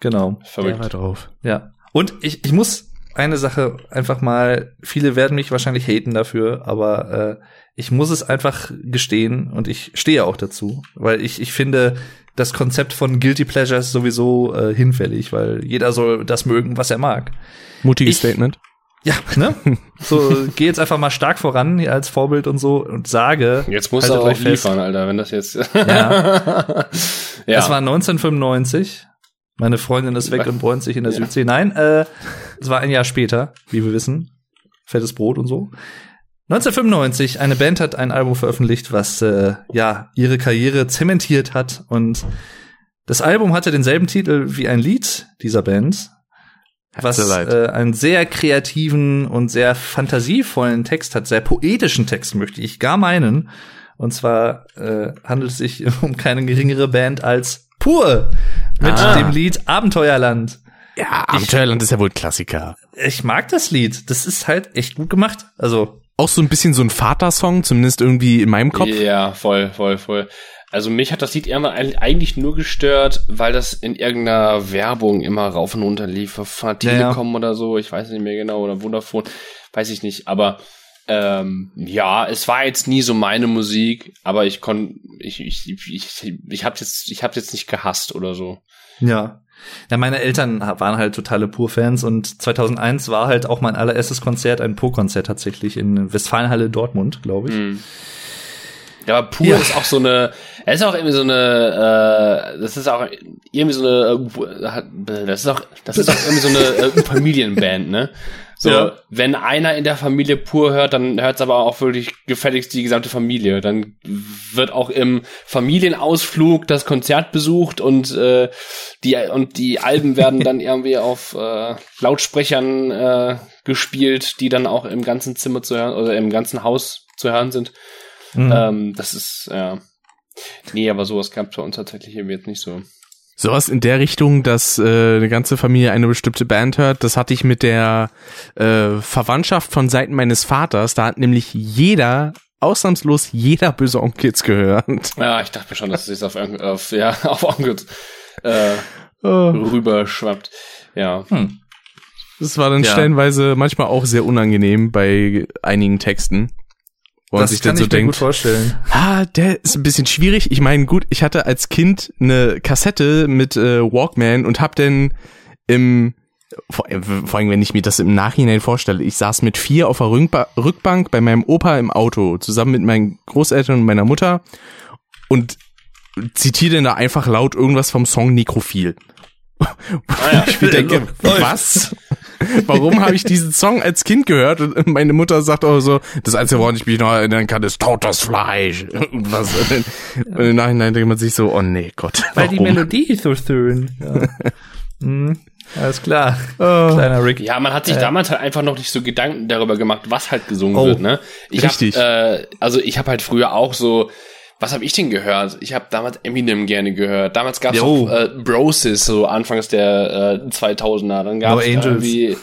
genau. Der Verrückt. war drauf. Ja. Und ich, ich muss eine Sache einfach mal, viele werden mich wahrscheinlich haten dafür, aber äh, ich muss es einfach gestehen und ich stehe auch dazu, weil ich, ich finde das Konzept von Guilty Pleasures sowieso äh, hinfällig, weil jeder soll das mögen, was er mag. Mutiges Ich- Statement. Ja, ne? So, geh jetzt einfach mal stark voran hier als Vorbild und so und sage. Jetzt muss haltet er auch euch fest. liefern, Alter, wenn das jetzt. Ja. ja. Es war 1995. Meine Freundin ist weg und bräunt sich in der Ja. Südsee. Nein, äh, es war ein Jahr später, wie wir wissen. Fettes Brot und so. 1995, eine Band hat ein Album veröffentlicht, was äh, ja ihre Karriere zementiert hat. Und das Album hatte denselben Titel wie ein Lied dieser Band, was äh, einen sehr kreativen und sehr fantasievollen Text hat, sehr poetischen Text möchte ich gar meinen. Und zwar äh, handelt es sich um keine geringere Band als Pur mit Ah. dem Lied Abenteuerland. Ja, Abenteuerland ist ja wohl ein Klassiker. Ich mag das Lied. Das ist halt echt gut gemacht. Also Auch so ein bisschen so ein Vatersong, zumindest irgendwie in meinem Kopf. Ja, voll, voll, voll. Also mich hat das Lied eig- eigentlich nur gestört, weil das in irgendeiner Werbung immer rauf und runter lief, von der Ja, ja. Telekom oder so, ich weiß nicht mehr genau, oder Vodafone, weiß ich nicht, aber Ähm, ja, es war jetzt nie so meine Musik, aber ich konnte, ich, ich, ich, ich habe jetzt, ich habe jetzt nicht gehasst oder so. Ja. Ja, meine Eltern waren halt totale Pur-Fans und 2001 war halt auch mein allererstes Konzert, ein Pur-Konzert tatsächlich in Westfalenhalle Dortmund, glaube ich. Hm. Ja, aber Pur ja. ist auch so eine, es ist auch irgendwie so eine, äh, das ist auch irgendwie so eine, äh, das ist auch, das ist auch irgendwie so eine äh, Familienband, ne? So, ja. wenn einer in der Familie pur hört, dann hört es aber auch wirklich gefälligst die gesamte Familie. Dann wird auch im Familienausflug das Konzert besucht und äh, die und die Alben werden dann irgendwie auf äh, Lautsprechern äh, gespielt, die dann auch im ganzen Zimmer zu hören oder im ganzen Haus zu hören sind. Mhm. Ähm, das ist ja. Nee, aber sowas gab es bei uns tatsächlich eben jetzt nicht so. Sowas in der Richtung, dass äh, eine ganze Familie eine bestimmte Band hört, das hatte ich mit der äh, Verwandtschaft von Seiten meines Vaters. Da hat nämlich jeder, ausnahmslos jeder böse Onkels gehört. Ja, ich dachte mir schon, dass es auf, auf, ja, auf Onkels äh, oh. rüberschwappt. Ja. Hm. Das war dann ja. stellenweise manchmal auch sehr unangenehm bei einigen Texten. Wo das sich kann dann so ich denkt, mir gut vorstellen. Ah, der ist ein bisschen schwierig. Ich meine, gut, ich hatte als Kind eine Kassette mit äh, Walkman und hab dann im vor, äh, vor allem, wenn ich mir das im Nachhinein vorstelle, ich saß mit vier auf der Rückbank bei meinem Opa im Auto, zusammen mit meinen Großeltern und meiner Mutter und zitiere dann da einfach laut irgendwas vom Song Nekrophil. Ah ja. ich mir denke, was? Warum habe ich diesen Song als Kind gehört? Und meine Mutter sagt auch so, das Einzige, woran ich mich noch erinnern kann, ist totes Fleisch. Irgendwas. Und im Nachhinein denkt man sich so, oh nee, Gott. Weil die Melodie ist so schön. Ja. hm. Alles klar. Oh. Kleiner Rick. Ja, man hat sich äh. damals halt einfach noch nicht so Gedanken darüber gemacht, was halt gesungen oh. wird, ne? Ich Richtig. Hab, äh, also ich habe halt früher auch so was habe ich denn gehört? Ich habe damals Eminem gerne gehört. Damals gab's auch äh, Brosis, so anfangs der äh, 2000er. Dann gab's no irgendwie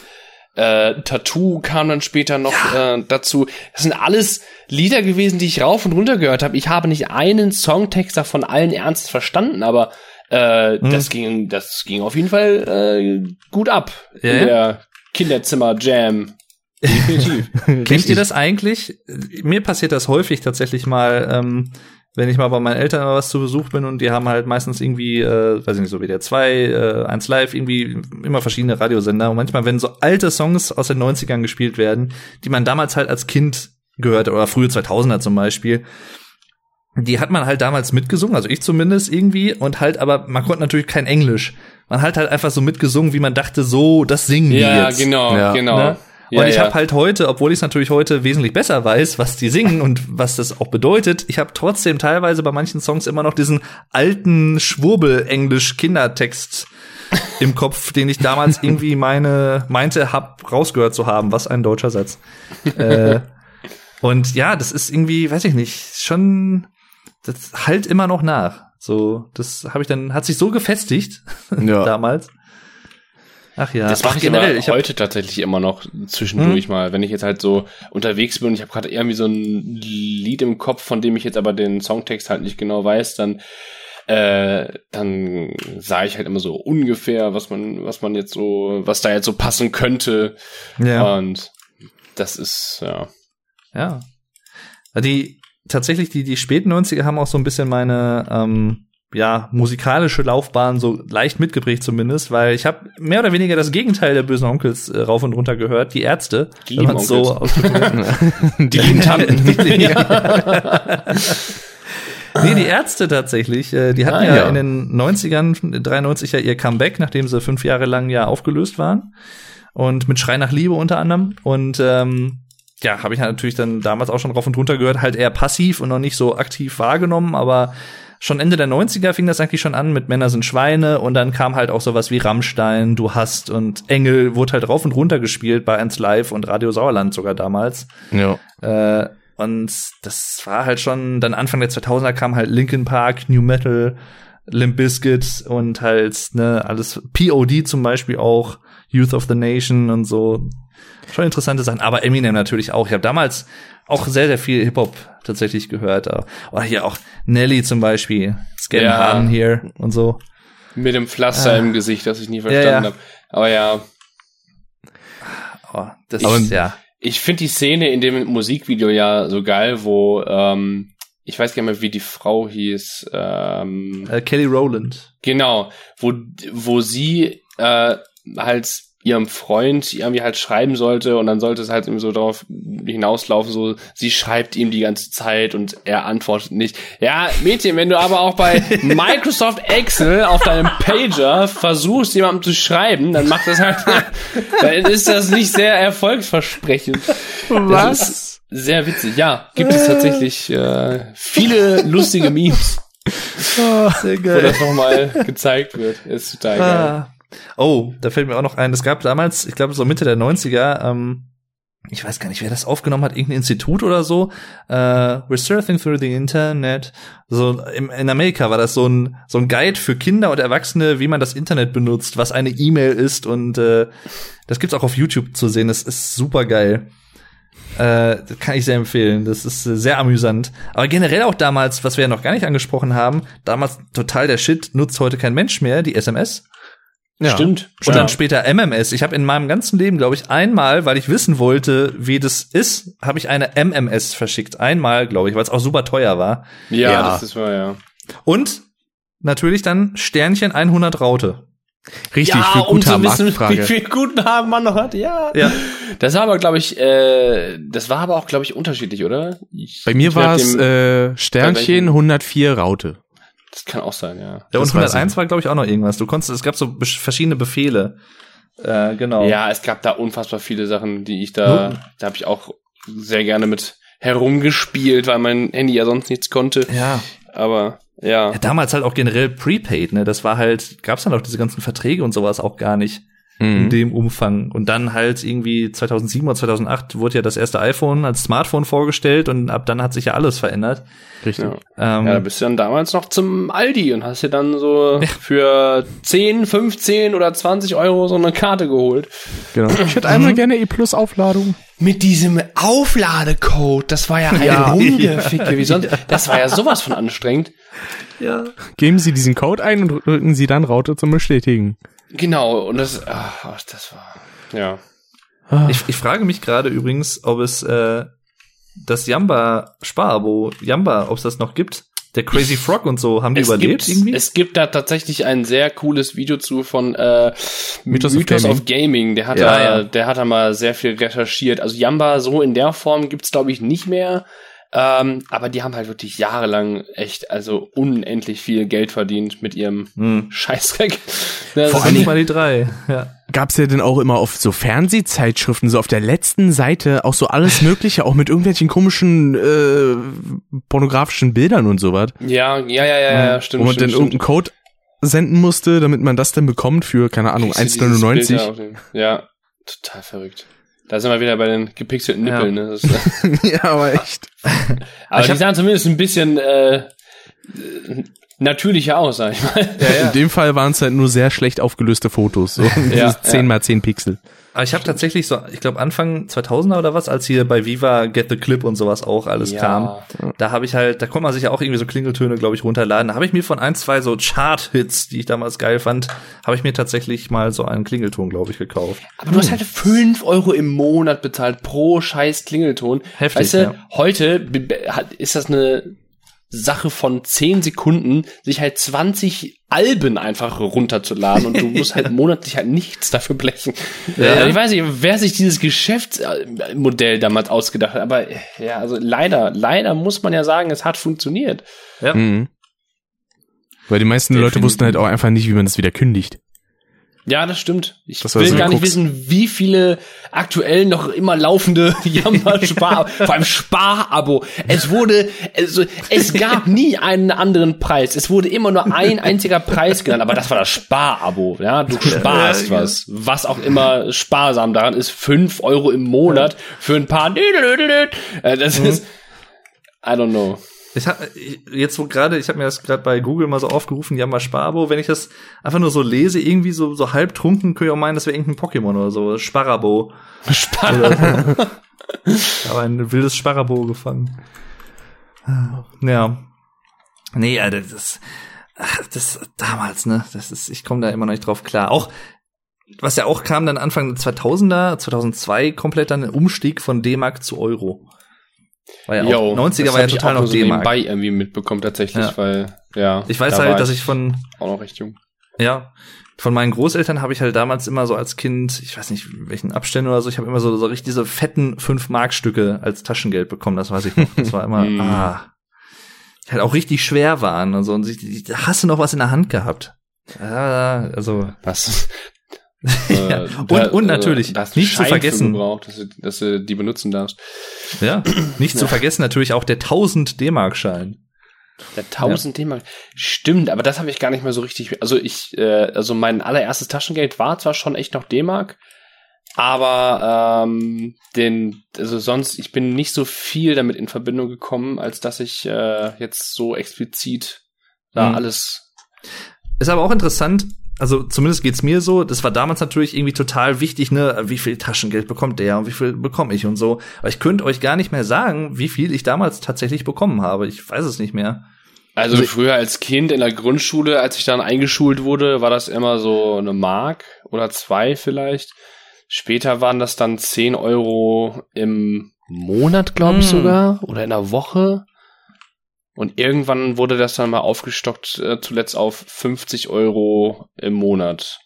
äh, Tattoo kam dann später noch ja. äh, dazu. Das sind alles Lieder gewesen, die ich rauf und runter gehört habe. Ich habe nicht einen Songtext davon allen ernst verstanden, aber äh, hm. das ging, das ging auf jeden Fall äh, gut ab ja. in der Kinderzimmer Jam. Definitiv. Kennt ihr das eigentlich? Mir passiert das häufig tatsächlich mal. Ähm, wenn ich mal bei meinen Eltern was zu Besuch bin und die haben halt meistens irgendwie, äh, weiß ich nicht, so wie der 2, äh, 1 Live, irgendwie immer verschiedene Radiosender. Und manchmal, wenn so alte Songs aus den 90ern gespielt werden, die man damals halt als Kind gehört oder frühe 2000er zum Beispiel, die hat man halt damals mitgesungen, also ich zumindest irgendwie, und halt, aber man konnte natürlich kein Englisch. Man hat halt einfach so mitgesungen, wie man dachte, so, das singen die ja, jetzt. Genau, ja, genau, genau. Ja, und ich ja. habe halt heute, obwohl ich es natürlich heute wesentlich besser weiß, was die singen und was das auch bedeutet, ich habe trotzdem teilweise bei manchen Songs immer noch diesen alten Schwurbel-Englisch-Kindertext im Kopf, den ich damals irgendwie meine meinte, hab rausgehört zu haben. Was ein deutscher Satz. äh, und ja, das ist irgendwie, weiß ich nicht, schon, das halt immer noch nach. So, das habe ich dann, hat sich so gefestigt ja. damals. Ach ja. Das mache ich generell. Ich heute tatsächlich immer noch zwischendurch hm. mal, wenn ich jetzt halt so unterwegs bin und ich habe gerade irgendwie so ein Lied im Kopf, von dem ich jetzt aber den Songtext halt nicht genau weiß, dann äh, dann sah ich halt immer so ungefähr, was man, was man jetzt so, was da jetzt so passen könnte. Ja. Und das ist, ja. Ja. Die, tatsächlich, die, die späten 90er haben auch so ein bisschen meine, ähm, ja, musikalische Laufbahn so leicht mitgeprägt zumindest, weil ich habe mehr oder weniger das Gegenteil der bösen Onkels äh, rauf und runter gehört, die Ärzte, die wenn man so Die lieben Tanten. nee, die Ärzte tatsächlich, äh, die hatten ah, ja, ja, in den 90ern, 93 ja ihr Comeback, nachdem sie fünf Jahre lang ja aufgelöst waren. Und mit Schrei nach Liebe unter anderem. Und ähm, ja, habe ich natürlich dann damals auch schon rauf und runter gehört, halt eher passiv und noch nicht so aktiv wahrgenommen, aber schon Ende der 90er fing das eigentlich schon an mit Männer sind Schweine und dann kam halt auch sowas wie Rammstein, Du hast und Engel wurde halt rauf und runter gespielt bei 1 Live und Radio Sauerland sogar damals. Ja. Äh, und das war halt schon, dann Anfang der 2000er kam halt Linkin Park, New Metal, Limp Bizkit und halt, ne, alles, POD zum Beispiel auch, Youth of the Nation und so. Schon interessante Sachen, aber Eminem natürlich auch. Ich habe damals auch sehr, sehr viel Hip-Hop tatsächlich gehört. Oder hier auch Nelly zum Beispiel, Scan ja. hier und so. Mit dem Pflaster ah. im Gesicht, das ich nie verstanden ja, ja. habe. Aber ja. Oh, das aber, ist, ja. Ich finde die Szene in dem Musikvideo ja so geil, wo ähm, ich weiß gar nicht mehr, wie die Frau hieß. Ähm, Äh, Kelly Rowland. Genau, wo, wo sie äh, halt ihrem Freund irgendwie halt schreiben sollte und dann sollte es halt irgendwie so darauf hinauslaufen, so sie schreibt ihm die ganze Zeit und er antwortet nicht. Ja, Mädchen, wenn du aber auch bei Microsoft Excel auf deinem Pager versuchst, jemandem zu schreiben, dann macht das halt, dann ist das nicht sehr erfolgsversprechend. Das ist sehr witzig. Ja, gibt es tatsächlich äh, viele lustige Memes, Sehr wo das nochmal gezeigt wird. Ist total geil. Ah. Oh, da fällt mir auch noch ein, es gab damals, ich glaube so Mitte der 90er, ähm, ich weiß gar nicht, wer das aufgenommen hat, irgendein Institut oder so, äh, We're surfing through the Internet. So im, in Amerika war das so ein so ein Guide für Kinder und Erwachsene, wie man das Internet benutzt, was eine E-Mail ist und äh, das gibt's auch auf YouTube zu sehen. Das ist super geil. Äh, kann ich sehr empfehlen. Das ist äh, sehr amüsant. Aber generell auch damals, was wir ja noch gar nicht angesprochen haben, damals total der Shit, nutzt heute kein Mensch mehr, die SMS. Ja. Stimmt. Und Ja. dann später MMS. Ich habe in meinem ganzen Leben, glaube ich, einmal, weil ich wissen wollte, wie das ist, habe ich eine MMS verschickt. Einmal, glaube ich, weil es auch super teuer war. Ja, Ja. das ist wahr, ja. Und natürlich dann Sternchen 100 Raute. Richtig, ja, für um gute zu wissen, wie Marktfrage. viel Guthaben man noch hat, ja. Ja. Das war aber, glaube ich, äh, das war aber auch, glaube ich, unterschiedlich, oder? Ich, Bei mir war es äh, Sternchen 104 Raute. Das kann auch sein, ja. Ja, und Das weiß 101 war, glaube ich, auch noch irgendwas. Du konntest, es gab so verschiedene Befehle. Äh, genau. Ja, es gab da unfassbar viele Sachen, die ich da, da habe ich auch sehr gerne mit herumgespielt, weil mein Handy ja sonst nichts konnte. Ja. Aber ja, ja. Damals halt auch generell Prepaid, ne? Das war halt, gab's dann auch diese ganzen Verträge und sowas auch gar nicht. In Mhm. dem Umfang. Und dann halt irgendwie 2007 oder 2008 wurde ja das erste iPhone als Smartphone vorgestellt und ab dann hat sich ja alles verändert. Richtig. ja. Ähm, ja, da bist du dann damals noch zum Aldi und hast dir dann so für 10, 15 oder 20 Euro so eine Karte geholt. Genau. Ich hätte einmal gerne E-Plus-Aufladung. Mit diesem Aufladecode, das war ja ein Ja. Rumgeficke, wie sonst. Das war ja sowas von anstrengend. ja. Geben Sie diesen Code ein und drücken Sie dann Raute zum Bestätigen. Genau, und das, ach, das war, ja. Ich, ich frage mich gerade übrigens, ob es äh, das Jamba Sparabo, Jamba, ob es das noch gibt. Der Crazy Frog und so, haben die Es überlebt gibt, irgendwie? es gibt da tatsächlich ein sehr cooles Video zu von äh, Mythos Mythos, of of, Gaming. Der hat Ja, da, ja. der hat da mal sehr viel recherchiert. Also Yamba so in der Form gibt's glaube ich nicht mehr. Ähm, aber die haben halt wirklich jahrelang echt, also unendlich viel Geld verdient mit ihrem hm. Scheißdreck. Vor Nicht mal die drei. Ja. Gab's ja denn auch immer auf so Fernsehzeitschriften, so auf der letzten Seite, auch so alles Mögliche, auch mit irgendwelchen komischen äh, pornografischen Bildern und sowas. ja, ja, ja, ja, ja, stimmt. wo man stimmt, dann stimmt. irgendeinen Code senden musste, damit man das dann bekommt für, keine Ahnung, Kriegst du dieses Bild 1,99. da auf den- Ja, total verrückt. Da sind wir wieder bei den gepixelten Ja. Nippeln. Ne? Das ist, ja, aber echt. aber ich die sahen zumindest ein bisschen äh, natürlicher aus, sag ich mal. In dem Fall waren es halt nur sehr schlecht aufgelöste Fotos. So Ja, 10 mal 10 Pixel. Aber ich habe tatsächlich so, ich glaube Anfang 2000er oder was, als hier bei Viva Get the Clip und sowas auch alles Ja. kam. Da habe ich halt, da konnte man sich ja auch irgendwie so Klingeltöne, glaube ich, runterladen. Da habe ich mir von ein, zwei so Chart-Hits, die ich damals geil fand, habe ich mir tatsächlich mal so einen Klingelton, glaube ich, gekauft. Aber du hast halt fünf Euro im Monat bezahlt pro scheiß Klingelton. Heftig, Weißt du, ja. heute ist das eine Sache von zehn Sekunden, sich halt 20 Alben einfach runterzuladen und du musst halt monatlich halt nichts dafür blechen. Ja. Also ich weiß nicht, wer sich dieses Geschäftsmodell damals ausgedacht hat, aber ja, also leider, leider muss man ja sagen, es hat funktioniert. Ja. Mhm. Weil die meisten Leute Definitiv. wussten halt auch einfach nicht, wie man das wieder kündigt. Ja, das stimmt. Ich Das will gar nicht Krux. wissen, wie viele aktuell noch immer laufende Jammer Spar, vor allem Sparabo. Es wurde, also, es gab nie einen anderen Preis. Es wurde immer nur ein einziger Preis genannt, aber das war das Sparabo. Ja, du sparst Ja, ja. was. Was auch immer sparsam daran ist. Fünf Euro im Monat für ein paar, Äh, das ist, I don't know. Ich hab, ich- jetzt wo gerade, ich habe mir das gerade bei Google mal so aufgerufen, Jamba Sparabo, wenn ich das einfach nur so lese, irgendwie so, so halb trunken, könnte ich auch meinen, das wäre irgendein Pokémon oder so, Sparabo. Spar Aber ein wildes Sparabo gefangen. Ja. Nee, ja, das das damals, ne, das ist, ich komme da immer noch nicht drauf klar. Auch was ja auch kam dann Anfang der 2000er, 2002 komplett dann ein Umstieg von D-Mark zu Euro. War ja Jo, auch, 90er das war ja ich total auch noch so D-Mark. nebenbei irgendwie mitbekommen tatsächlich, Ja. weil, ja. Ich weiß da halt, war dass ich von, Auch noch recht jung. ja, von meinen Großeltern habe ich halt damals immer so als Kind, ich weiß nicht, welchen Abständen oder so, ich habe immer so, so richtig diese fetten 5-Mark-Stücke als Taschengeld bekommen, das weiß ich noch. Das war immer, Mm. ah, die halt auch richtig schwer waren und so. Und ich, ich, hast du noch was in der Hand gehabt? Ja, also, Was? Ja, Äh, und- da- und äh, natürlich, da nicht zu Schein für vergessen. Gebraucht, dass, du, dass du die benutzen darfst. ja, nicht zu vergessen natürlich auch der 1000 D-Mark-Schein. Der 1000 D-Mark. Stimmt, aber das habe ich gar nicht mehr so richtig. Also ich, äh, also mein allererstes Taschengeld war zwar schon echt noch D-Mark, aber ähm, den, also sonst, ich bin nicht so viel damit in Verbindung gekommen, als dass ich äh, jetzt so explizit da Mhm. alles. Ist aber auch interessant, also zumindest geht's mir so, das war damals natürlich irgendwie total wichtig, ne, wie viel Taschengeld bekommt der und wie viel bekomme ich und so. Aber ich könnte euch gar nicht mehr sagen, wie viel ich damals tatsächlich bekommen habe. Ich weiß es nicht mehr. Also Also- früher als Kind in der Grundschule, als ich dann eingeschult wurde, war das immer so eine Mark oder zwei vielleicht. Später waren das dann 10 Euro im Monat, glaube ich Hm. sogar, oder in der Woche. Und irgendwann wurde das dann mal aufgestockt, äh, zuletzt auf 50 Euro im Monat.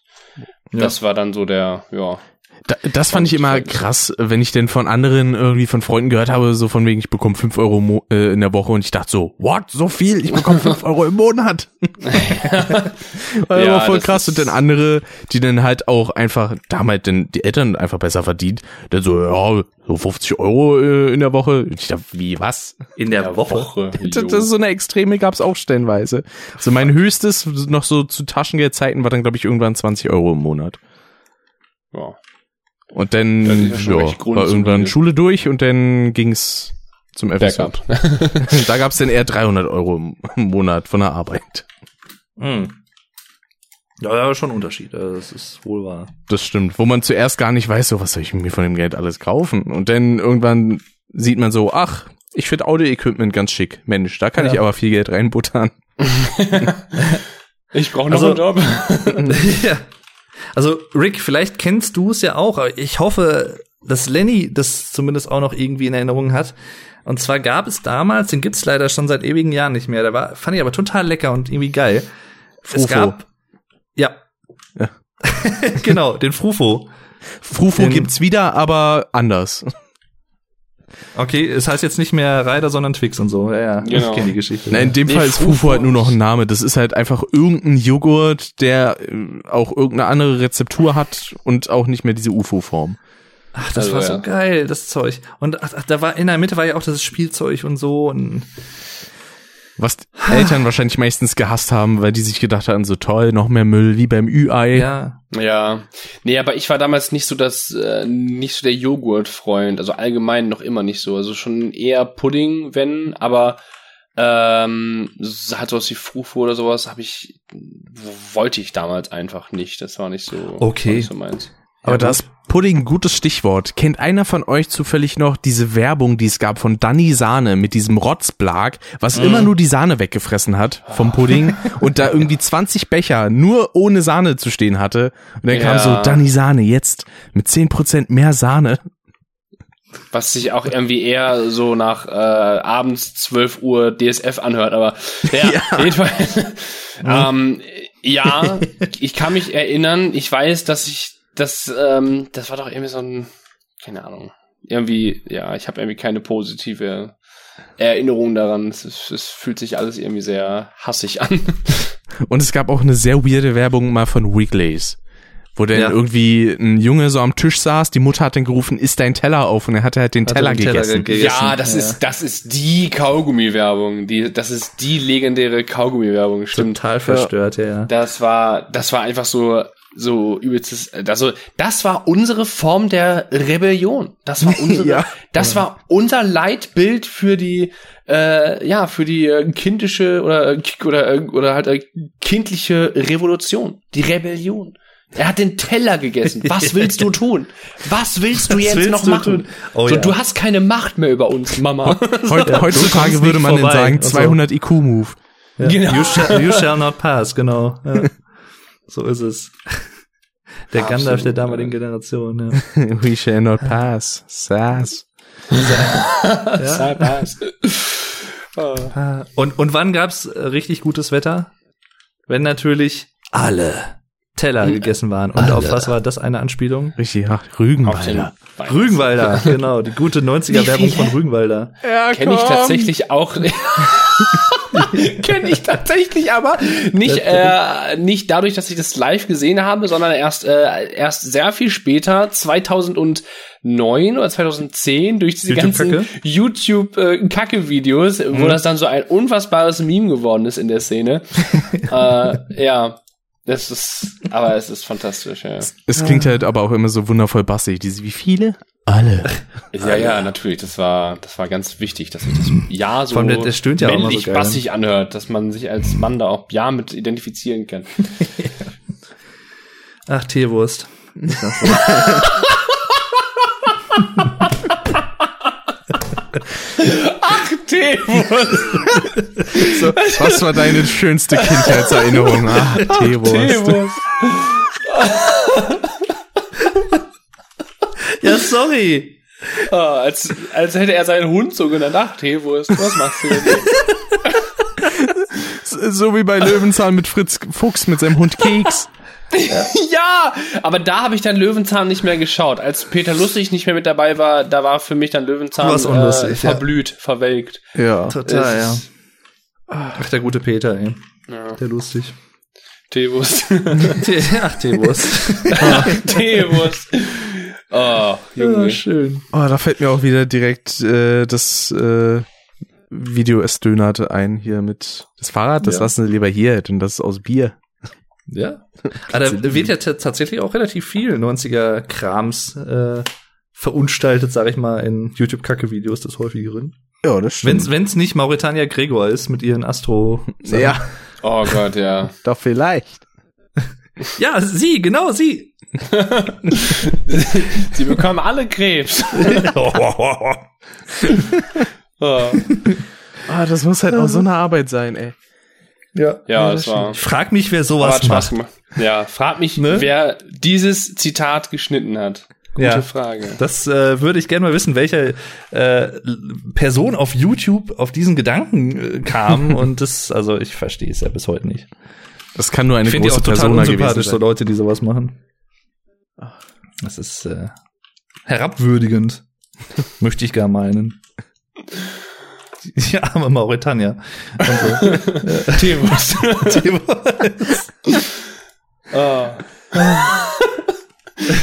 Das war dann so der, ja. Da, das fand ich immer krass, wenn ich denn von anderen irgendwie von Freunden gehört habe, so von wegen, ich bekomme fünf Euro äh, in der Woche und ich dachte so, what, so viel? Ich bekomme fünf Euro im Monat. War Ja, immer voll das krass. Und dann andere, die dann halt auch einfach, da haben halt dann die Eltern einfach besser verdient, dann so, ja, so 50 Euro äh, in der Woche. Und ich dachte, wie, was? In der Woche. Das, das ist so eine Extreme gab's auch stellenweise. So mein höchstes, noch so zu Taschengeldzeiten, war dann, glaube ich, irgendwann 20 Euro im Monat. ja. Und dann ja war irgendwann. Schule durch und dann ging's zum FSJ. Da gab's dann eher 300 Euro im im Monat von der Arbeit. Hm. Ja, ja, schon ein Unterschied. Also, Das ist wohl wahr. Das stimmt. Wo man zuerst gar nicht weiß, so was soll ich mir von dem Geld alles kaufen. Und dann irgendwann sieht man so, ach, ich finde Audio-Equipment ganz schick. Mensch, da kann Ja. ich aber viel Geld reinbuttern. Ich brauche noch Also- einen Job. ja. Also, Rick, vielleicht kennst du es ja auch, aber ich hoffe, dass Lenny das zumindest auch noch irgendwie in Erinnerung hat. Und zwar gab es damals, den gibt's leider schon seit ewigen Jahren nicht mehr, der war, fand ich aber total lecker und irgendwie geil. Es Frufo. gab, ja. Ja. genau, den Frufo. Frufo Den- gibt's wieder, aber anders. Okay, es heißt jetzt nicht mehr Ryder, sondern Twix und so. Ja, ja, Genau. ich kenne die Geschichte. Na, in dem Nee, Fall ist Frufo halt nur noch ein Name. Das ist halt einfach irgendein Joghurt, der äh, auch irgendeine andere Rezeptur hat und auch nicht mehr diese UFO-Form. Ach, das Also, war so ja. geil, das Zeug. Und ach, ach, da war in der Mitte war ja auch das Spielzeug und so und Was Eltern wahrscheinlich meistens gehasst haben, weil die sich gedacht hatten, so toll, noch mehr Müll wie beim Ü-Ei. ja. Ja, nee, aber ich war damals nicht so das, äh, nicht so der Joghurt-Freund, also allgemein noch immer nicht so, also schon eher Pudding, wenn, aber ähm, so- halt sowas wie Frufo oder sowas habe ich, wollte ich damals einfach nicht, das war nicht so, Okay. war nicht so meins. Aber Ja, da ist Pudding gutes Stichwort. Kennt einer von euch zufällig noch diese Werbung, die es gab von Danny Sahne mit diesem Rotzblag, was immer nur die Sahne weggefressen hat vom Pudding und da irgendwie 20 Becher nur ohne Sahne zu stehen hatte. Und dann kam Ja. so Danny Sahne jetzt mit 10% mehr Sahne. Was sich auch irgendwie eher so nach äh, abends 12 Uhr DSF anhört, aber ja, Ja. jedenfalls. ähm, ja, ich kann mich erinnern, ich weiß, dass ich das, ähm, das war doch irgendwie so ein, keine Ahnung, irgendwie, ja, ich habe irgendwie keine positive Erinnerung daran. Es, ist- es fühlt sich alles irgendwie sehr hassig an. Und es gab auch eine sehr weirde Werbung mal von Wrigley's. Wo dann Ja. irgendwie ein Junge so am Tisch saß, die Mutter hat dann gerufen, isst dein Teller auf und er hatte halt den Hat er Teller den Teller gegessen. ge- ja, gegessen, das ja. ist, das ist die Kaugummi-Werbung. Die, das ist die legendäre Kaugummi-Werbung, stimmt. Total verstört, ja. ja. Das war, das war einfach so, so übelstes, also, das war unsere Form der Rebellion. Das war unsere, Ja. das war unser Leitbild für die, äh, ja, für die äh, kindische oder, äh, oder, äh, oder halt äh, kindliche Revolution. Die Rebellion. Er hat den Teller gegessen. Was willst du tun? Was willst du jetzt willst noch du machen? Oh so, ja. Du hast keine Macht mehr über uns, Mama. Heut, du heutzutage würde man vorbei. sagen, Also- 200 IQ-Move. Ja. Genau. You, shall, you shall not pass, genau. Ja. So ist es. Der Gandalf Absolut, der damaligen. Generation, ja. We shall not pass. Sass. Ja. Ah. Und, und wann gab's äh, richtig gutes Wetter? Wenn natürlich alle Teller gegessen waren. Und auf was war das eine Anspielung? Richtig, ja, Rügenwalder. Rügenwalder, genau, die gute 90er-Werbung Wie von? Rügenwalder. Ja, Kenne ich tatsächlich auch. Kenne ich tatsächlich aber nicht, äh, nicht dadurch, dass ich das live gesehen habe, sondern erst, äh, erst sehr viel später, 2009 oder 2010, durch diese YouTube-Kacke? ganzen YouTube-Kacke-Videos, wo das dann so ein unfassbares Meme geworden ist in der Szene. äh, ja, das ist, aber es ist fantastisch, ja. Es klingt halt aber auch immer so wundervoll bassig. Diese, wie viele? Alle. Ja, ja, natürlich. Das war, das war ganz wichtig, dass sich das Ja so Vor allem, der- der stöhnt ja so männlich geil, ne? bassig anhört, dass man sich als Mann da auch Ja mit identifizieren kann. Ach, Teewurst. Teewurst. Was war deine schönste Kindheitserinnerung? Ah, Teewurst. Ja, sorry. Ah, als, als hätte er seinen Hund so genannt. Ach, Teewurst, was machst du denn? So wie bei Löwenzahn mit Fritz Fuchs mit seinem Hund Keks. ja, aber da habe ich dann Löwenzahn nicht mehr geschaut. Als Peter Lustig nicht mehr mit dabei war, da war für mich dann Löwenzahn War's unlustig, äh, verblüht, verwelkt. Ja. Total, ja. Es- Ach, der gute Peter, ey. Ja. Der lustig. Teewurst. Tee- Ach, Teewurst. Oh, Junge. Ja, schön. Oh, da fällt mir auch wieder direkt äh, das äh, Video Es dönerte ein hier mit das Fahrrad, das Ja. lassen sie lieber hier, denn das ist aus Bier. Ja. Aber da wird ja tatsächlich auch relativ viel 90er-Krams äh, verunstaltet, sag ich mal, in YouTube-Kacke-Videos des häufigeren. Ja, das Wenn's, wenn's nicht Mauretania Gregor ist mit ihren Astro. ja, Oh Gott, ja. doch vielleicht. Ja, sie, genau, sie. Sie bekommen alle Krebs. Oh. Ah, das muss halt auch so eine Arbeit sein, ey. ja. Ja, das war. Ich frag mich, wer sowas macht. Ja, frag mich, Ne? wer dieses Zitat geschnitten hat. Gute Ja. Frage. Das äh, würde ich gerne mal wissen, welche äh, Person auf YouTube auf diesen Gedanken äh, kam. und das, also ich verstehe es ja bis heute nicht. Das kann nur eine Ich finde die große auch total Persona gewesen unsympathisch, so. Leute, die sowas machen. Das ist äh, herabwürdigend, möchte ich gar meinen. Die arme Mauretania. Und so. Teewurst. oh.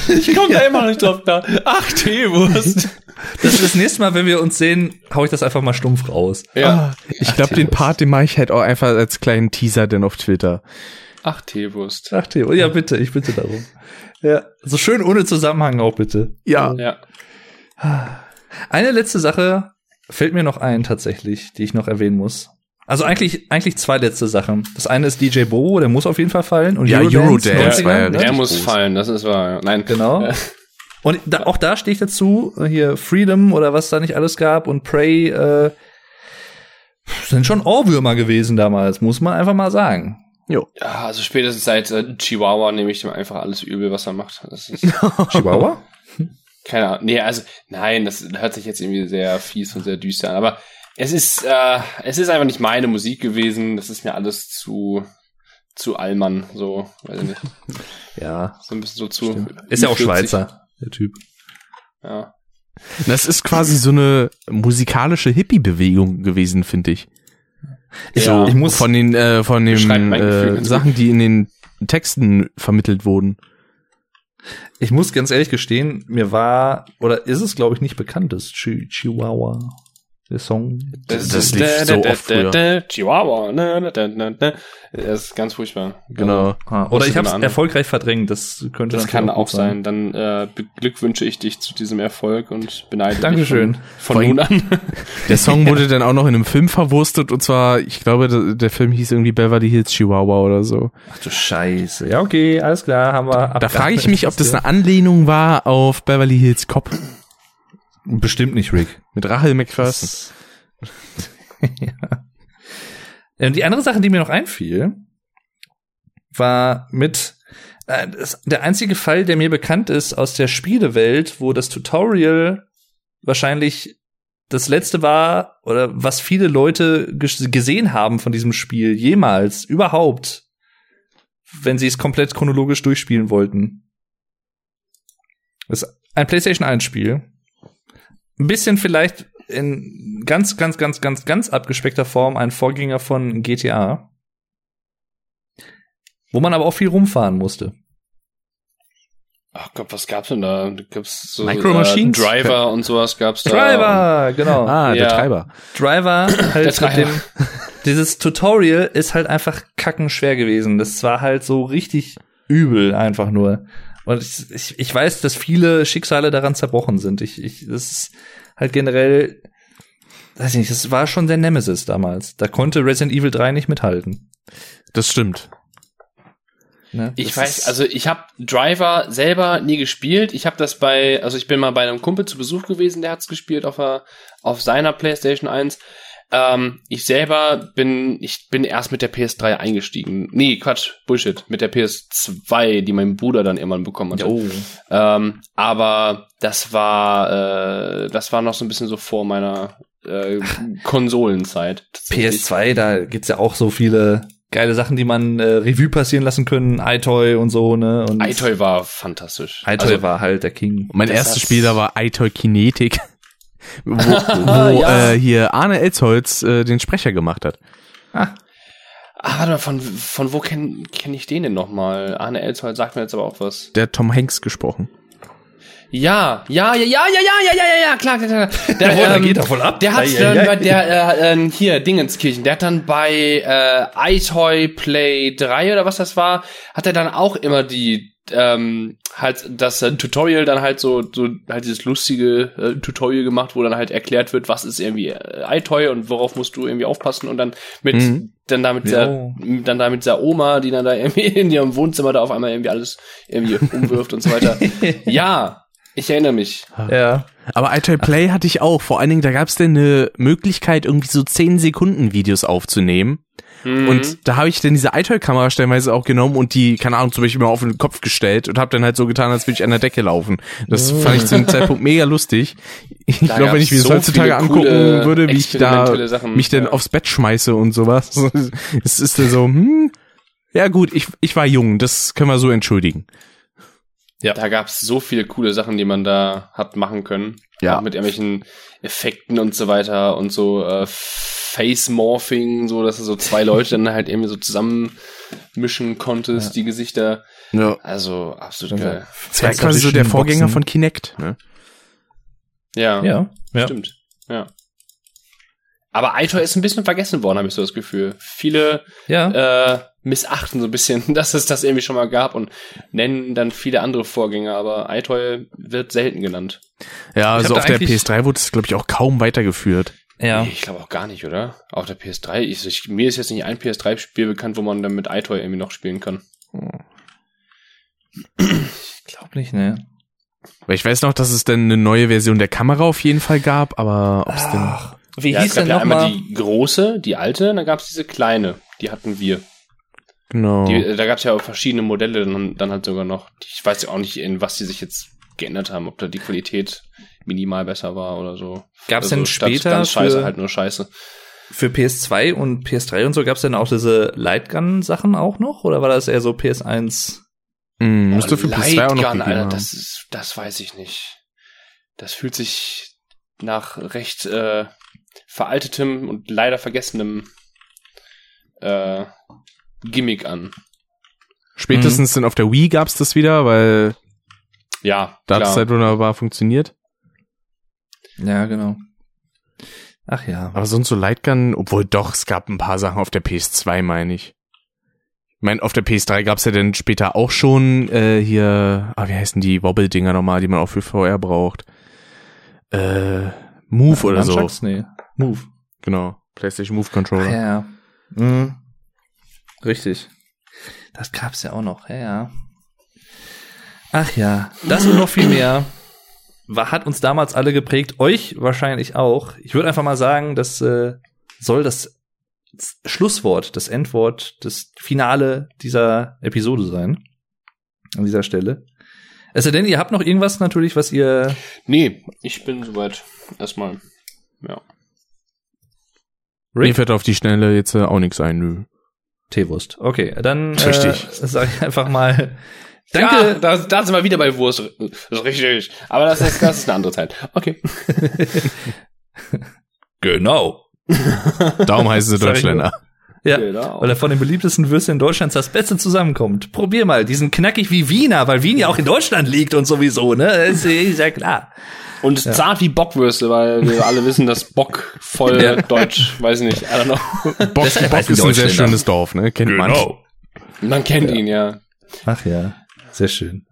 Ich komme da immer noch nicht drauf klar. Ach, Teewurst. Das ist das nächste Mal, wenn wir uns sehen, hau ich das einfach mal stumpf raus. Ja. Ah, ich glaube, den Part, den mache ich halt auch einfach als kleinen Teaser denn auf Twitter. Ach, Teewurst. Ach, Theo, ja, bitte, ich bitte darum. Ja, so schön ohne Zusammenhang auch bitte. Ja. Ja. Eine letzte Sache fällt mir noch ein tatsächlich, die ich noch erwähnen muss. Also eigentlich, eigentlich zwei letzte Sachen. Das eine ist DJ Bo, der muss auf jeden Fall fallen. Und Ja, Eurodance 90er, war ja? Der muss groß. fallen, das ist wahr. Nein. Genau. Und da, auch da stehe ich dazu, äh, hier Freedom oder was da nicht alles gab und Prey äh, sind schon Ohrwürmer gewesen damals, muss man einfach mal sagen. Ja, also spätestens seit äh, Chihuahua nehme ich dem einfach alles übel, was er macht. Das ist Chihuahua? keine Ahnung. Nee, also nein, das hört sich jetzt irgendwie sehr fies und sehr düster an. Aber es ist, äh, es ist einfach nicht meine Musik gewesen. Das ist mir alles zu zu Allmann, so, weiß ich nicht. Ja. So ein bisschen so zu. Ist ja auch 40. Schweizer, der Typ. Ja. Das ist quasi so eine musikalische Hippie-Bewegung gewesen, finde ich. Ich, Ja. ich muss Von den, äh, von den äh, Sachen, die in den Texten vermittelt wurden. Ich muss ganz ehrlich gestehen, mir war, oder ist es, glaube ich, nicht bekannt, das Chi Chihuahua, der Song. Das ist- lief da, so da, oft da, früher. da, Chihuahua. Na, na, na, na, na. Das ist ganz furchtbar. Genau. Ah, Muss oder ich habe es erfolgfolgreich verdrängt, das könnte Das kann auch sein. Dann äh, beglückwünsche ich dich zu diesem Erfolg und beneide Dankeschön. dich von, von nun an. Der Song wurde dann auch noch in einem Film verwurstet und zwar, ich glaube, der, der Film hieß irgendwie Beverly Hills Chihuahua oder so. Ach du Scheiße. Ja, okay, alles klar, haben wir. Da frage ich mich, ob das eine Anlehnung war auf Beverly Hills Cop Bestimmt nicht, Rick. mit Rachel McPherson. ja. Ähm, Die andere Sache, die mir noch einfiel, war mit äh, das, der einzige Fall, der mir bekannt ist aus der Spielewelt, wo das Tutorial wahrscheinlich das letzte war oder was viele Leute gesehen haben von diesem Spiel jemals überhaupt, wenn sie es komplett chronologisch durchspielen wollten. Das ist ein PlayStation 1 Spiel. Ein bisschen vielleicht in ganz, ganz, ganz, ganz, ganz abgespeckter Form ein Vorgänger von GTA. Wo man aber auch viel rumfahren musste. Ach Gott, was gab's denn da? Gab's so Micro Machines? Äh, Driver und sowas gab's da. Driver, genau. Ah, der Ja. Treiber. Driver halt Der Treiber. mit dem dieses Tutorial ist halt einfach kackenschwer gewesen. Das war halt so richtig übel einfach nur. Und ich, ich, weiß, dass viele Schicksale daran zerbrochen sind. Ich, ich, das ist halt generell, weiß ich nicht, das war schon der Nemesis damals. Da konnte Resident Evil 3 nicht mithalten. Das stimmt. Ne? Ich Das weiß, also ich habe Driver selber nie gespielt. Ich habe das bei, also ich bin mal bei einem Kumpel zu Besuch gewesen, der hat's gespielt auf, der, auf seiner PlayStation 1. Ähm, ich selber bin, ich bin erst mit der PS3 eingestiegen. Nee, Quatsch, Bullshit. Mit der PS2, die mein Bruder dann irgendwann bekommen hat. Oh. Ähm, aber das war, äh, das war noch so ein bisschen so vor meiner äh, Konsolenzeit. tatsächlich. PS2, da gibt's ja auch so viele geile Sachen, die man äh, Revue passieren lassen können, iToy und so, ne? Und iToy war fantastisch. iToy Also, war halt der King. Mein erstes Spiel da war iToy Kinetic, wo, wo Ja. äh, hier Arne Elsholz äh, den Sprecher gemacht hat. Ah, Ah, warte mal, von, von wo kenne kenn ich den denn nochmal? Arne Elsholz sagt mir jetzt aber auch was. Der hat Tom Hanks gesprochen. Ja, ja, ja, ja, ja, ja, ja, ja, ja, ja, klar, klar, klar. Der, Jawohl, da ähm, geht voll ab. Der hat ei, dann bei der, äh, äh, hier, Dingenskirchen, der hat dann bei äh, iToy Play 3 oder was das war, hat er dann auch immer die, ähm, halt das äh, Tutorial dann halt so, so halt dieses lustige äh, Tutorial gemacht, wo dann halt erklärt wird, was ist irgendwie äh, iToy und worauf musst du irgendwie aufpassen und dann mit, Mhm. dann damit Ja. der, dann damit der Oma, die dann da irgendwie in ihrem Wohnzimmer da auf einmal irgendwie alles irgendwie umwirft und so weiter. Ja, ich erinnere mich. Ja. Aber iToy Play hatte ich auch. Vor allen Dingen, da gab es denn eine Möglichkeit, irgendwie so 10 Sekunden Videos aufzunehmen. Mhm. Und da habe ich dann diese iToy-Kamera stellenweise auch genommen und die, keine Ahnung, zum Beispiel mal auf den Kopf gestellt und habe dann halt so getan, als würde ich an der Decke laufen. Das fand ich zu dem Zeitpunkt mega lustig. Ich glaube, wenn ich mir gab's das so heutzutage angucken würde, wie ich da Sachen, mich dann ja. aufs Bett schmeiße und sowas. Es ist dann so, hm, ja gut, ich, ich war jung, das können wir so entschuldigen. Da gab's so viele coole Sachen, die man da hat machen können. Ja. Auch mit irgendwelchen Effekten und so weiter und so äh, Face-Morphing, so dass du so zwei Leute dann halt irgendwie so zusammenmischen konntest, die Gesichter. Ja. Also absolut Also, geil. Das war quasi so der Boxen. Vorgänger von Kinect. Ne? Ja, Ja. ja. stimmt. Ja. Aber iToy ist ein bisschen vergessen worden, habe ich so das Gefühl. Viele Ja. äh, missachten so ein bisschen, dass es das irgendwie schon mal gab und nennen dann viele andere Vorgänger, aber iToy wird selten genannt. Ja, Ich also auf der eigentlich- PS3 wurde es, glaube ich, auch kaum weitergeführt. Ja. Nee, ich glaube auch gar nicht, oder? Auf der PS3. Ich, ich, mir ist jetzt nicht ein PS3-Spiel bekannt, wo man dann mit iToy irgendwie noch spielen kann. Ich glaube nicht, ne. Weil ich weiß noch, dass es dann eine neue Version der Kamera auf jeden Fall gab, aber ob es denn... Ach, wie ja, hieß es gab denn ja noch einmal mal? die große, die alte, und dann gab es diese kleine. Die hatten wir. Genau. Die, äh, da gab es ja auch verschiedene Modelle dann, dann halt sogar noch. Ich weiß ja auch nicht, in was die sich jetzt geändert haben, ob da die Qualität minimal besser war oder so. Gab's denn statt später ganz scheiße für- halt nur scheiße. Für PS2 und PS3 und so gab's denn auch diese Lightgun-Sachen auch noch? Oder war das eher so PS1? Hm, müsste für Oh, PS2 auch noch Lightgun, gegeben Alter, haben. das ist, das weiß ich nicht. Das fühlt sich nach recht äh, veraltetem und leider vergessenem äh, Gimmick an. Spätestens dann auf der Wii gab's das wieder, weil Ja, da hat es halt wunderbar funktioniert. Ja, genau. Ach ja. Aber sonst so Lightgun, obwohl doch, es gab ein paar Sachen auf der PS2, meine ich. Ich meine, auf der PS3 gab's ja dann später auch schon äh, hier, ah, wie heißen die Wobble-Dinger nochmal, die man auch für VR braucht. Äh, Move oder so. Nee. Move. Genau. PlayStation Move Controller. ja. Mhm. Richtig. Das gab's ja auch noch. Ja, ja. Ach ja. Das und noch viel mehr war, hat uns damals alle geprägt. Euch wahrscheinlich auch. Ich würde einfach mal sagen, das äh, soll das Schlusswort, das Endwort, das Finale dieser Episode sein. an dieser Stelle. Es sei denn, ihr habt noch irgendwas natürlich, was ihr. Nee, ich bin soweit. Erstmal. Ja. Mir fällt auf die Schnelle jetzt äh, auch nichts ein, nö. Teewurst. Okay, dann Richtig. Äh, sag ich einfach mal. Danke. Ja, da, da sind wir wieder bei Wurst. Das ist richtig. Aber das ist, das ist eine andere Zeit. Okay. Genau. Darum heißen sie Deutschländer. Ja, Genau. weil er von den beliebtesten Würstchen Deutschlands das Beste zusammenkommt. Probier mal, die sind knackig wie Wiener, weil Wien ja auch in Deutschland liegt und sowieso, ne? Das ist ja klar. Und es zart wie Bockwürste, weil wir alle wissen, dass Bock voll Ja. deutsch, weiß ich nicht, I don't know. Bock, Bock ist ein sehr schönes Dorf, ne? Kennt man. Man kennt ihn, ja. Ach ja, sehr schön.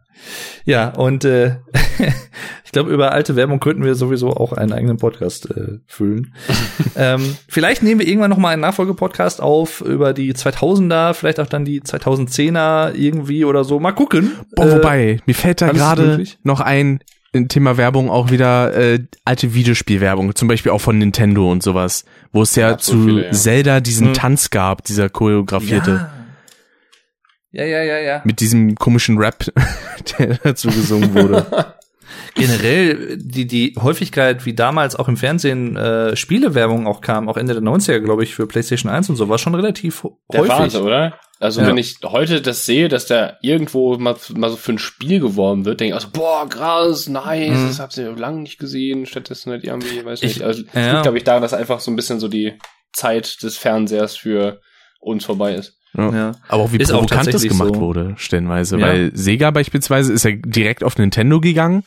Ja, und äh, ich glaube, über alte Werbung könnten wir sowieso auch einen eigenen Podcast äh, füllen. ähm, vielleicht nehmen wir irgendwann noch mal einen Nachfolgepodcast auf über die 2000er, vielleicht auch dann die 2010er irgendwie oder so. Mal gucken. Boah, Äh, wobei, mir fällt da gerade noch ein Thema Werbung auch wieder äh, alte Videospielwerbung, zum Beispiel auch von Nintendo und sowas, wo es ja so zu viele, ja. Zelda diesen Hm. Tanz gab, dieser choreografierte, Ja, ja, ja, ja. mit diesem komischen Rap, der dazu gesungen wurde. Generell die, die Häufigkeit, wie damals auch im Fernsehen äh, Spielewerbung auch kam, auch Ende der 90er, glaube ich, für PlayStation 1 und so, war schon relativ Der häufig. Wahnsinn, oder? Also Ja. wenn ich heute das sehe, dass da irgendwo mal, mal so für ein Spiel geworben wird, denke ich also, boah, krass, nice, Mhm. das habt ihr lange nicht gesehen, stattdessen halt irgendwie, weiß Ich- nicht. Also ja. liegt, glaube ich, daran, dass einfach so ein bisschen so die Zeit des Fernsehers für uns vorbei ist. Ja. Ja. Aber auch wie Ist auch provokant das tatsächlich gemacht so. wurde, stellenweise. Ja. Weil Sega beispielsweise ist ja direkt auf Nintendo gegangen.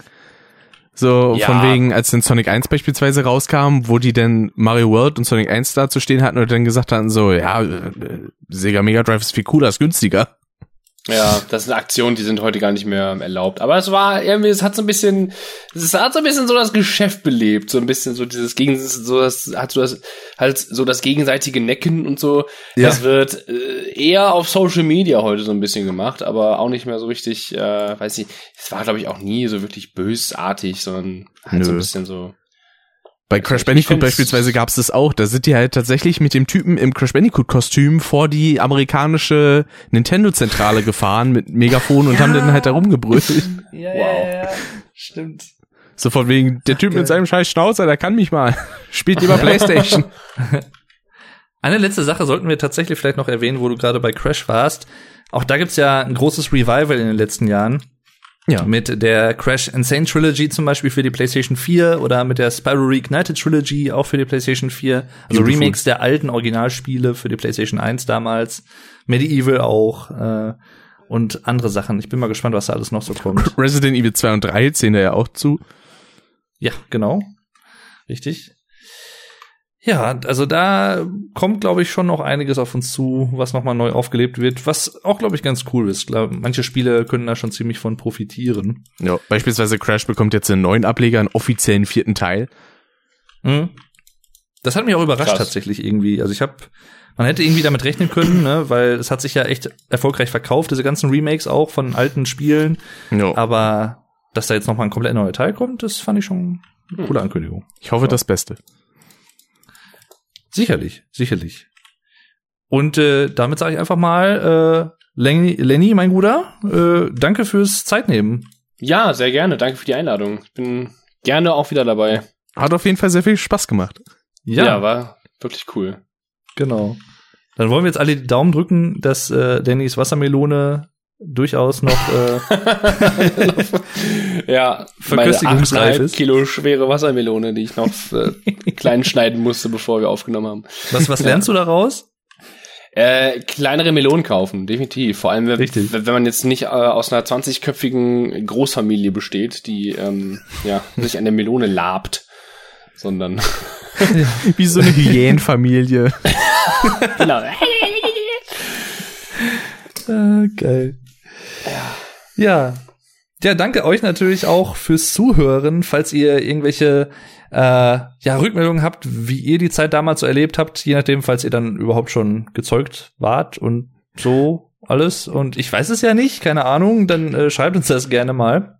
So Ja. von wegen, als dann Sonic 1 beispielsweise rauskam, wo die dann Mario World und Sonic 1 da zu stehen hatten und dann gesagt hatten so, ja, äh, Sega Mega Drive ist viel cooler, ist günstiger. Ja, das sind Aktionen, die sind heute gar nicht mehr erlaubt. Aber es war irgendwie, es hat so ein bisschen, es hat so ein bisschen so das Geschäft belebt, so ein bisschen so dieses gegen, so das hat so das halt so das gegenseitige Necken und so. Ja. Das wird äh, eher auf Social Media heute so ein bisschen gemacht, aber auch nicht mehr so richtig, äh, weiß nicht. Es war glaube ich auch nie so wirklich bösartig, sondern halt so ein Nö. bisschen so. Bei Crash ich Bandicoot beispielsweise gab's das auch. Da sind die halt tatsächlich mit dem Typen im Crash Bandicoot-Kostüm vor die amerikanische Nintendo-Zentrale gefahren mit Megafon und haben dann halt da rumgebrüllt. Ja, Wow. ja, ja, stimmt. So von wegen, der Typ Geil. mit seinem scheiß Schnauzer, der kann mich mal. Spielt lieber Playstation. Eine letzte Sache sollten wir tatsächlich vielleicht noch erwähnen, wo du gerade bei Crash warst. Auch da gibt's ja ein großes Revival in den letzten Jahren. Ja. Mit der Crash Insane Trilogy zum Beispiel für die PlayStation 4 oder mit der Spyro Reignited Trilogy auch für die PlayStation 4. Also Beautiful. Remakes der alten Originalspiele für die PlayStation 1 damals. Medieval auch. Äh, und andere Sachen. Ich bin mal gespannt, was da alles noch so kommt. Resident Evil 2 und 3 zählen da ja auch zu. Ja, genau. Richtig. Ja, also da kommt, glaube ich, schon noch einiges auf uns zu, was nochmal neu aufgelebt wird, was auch, glaube ich, ganz cool ist. Glaub, manche Spiele können da schon ziemlich von profitieren. Ja. Beispielsweise Crash bekommt jetzt einen neuen Ableger, einen offiziellen vierten Teil. Mhm. Das hat mich auch überrascht Krass. tatsächlich irgendwie. Also ich habe, man hätte irgendwie damit rechnen können, ne, weil es hat sich ja echt erfolgreich verkauft, diese ganzen Remakes auch von alten Spielen. Ja. Aber dass da jetzt nochmal ein komplett neuer Teil kommt, das fand ich schon eine coole Ankündigung. Ich hoffe das Beste. Sicherlich, sicherlich. Und äh, damit sage ich einfach mal, äh, Lenny, Lenny, mein Guter, äh, danke fürs Zeitnehmen. Ja, sehr gerne. Danke für die Einladung. Ich bin gerne auch wieder dabei. Hat auf jeden Fall sehr viel Spaß gemacht. Ja, war wirklich cool. genau. Dann wollen wir jetzt alle die Daumen drücken, dass äh, Dannys Wassermelone durchaus noch äh, ja, Verköstigungsreif 8,5 ist. Kilo schwere Wassermelone, die ich noch äh, klein schneiden musste, bevor wir aufgenommen haben. was was lernst du daraus? Äh, kleinere Melonen kaufen, definitiv. Vor allem, wenn, wenn man jetzt nicht äh, aus einer 20-köpfigen Großfamilie besteht, die ähm, ja, sich an der Melone labt, sondern Wie so eine Hyänenfamilie. genau. Ah, geil. Ja. Ja, danke euch natürlich auch fürs Zuhören, falls ihr irgendwelche äh, ja, Rückmeldungen habt, wie ihr die Zeit damals so erlebt habt, je nachdem, falls ihr dann überhaupt schon gezeugt wart und so alles. Und ich weiß es ja nicht, keine Ahnung, dann äh, schreibt uns das gerne mal.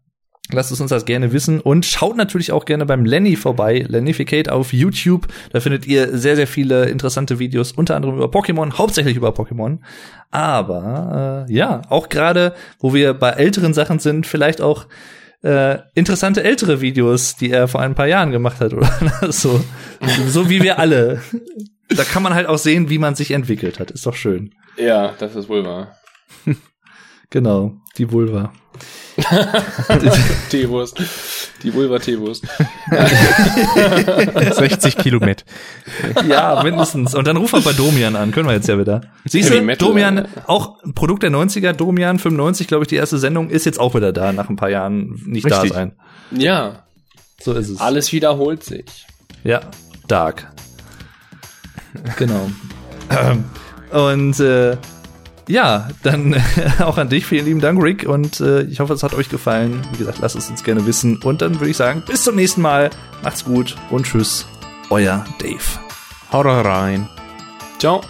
Lasst es uns das gerne wissen und schaut natürlich auch gerne beim Lenny vorbei, Lennificate auf YouTube. Da findet ihr sehr, sehr viele interessante Videos, unter anderem über Pokémon, hauptsächlich über Pokémon. Aber äh, ja, auch gerade, wo wir bei älteren Sachen sind, vielleicht auch äh, interessante ältere Videos, die er vor ein paar Jahren gemacht hat oder so. so wie wir alle. Da kann man halt auch sehen, wie man sich entwickelt hat. Ist doch schön. Ja, das ist wahr. Genau, die Vulva. Teewurst. Die Vulva-Teewurst. 60 Kilometer. Ja, mindestens. Und dann ruf mal bei Domian an, können wir jetzt ja wieder. Siehst du, Domian, auch ein Produkt der 90er, Domian 95, glaube ich, die erste Sendung, ist jetzt auch wieder da, nach ein paar Jahren nicht Richtig. da sein. Ja, So ist es. alles wiederholt sich. Ja, Dark. Genau. Und äh, ja, dann auch an dich. Vielen lieben Dank, Rick. Und äh, ich hoffe, es hat euch gefallen. Wie gesagt, lasst es uns gerne wissen. Und dann würde ich sagen, bis zum nächsten Mal. Macht's gut und tschüss. Euer Dave. Haut rein. Ciao.